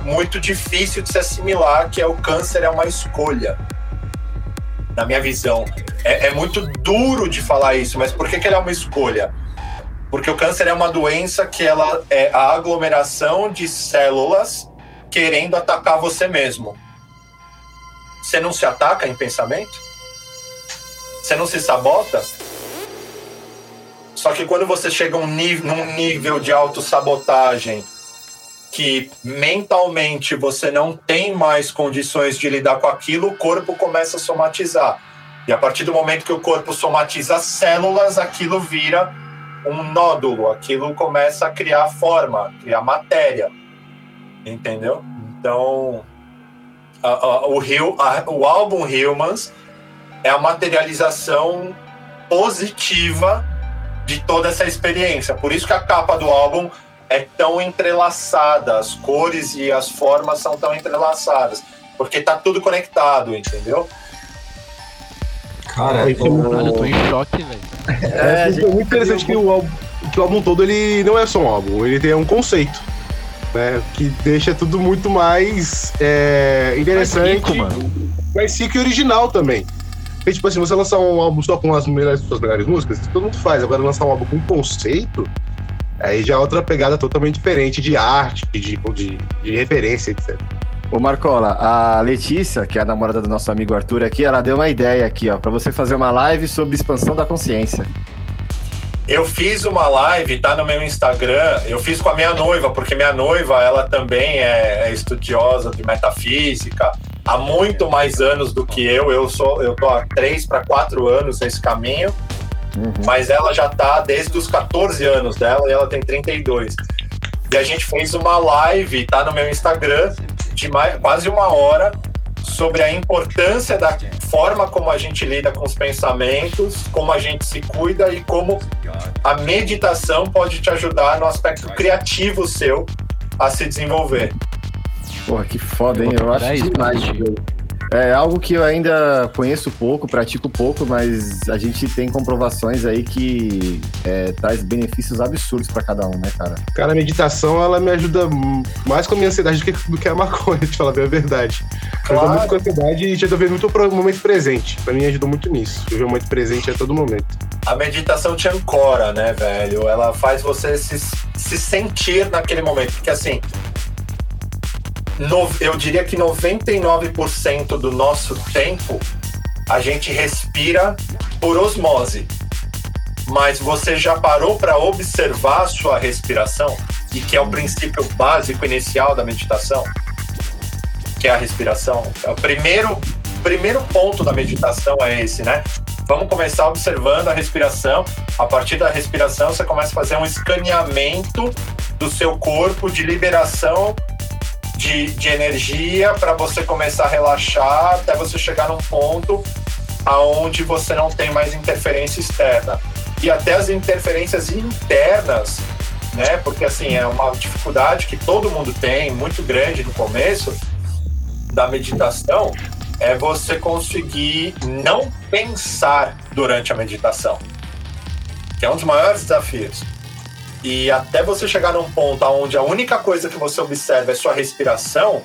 muito difícil de se assimilar, que é o câncer é uma escolha. Na minha visão. É, é muito duro de falar isso, mas por que, que ele é uma escolha? Porque o câncer é uma doença que ela é a aglomeração de células querendo atacar você mesmo. Você não se ataca em pensamento? Você não se sabota? Só que quando você chega um nível, num nível de autossabotagem que mentalmente você não tem mais condições de lidar com aquilo, o corpo começa a somatizar. E a partir do momento que o corpo somatiza células, aquilo vira um nódulo, aquilo começa a criar forma, criar matéria. Entendeu? Então, a, a, o, Rio, a, o álbum Humans é a materialização positiva de toda essa experiência. Por isso que a capa do álbum é tão entrelaçada, as cores e as formas são tão entrelaçadas, porque tá tudo conectado, entendeu? Cara, eu, eu tô em choque, velho. É, é, é muito interessante que o, álbum, que o álbum todo ele não é só um álbum, ele tem um conceito. Né, que deixa tudo muito mais é, interessante, mais rico, mais rico e original também. Porque, tipo assim, você lançar um álbum só com as melhores, suas melhores músicas, todo mundo faz. Agora lançar um álbum com conceito, Aí já é outra pegada totalmente diferente de arte, de, de, de referência, etc. Ô Marcola, a Letícia, que é a namorada do nosso amigo Arthur aqui, ela deu uma ideia aqui, ó, para você fazer uma live sobre expansão da consciência. Eu fiz uma live, tá no meu Instagram. Eu fiz com a minha noiva, porque minha noiva, ela também é, é estudiosa de metafísica há muito mais anos do que eu. Eu sou, eu tô há três para quatro anos nesse caminho. Uhum. Mas ela já tá desde os 14 anos dela e ela tem 32. E a gente fez uma live, tá no meu Instagram, de mais, quase uma hora, sobre a importância da forma como a gente lida com os pensamentos, como a gente se cuida e como a meditação pode te ajudar no aspecto criativo seu a se desenvolver. Porra, que foda, hein? Eu acho demais. É algo que eu ainda conheço pouco, pratico pouco, mas a gente tem comprovações aí que é, traz benefícios absurdos pra cada um, né, cara? Cara, a meditação, ela me ajuda mais com a minha ansiedade do que, do que a maconha, te falar bem a verdade. Claro. Ajuda muito com a ansiedade e te ajuda muito pro momento presente. Pra mim, ajuda muito nisso. Viver o momento presente a todo momento. A meditação te ancora, né, velho? Ela faz você se, se sentir naquele momento. Porque assim, no- eu diria que 99% do nosso tempo a gente respira por osmose. Mas você já parou para observar a sua respiração? E que é o princípio básico inicial da meditação? Que é a respiração. É O primeiro, primeiro ponto da meditação é esse, né? Vamos começar observando a respiração. A partir da respiração, você começa a fazer um escaneamento do seu corpo de liberação de, de energia para você começar a relaxar até você chegar num ponto aonde você não tem mais interferência externa. E até as interferências internas, né? Porque assim, é uma dificuldade que todo mundo tem, muito grande no começo da meditação, é você conseguir não pensar durante a meditação. Que é um dos maiores desafios. E até você chegar num ponto onde a única coisa que você observa é sua respiração,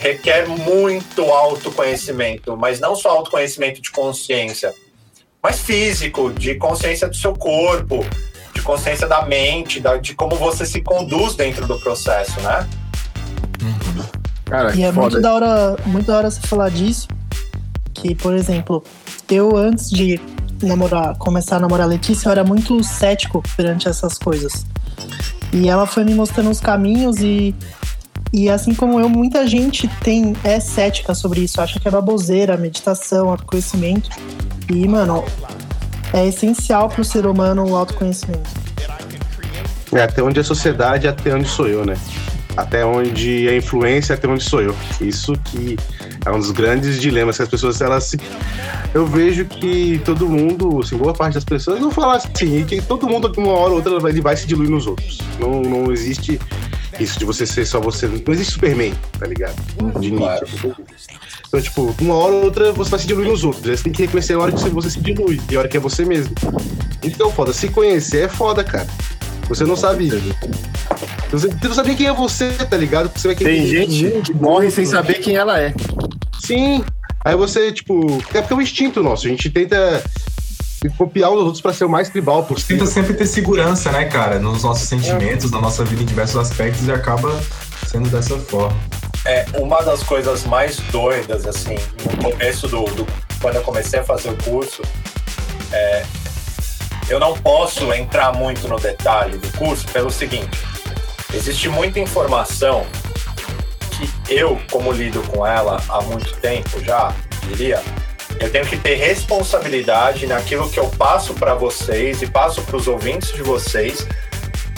requer muito autoconhecimento, mas não só autoconhecimento de consciência, mas físico, de consciência do seu corpo, de consciência da mente, da- de como você se conduz dentro do processo, né? Cara, E é muito da hora, muito da hora você falar disso. Que, por exemplo, eu antes de namorar, começar a namorar a Letícia, eu era muito cético perante essas coisas. E ela foi me mostrando os caminhos e e assim como eu, muita gente tem é cética sobre isso, acha que é baboseira, meditação, autoconhecimento. E, mano, é essencial pro ser humano o autoconhecimento. É até onde a sociedade, até onde sou eu, né? Até onde a influência, até onde sou eu. Isso que é um dos grandes dilemas que as pessoas, elas se... Eu vejo que todo mundo, assim, boa parte das pessoas, não falar assim, que todo mundo, uma hora ou outra, ele vai- ele vai se diluir nos outros. Não, não existe isso de você ser só você. Não existe Superman, tá ligado? De Nietzsche. Então, tipo, uma hora ou outra você vai se diluir nos outros. Você tem que reconhecer a hora que você se dilui e a hora que é você mesmo. Então, foda. Se conhecer é foda, cara. Você não sabe. Você não sabe quem é você, tá ligado? Você vai Tem gente que morre sem saber quem ela é. Sim. Aí você, tipo. É porque é um instinto nosso. A gente tenta copiar os outros pra ser o mais tribal possível. Tenta sempre ter segurança, né, cara, nos nossos sentimentos, na nossa vida em diversos aspectos e acaba sendo dessa forma. É uma das coisas mais doidas, assim, no começo do, do- quando eu comecei a fazer o curso, é, eu não posso entrar muito no detalhe do curso pelo seguinte: existe muita informação que eu, como lido com ela há muito tempo já, diria, eu tenho que ter responsabilidade naquilo que eu passo para vocês e passo para os ouvintes de vocês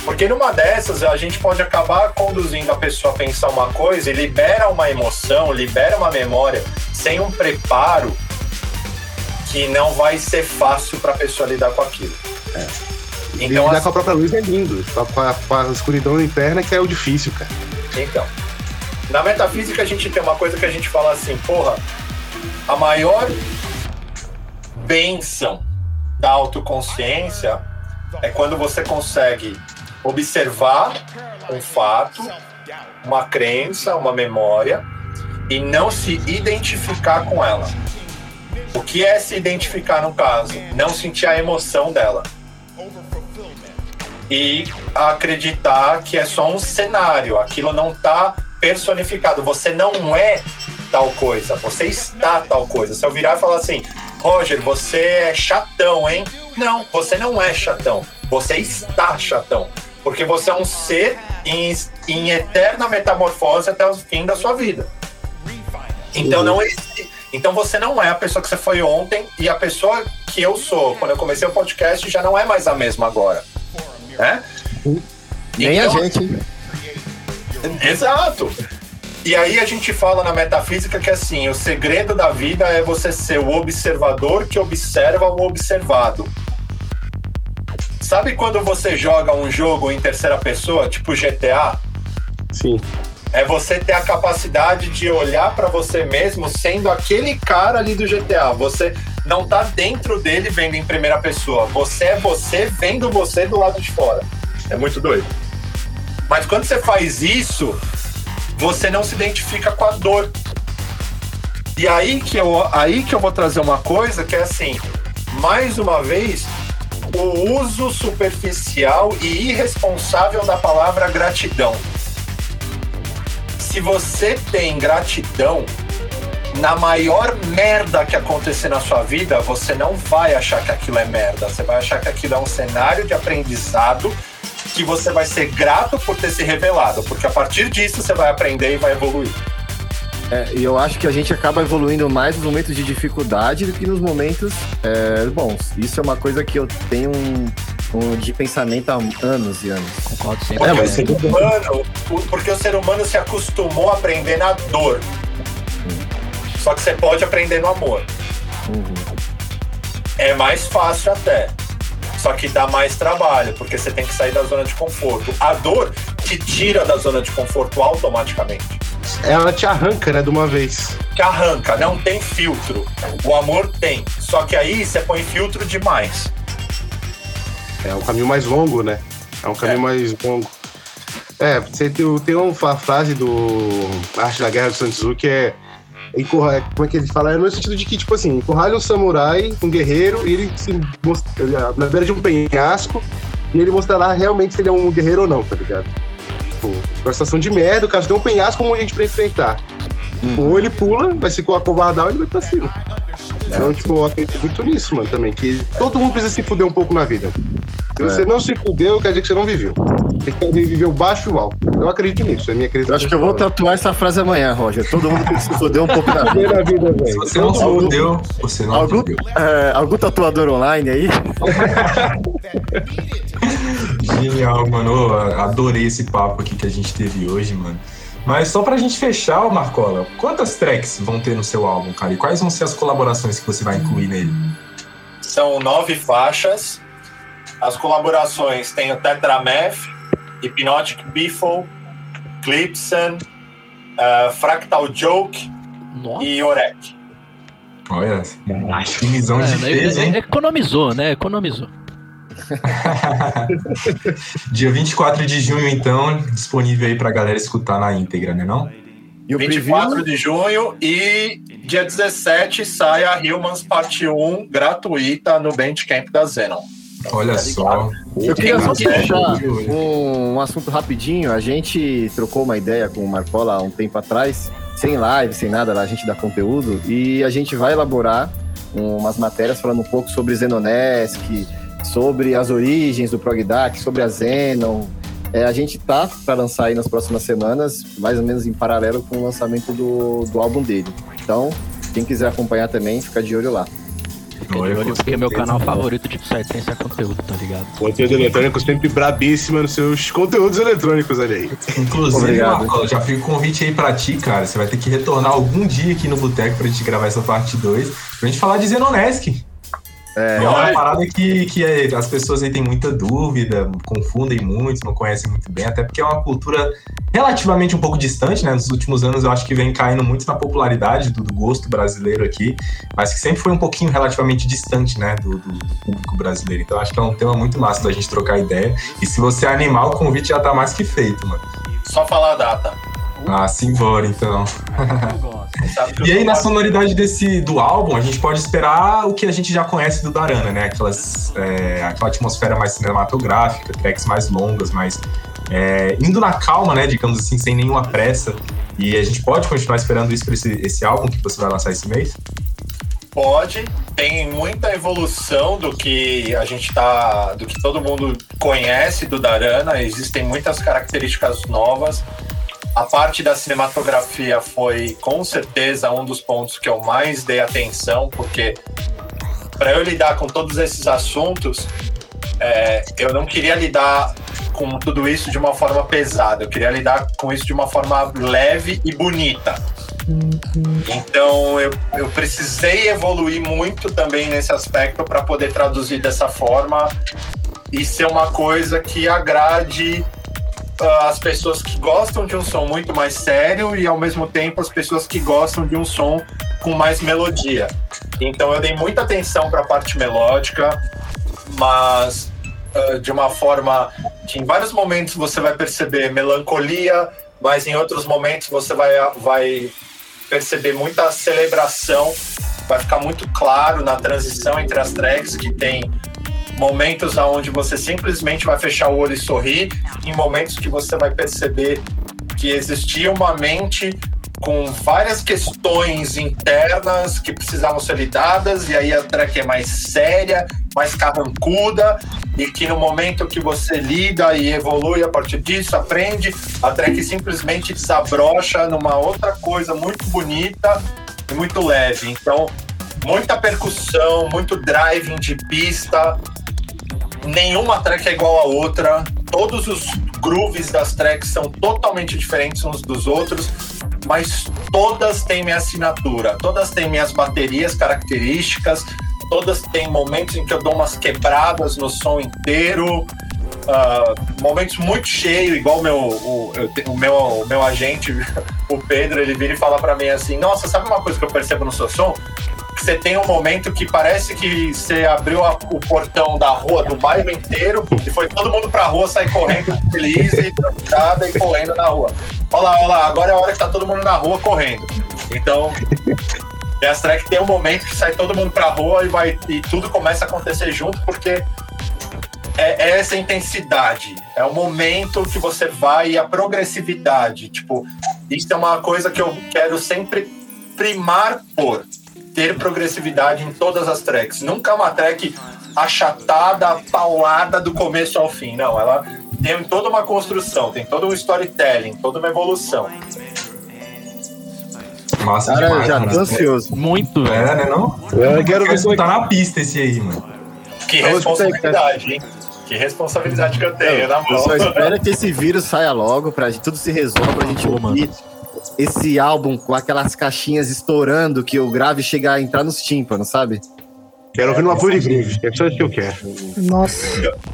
porque numa dessas a gente pode acabar conduzindo a pessoa a pensar uma coisa e libera uma emoção, libera uma memória sem um preparo que não vai ser fácil para a pessoa lidar com aquilo. Então, Então, lidar assim- com a própria luz é lindo. Com a, com a- escuridão interna que é o difícil, cara. Então, na metafísica a gente tem uma coisa que a gente fala assim, porra, a maior benção da autoconsciência é quando você consegue observar um fato, uma crença, uma memória e não se identificar com ela. O que é se identificar no caso? Não sentir a emoção dela. E acreditar que é só um cenário, aquilo não está personificado. Você não é tal coisa, você está tal coisa. Se eu virar e falar assim, Roger, você é chatão, hein? Não, você não é chatão. Você está chatão. Porque você é um ser em, em eterna metamorfose até o fim da sua vida. Então não existe. Então você não é a pessoa que você foi ontem e a pessoa que eu sou quando eu comecei o podcast já não é mais a mesma agora. Né? Nem a Então- gente, hein? Exato. E aí a gente fala na metafísica que assim, o segredo da vida é você ser o observador que observa o observado. Sabe quando você joga um jogo em terceira pessoa, tipo GTA? Sim. É você ter a capacidade de olhar pra você mesmo sendo aquele cara ali do GTA. Você não tá dentro dele vendo em primeira pessoa. Você é você vendo você do lado de fora. É muito doido. Mas quando você faz isso, você não se identifica com a dor. E aí que eu, aí que eu vou trazer uma coisa que é assim, mais uma vez, o uso superficial e irresponsável da palavra gratidão. Se você tem gratidão, na maior merda que acontecer na sua vida, você não vai achar que aquilo é merda. Você vai achar que aquilo é um cenário de aprendizado que você vai ser grato por ter se revelado, porque a partir disso você vai aprender e vai evoluir. É, e eu acho que a gente acaba evoluindo mais nos momentos de dificuldade do que nos momentos é, bons. Isso é uma coisa que eu tenho um, de pensamento há anos e anos. Concordo sempre. Porque, É, o ser humano, porque o ser humano se acostumou a aprender na dor. Só que você pode aprender no amor. É mais fácil até. Só que dá mais trabalho, porque você tem que sair da zona de conforto. A dor te tira da zona de conforto automaticamente. Ela te arranca, né, de uma vez. Te arranca, não tem filtro. O amor tem. Só que aí você põe filtro demais. É um caminho mais longo, né? É um caminho mais longo. É, você tem, tem uma frase do Arte da Guerra do Sun Tzu que é, encurra- Como é que ele fala? É no sentido de que, tipo assim, encurralha um samurai, um guerreiro, e ele se mostra é na beira de um penhasco, e ele mostrará realmente se ele é um guerreiro ou não, tá ligado? Tipo, uma situação de merda, o cara tem um penhasco como a gente pra enfrentar. Ou ele pula, vai se acovardar ou ele vai pra cima. Então, tipo, eu acredito muito nisso, mano, também. Que todo mundo precisa se fuder um pouco na vida. Se É. você não se fudeu, quer dizer que você não viveu. Tem que viver o baixo e o alto. Eu acredito nisso, é minha Eu acho que eu vou tatuar essa frase amanhã, Roger. Todo mundo tem que se foder um pouco na vida. Fuder na vida, Se você não se fudeu, você não Algum, viveu. é, algum tatuador online aí? Genial, mano. Adorei esse papo aqui que a gente teve hoje, mano. Mas só pra gente fechar, Marcola, quantas tracks vão ter no seu álbum, cara? E quais vão ser as colaborações que você vai incluir nele? São nove faixas. As colaborações tem o Tetrameth, Hypnotic Biffle, Clipson, uh, Fractal Joke Nossa. e Orek. Olha, divisão É, de né, peso, hein? economizou, né? Economizou. Dia 24 de junho, então, disponível aí pra galera escutar na íntegra, né não? E o 24 preview? de junho e dia 17 sai a Humans Parte 1 gratuita no Bandcamp da Zenon. Olha só. Eu queria só quiser. puxar um, um assunto rapidinho. A gente trocou uma ideia com o Marcola há um tempo atrás, sem live, sem nada, a gente dá conteúdo, e a gente vai elaborar umas matérias falando um pouco sobre Zenonesk, sobre as origens do Progdac, sobre a Zenon. É, a gente tá para lançar aí nas próximas semanas, mais ou menos em paralelo com o lançamento do, do álbum dele. Então, quem quiser acompanhar também, fica de olho lá. Fica de Olha, olho, porque é meu canal favorito de Psytrance é conteúdo, tá ligado? Conteúdo eletrônico sempre brabíssima nos seus conteúdos eletrônicos, olha aí. Inclusive, Obrigado. Já fica o convite aí pra ti, cara. Você vai ter que retornar algum dia aqui no Boteco pra gente gravar essa parte 2, pra gente falar de Zenonesk. É, É uma parada que, que é- as pessoas aí têm muita dúvida, confundem muito, não conhecem muito bem, até porque é uma cultura relativamente um pouco distante, né? Nos últimos anos eu acho que vem caindo muito na popularidade do, do gosto brasileiro aqui, mas que sempre foi um pouquinho relativamente distante, né? Do, do- do público brasileiro. Então acho que é um tema muito massa da gente trocar ideia. E se você animar, o convite já tá mais que feito, mano. Só falar a data. Ah, simbora então. E aí, na sonoridade desse do álbum, a gente pode esperar o que a gente já conhece do Darana, né? Aquelas, é, aquela atmosfera mais cinematográfica, tracks mais longas, mais é, indo na calma, né? Digamos assim, sem nenhuma pressa. E a gente pode continuar esperando isso para esse, esse álbum que você vai lançar esse mês? Pode, tem muita evolução do que a gente tá, do que todo mundo conhece do Darana, existem muitas características novas. A parte da cinematografia foi com certeza um dos pontos que eu mais dei atenção, porque para eu lidar com todos esses assuntos, é, eu não queria lidar com tudo isso de uma forma pesada. Eu queria lidar com isso de uma forma leve e bonita. Então eu, eu precisei evoluir muito também nesse aspecto para poder traduzir dessa forma e ser uma coisa que agrade as pessoas que gostam de um som muito mais sério e ao mesmo tempo as pessoas que gostam de um som com mais melodia. Então eu dei muita atenção para a parte melódica, mas uh, de uma forma que em vários momentos você vai perceber melancolia, mas em outros momentos você vai, vai perceber muita celebração, vai ficar muito claro na transição entre as tracks que tem momentos onde você simplesmente vai fechar o olho e sorrir, em momentos que você vai perceber que existia uma mente com várias questões internas que precisavam ser lidadas, e aí a track é mais séria, mais carrancuda, e que no momento que você lida e evolui a partir disso, aprende, a track simplesmente desabrocha numa outra coisa muito bonita e muito leve. Então, muita percussão, muito driving de pista, nenhuma track é igual a outra. Todos os grooves das tracks são totalmente diferentes uns dos outros, mas todas têm minha assinatura, todas têm minhas baterias características, todas têm momentos em que eu dou umas quebradas no som inteiro. Uh, momentos muito cheios, igual meu, o, o, meu, o meu agente, o Pedro, ele vira e fala para mim assim: Nossa, sabe uma coisa que eu percebo no seu som? Você tem um momento que parece que você abriu a, o portão da rua do bairro inteiro e foi todo mundo pra rua sair correndo feliz e tranquilada e correndo na rua. Olha lá, olha lá, agora é a hora que tá todo mundo na rua correndo. Então, Death Track tem um momento que sai todo mundo pra rua e, vai, e tudo começa a acontecer junto, porque é, é essa intensidade. É o momento que você vai e a progressividade. Tipo, isso é uma coisa que eu quero sempre primar por ter progressividade em todas as tracks. Nunca uma track achatada, paulada do começo ao fim. Não, ela tem toda uma construção, tem todo um storytelling, toda uma evolução. Massa Cara, demais, já mano. tô ansioso. Muito, velho. É, né não? Eu quero ver escutar na pista esse aí, mano. Que Eu responsabilidade, hein? Que responsabilidade que eu tenho, na Eu mão. só espero que esse vírus saia logo, pra gente- tudo se resolva, pra gente ouvir esse álbum com aquelas caixinhas estourando, que o grave chega a entrar nos tímpanos, sabe? Quero ouvir numa Fury Groove. É só isso que eu quero. Nossa.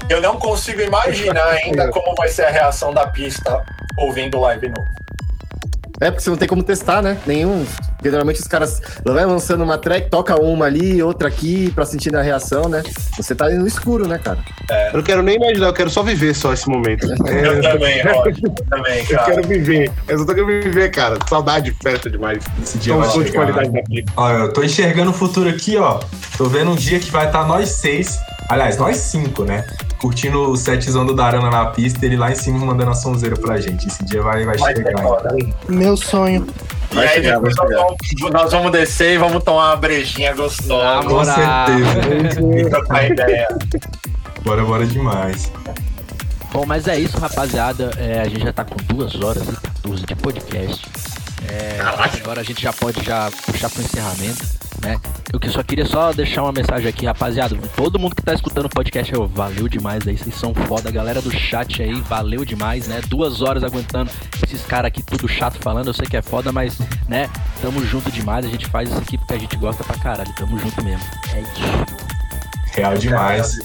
Eu não consigo imaginar ainda como vai ser a reação da pista ouvindo o live novo. É, porque você não tem como testar, né? Nenhum. Porque geralmente os caras vai lançando uma track, toca uma ali, outra aqui, pra sentir a reação, né? Você tá no escuro, né, cara? Eu não quero nem imaginar, eu quero só viver só esse momento. Eu É, também, Roger. Eu também, eu cara. quero viver. Eu só tô querendo viver, cara. Saudade de festa demais. Esse dia Então, vai som de chegar. qualidade daqui. Ó, eu tô enxergando o futuro aqui, ó. Tô vendo um dia que vai estar nós seis, aliás, nós cinco, né? Curtindo o setzão do Darana na pista, ele lá em cima mandando a sonzeira pra gente. Esse dia vai, vai, Vai ser chegar. foda. Meu sonho. E Vai aí chegar, depois nós vamos, nós vamos descer e vamos tomar uma brejinha gostosa. Com certeza. E trocar ideia. Bora, bora demais. Bom, mas é isso, rapaziada. É, a gente já tá com duas horas e 14 de podcast. É, agora a gente já pode já puxar pro encerramento, né? Eu só queria só deixar uma mensagem aqui, rapaziada. Todo mundo que tá escutando o podcast, eu, valeu demais aí, vocês são foda. Galera do chat aí, valeu demais, né? Duas horas aguentando esses caras aqui tudo chato falando. Eu sei que é foda, mas, né? Tamo junto demais. A gente faz isso aqui porque a gente gosta pra caralho. Tamo junto mesmo. É isso. Real demais.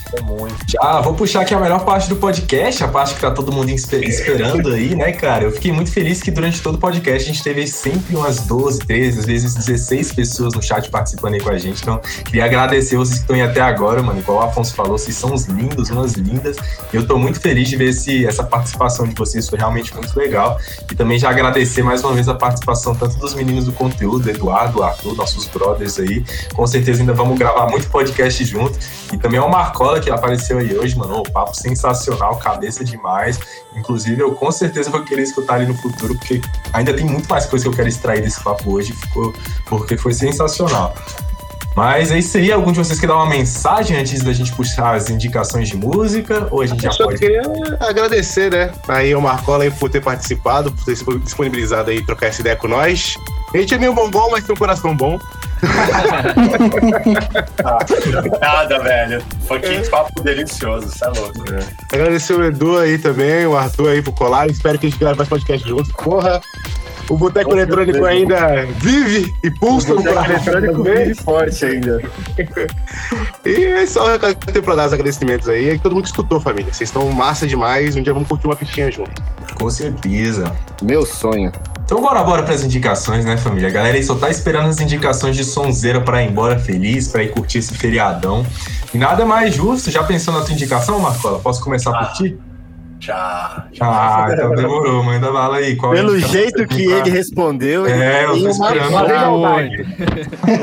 Já vou puxar aqui a melhor parte do podcast, a parte que tá todo mundo espe- esperando aí, né, cara? Eu fiquei muito feliz que durante todo o podcast a gente teve sempre umas 12, 13, às vezes 16 pessoas no chat participando aí com a gente. Então, queria agradecer vocês que estão aí até agora, mano. Igual o Afonso falou, vocês são uns lindos, umas lindas. Eu tô muito feliz de ver esse, essa participação de vocês, foi realmente muito legal. E também já agradecer mais uma vez a participação tanto dos meninos do conteúdo, Eduardo, Arthur, nossos brothers aí. Com certeza ainda vamos gravar muito podcast junto. E também é o Marcola que apareceu aí hoje, mano. Um papo sensacional, cabeça demais. Inclusive, eu com certeza vou querer escutar ele no futuro, porque ainda tem muito mais coisa que eu quero extrair desse papo hoje, ficou, porque foi sensacional. Mas é isso aí. Algum de vocês quer dar uma mensagem antes da gente puxar as indicações de música? Ou a gente já Eu só pode? queria agradecer, né? Aí o Marcola aí por ter participado, por ter se disponibilizado aí trocar essa ideia com nós. A gente é meio bombom, mas tem um coração bom. Nada, velho. Foi que papo delicioso, você é louco. Agradecer o Edu aí também, o Arthur aí por colar. Espero que a gente grave mais podcast juntos. Porra, o Boteco Com Eletrônico certeza. ainda vive e pulsa O no Boteco Eletrônico vive forte ainda. E é só ter pra dar os agradecimentos aí. É que todo mundo que escutou, família. Vocês estão massa demais. Um dia vamos curtir uma fichinha junto. Com certeza. Meu sonho. Então bora bora pras indicações, né, família? A galera aí só tá esperando as indicações de sonzeira pra ir embora feliz, pra ir curtir esse feriadão. E nada mais justo, já pensou na tua indicação, Marcola? Posso começar por ti? Já. Ah, então demorou, manda bala aí. Qual Pelo indicação jeito que ele respondeu, É, eu ele tô uma esperando.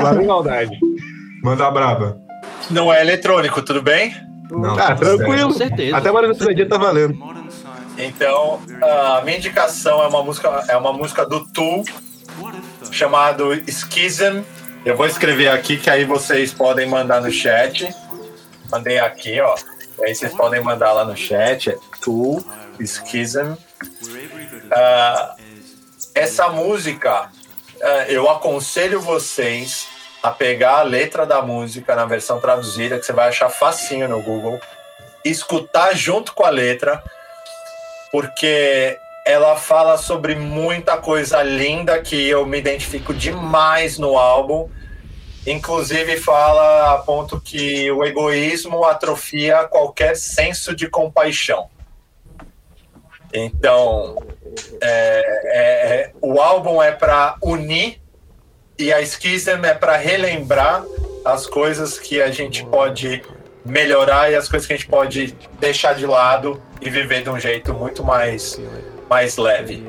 Lá vem maldade. Manda braba. Não é eletrônico, tudo bem? Não, Ah, tudo tranquilo. Com certeza. Até agora no dia tá valendo. Então, a minha indicação é uma música, é uma música do Tool chamado Schism. Eu vou escrever aqui que aí vocês podem mandar no chat. Mandei aqui, ó. E aí vocês podem mandar lá no chat. Tool Schism. Ah, essa música, ah, eu aconselho vocês a pegar a letra da música na versão traduzida, que você vai achar facinho no Google, escutar junto com a letra, porque ela fala sobre muita coisa linda que eu me identifico demais no álbum. Inclusive fala a ponto que o egoísmo atrofia qualquer senso de compaixão. Então, é, é- é- o álbum é para unir e a Schism é para relembrar as coisas que a gente pode melhorar e as coisas que a gente pode deixar de lado e viver de um jeito muito mais, mais leve.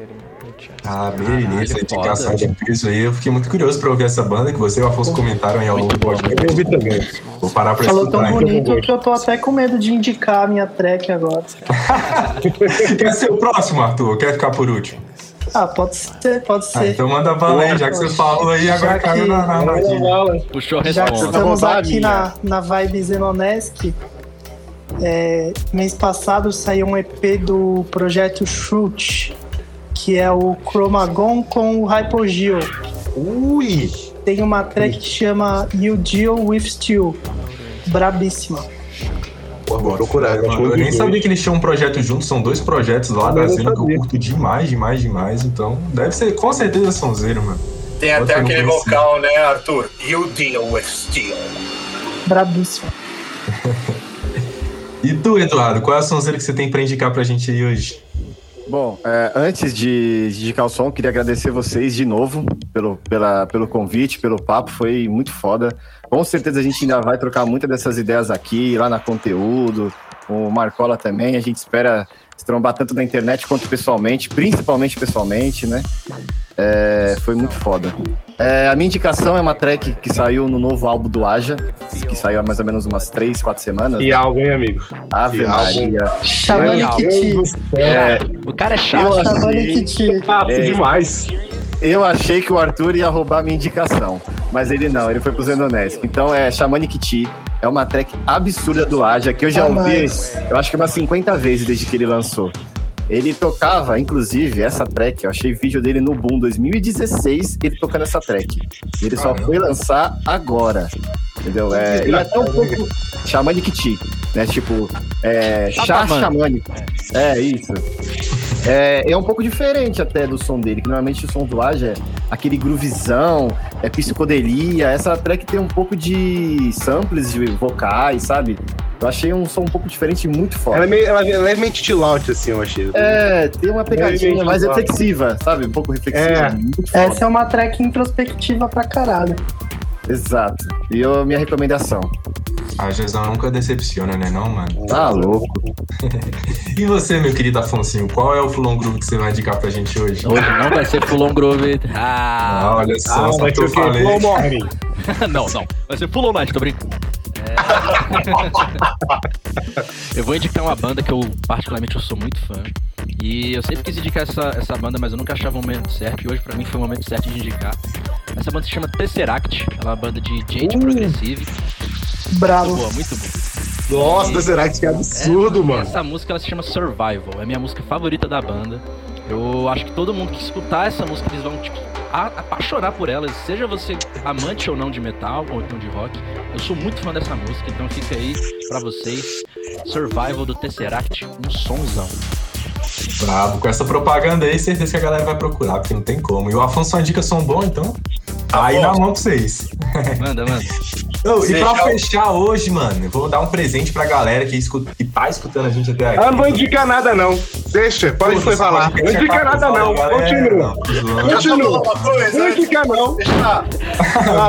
Ah, beleza, indicação foda. de peso aí. Eu fiquei muito curioso pra ouvir essa banda que você e o Afonso comentaram aí ao longo do podcast. Eu ouvi também. Vou parar pra Falou tão escutar. hein? bonito que eu tô até com medo de indicar a minha track agora. Quer ser o próximo, Arthur? Quer ficar por último? Ah, pode ser, pode Ah, ser. então manda bala aí, já que você falou aí, agora Já caiu que- na, na armadilha. Puxou a Já que resposta. estamos aqui na, na vibe Zenonesk, é, mês passado saiu um EP do projeto Shoot, que é o Chromagon com o Hypogeo. Ui! Tem uma track que chama You Deal With Steel. Brabíssima. Vou procurar. Eu, que eu nem sabia que eles tinham um projeto junto, são dois projetos lá da Eu não Zeno que eu curto demais, demais, demais. Então, deve ser com certeza sonzeiro, mano. Tem até aquele vocal, né, Arthur? You deal with steel. Brabíssima. E tu, Eduardo, qual é a sonzeira que você tem pra indicar pra gente aí hoje? Bom, é, antes de indicar o som, queria agradecer vocês de novo pelo, pela, pelo convite, pelo papo, foi muito foda. Com certeza a gente ainda vai trocar muitas dessas ideias aqui, lá na conteúdo, com o Marcola também. A gente espera se trombar tanto na internet quanto pessoalmente, principalmente pessoalmente, né? É, foi muito foda. É, a minha indicação é uma track que saiu no novo álbum do Aja, que saiu há mais ou menos umas três, quatro semanas. E algo, hein, amigo? Ave que álbum. Maria. Chamando Meu Kitty. É, O cara é chato. achei- Chamando Kitty. Fácil É. demais. Eu achei que o Arthur ia roubar a minha indicação, mas ele não, ele foi pro Zendonesco. Então é Shamanic Tea, é uma track absurda do Aja, que eu já ouvi, eu acho que umas 50 vezes desde que ele lançou. Ele tocava, inclusive, essa track, eu achei vídeo dele no Boom 2016, ele tocando essa track. E ele só foi lançar agora, entendeu? É, e até um pouco Shamanic Tea, né? Tipo, é, Tá chá xamânico. É, isso. É, é um pouco diferente até do som dele, que normalmente o som do Aja é aquele groovizão, é psicodelia. Essa track tem um pouco de samples de vocais, sabe? Eu achei um som um pouco diferente e muito Ela é, forte. meio, ela é levemente chill out, assim, eu achei. É, tem uma pegadinha mais reflexiva, sabe? Um pouco reflexiva. É. Muito forte. Essa é uma track introspectiva pra caralho. Exato. E eu, minha recomendação. A Jezão nunca decepciona, né não, mano? Tá louco. E você, meu querido Afonso, qual é o Fulon Groove que você vai indicar pra gente hoje? Hoje não vai ser Full on Groove. Ah, Ah, olha só, Ah, só vai que ser eu o quê? Morning. não, não. Vai ser Full on Night, tô brincando. É. eu vou indicar uma banda que eu, particularmente, eu sou muito fã. E eu sempre quis indicar essa, essa banda, mas eu nunca achava o momento certo. E hoje, pra mim, foi o momento certo de indicar. Essa banda se chama Tesseract. Ela é uma banda de gente progressive. Muito Bravo. boa, muito boa. Nossa, será que é absurdo, É, mano? Essa música ela se chama Survival, é a minha música favorita da banda. Eu acho que todo mundo que escutar essa música, eles vão, tipo, a- apaixonar por ela. Seja você amante ou não de metal ou então de rock. Eu sou muito fã dessa música, então fica aí pra vocês. Survival do Tesseract, um sonzão. Bravo. Com essa propaganda aí, certeza que a galera vai procurar, porque não tem como. E o Afonso uma dica som bom, então. Tá aí na mão pra vocês. Manda, manda. Ô, e pra Deixa fechar hoje, mano, eu vou dar um presente pra galera que, escuta, que tá escutando a gente até aqui. Eu não vou indicar nada, não. Deixa, pode foi falar. Não indica nada, não. Continua. Continua. Não indica, não.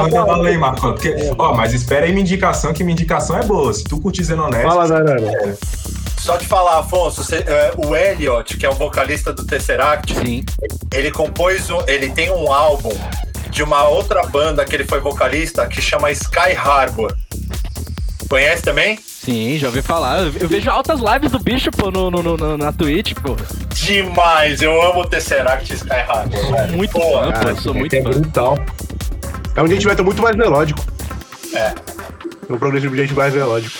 Manda bala aí, Marco. Porque, ó, mas espera aí minha indicação, que minha indicação é boa. Se tu curtir Zenonesto... Fala, Darana. Só te falar, Afonso, você- é, o Elliot, que é o vocalista do Tesseract, ele compôs, um- ele tem um álbum de uma outra banda que ele foi vocalista que chama Sky Harbor. Conhece também? Sim, já ouvi falar. Eu vejo altas lives do bicho, pô, no, no- no- na Twitch, pô. Demais, eu amo o Tesseract Sky Harbor. velho. Muito Pô, fã, pô, sou muito é fã. brutal. É um gente metal muito mais melódico. É. Um progressivo gente mais melódico.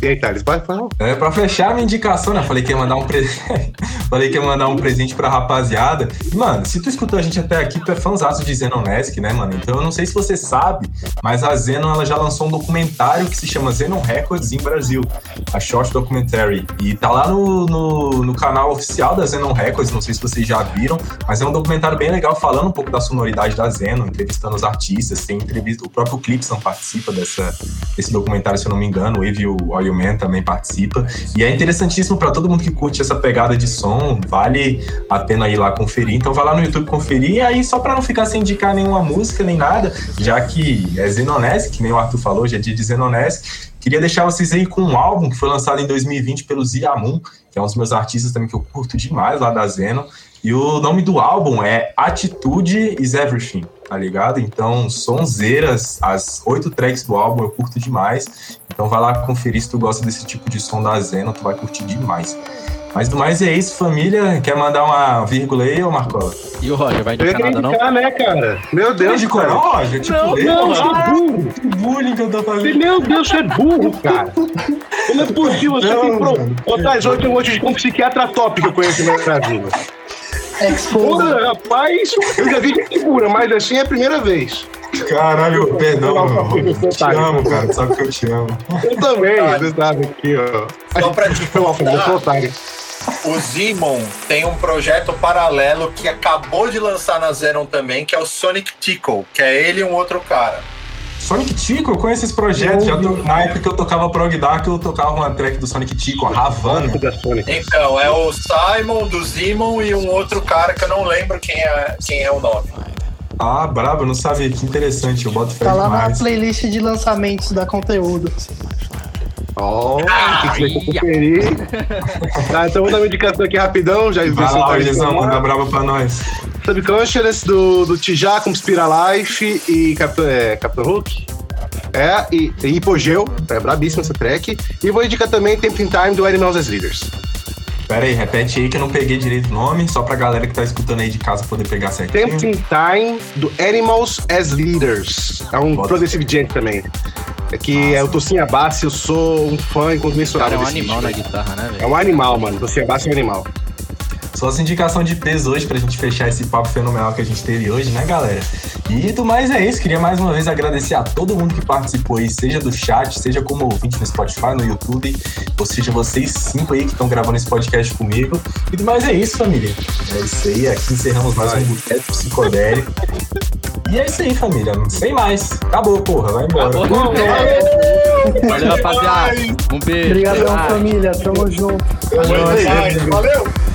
E aí, Thales, vai falar. É, pra fechar a minha indicação, né? Falei que ia mandar um presente. Falei que ia mandar um presente pra rapaziada. E, mano, se tu escutou a gente até aqui, tu é fãzaço de Zenonesk, né, mano? Então eu não sei se você sabe, mas a Zeno ela já lançou um documentário que se chama Zenon Records em Brasil. A Short Documentary. E tá lá no, no, no canal oficial da Zenon Records, não sei se vocês já viram, mas é um documentário bem legal falando um pouco da sonoridade da Zeno, entrevistando os artistas, tem entrevista, o próprio Clipson participa dessa, desse documentário, se eu não me engano, o Evil Oil Man também participa. E é interessantíssimo para todo mundo que curte essa pegada de som, vale a pena ir lá conferir. Então vai lá no YouTube conferir, e aí só para não ficar sem indicar nenhuma música nem nada, já que é Zenonesk, que nem o Arthur falou, já é dia de Zenonesk, queria deixar vocês aí com um álbum que foi lançado em 2020 pelo Ziamun, que é um dos meus artistas também que eu curto demais lá da Zeno. E o nome do álbum é Atitude is Everything, tá ligado? Então, sonzeiras, as oito tracks do álbum eu curto demais. Então vai lá conferir se tu gosta desse tipo de som da Zeno, tu vai curtir demais. Mas do mais é isso, família. Quer mandar uma vírgula aí, ô Marcola? E o Roger, vai indicar nada, não? indicar, né, cara? Meu Deus, de cara. não, Roger? Tipo, não, não, Roger. sou burro. Que bullying que eu tô fazendo. Meu Deus, você é burro, cara. Como é possível? Você tem pro... Ô, Thais, hoje eu vou te um psiquiatra top que eu conheço na minha vida. Porra, rapaz, eu já vi gente cura, mas assim é a primeira vez. Caralho, perdão, meu. Eu te amo, cara. Tu sabe que eu te amo. Eu também, você sabe aqui, ó. Só pra te contar, o Zimon tem um projeto paralelo que acabou de lançar na Zenon também, que é o Sonic Tickle, que é ele e um outro cara. Sonic Tico, eu conheço esse projeto. Na época que eu tocava Prog Dark, eu tocava uma track do Sonic Tico, a Havana. Então, é o Simon do Zimon e um outro cara que eu não lembro quem é, quem é o nome. Ah, brabo, não sabia. Que interessante, eu boto fé Tá lá na demais. playlist de lançamentos da conteúdo. Ó, tem que conferir. Tá, então vou dar uma indicação aqui rapidão, já Vai lá, Gizão, manda brava pra nós. Subconscious do, do Tijá com Spira Life e Capitão, é, Capitão Hulk. É, e, e Hipogeu, é brabíssima essa track. E vou indicar também Tempo in Time do Animals as Leaders. Pera aí, repete aí que eu não peguei direito o nome, só pra galera que tá escutando aí de casa poder pegar certinho. Tempo in Time do Animals as Leaders. É um Progressive Gent também. É que é o Tocinho Abassi, eu sou um fã incomensurável. cara é um animal bicho, na guitarra, né, É velho? um animal, mano. Tocinho Abassi é um animal. Só essa indicação de peso hoje pra gente fechar esse papo fenomenal que a gente teve hoje, né, galera? E do mais é isso. Queria mais uma vez agradecer a todo mundo que participou aí, seja do chat, seja como ouvinte no Spotify, no YouTube, ou seja, vocês cinco aí que estão gravando esse podcast comigo. E do mais é isso, família. É isso aí. Aqui encerramos mais um Boteco Psicodélico. E é isso aí, família. Sem mais. Acabou, porra. Vai embora. Valeu, rapaziada. Um beijo. Obrigadão, família. Tamo junto. Valeu!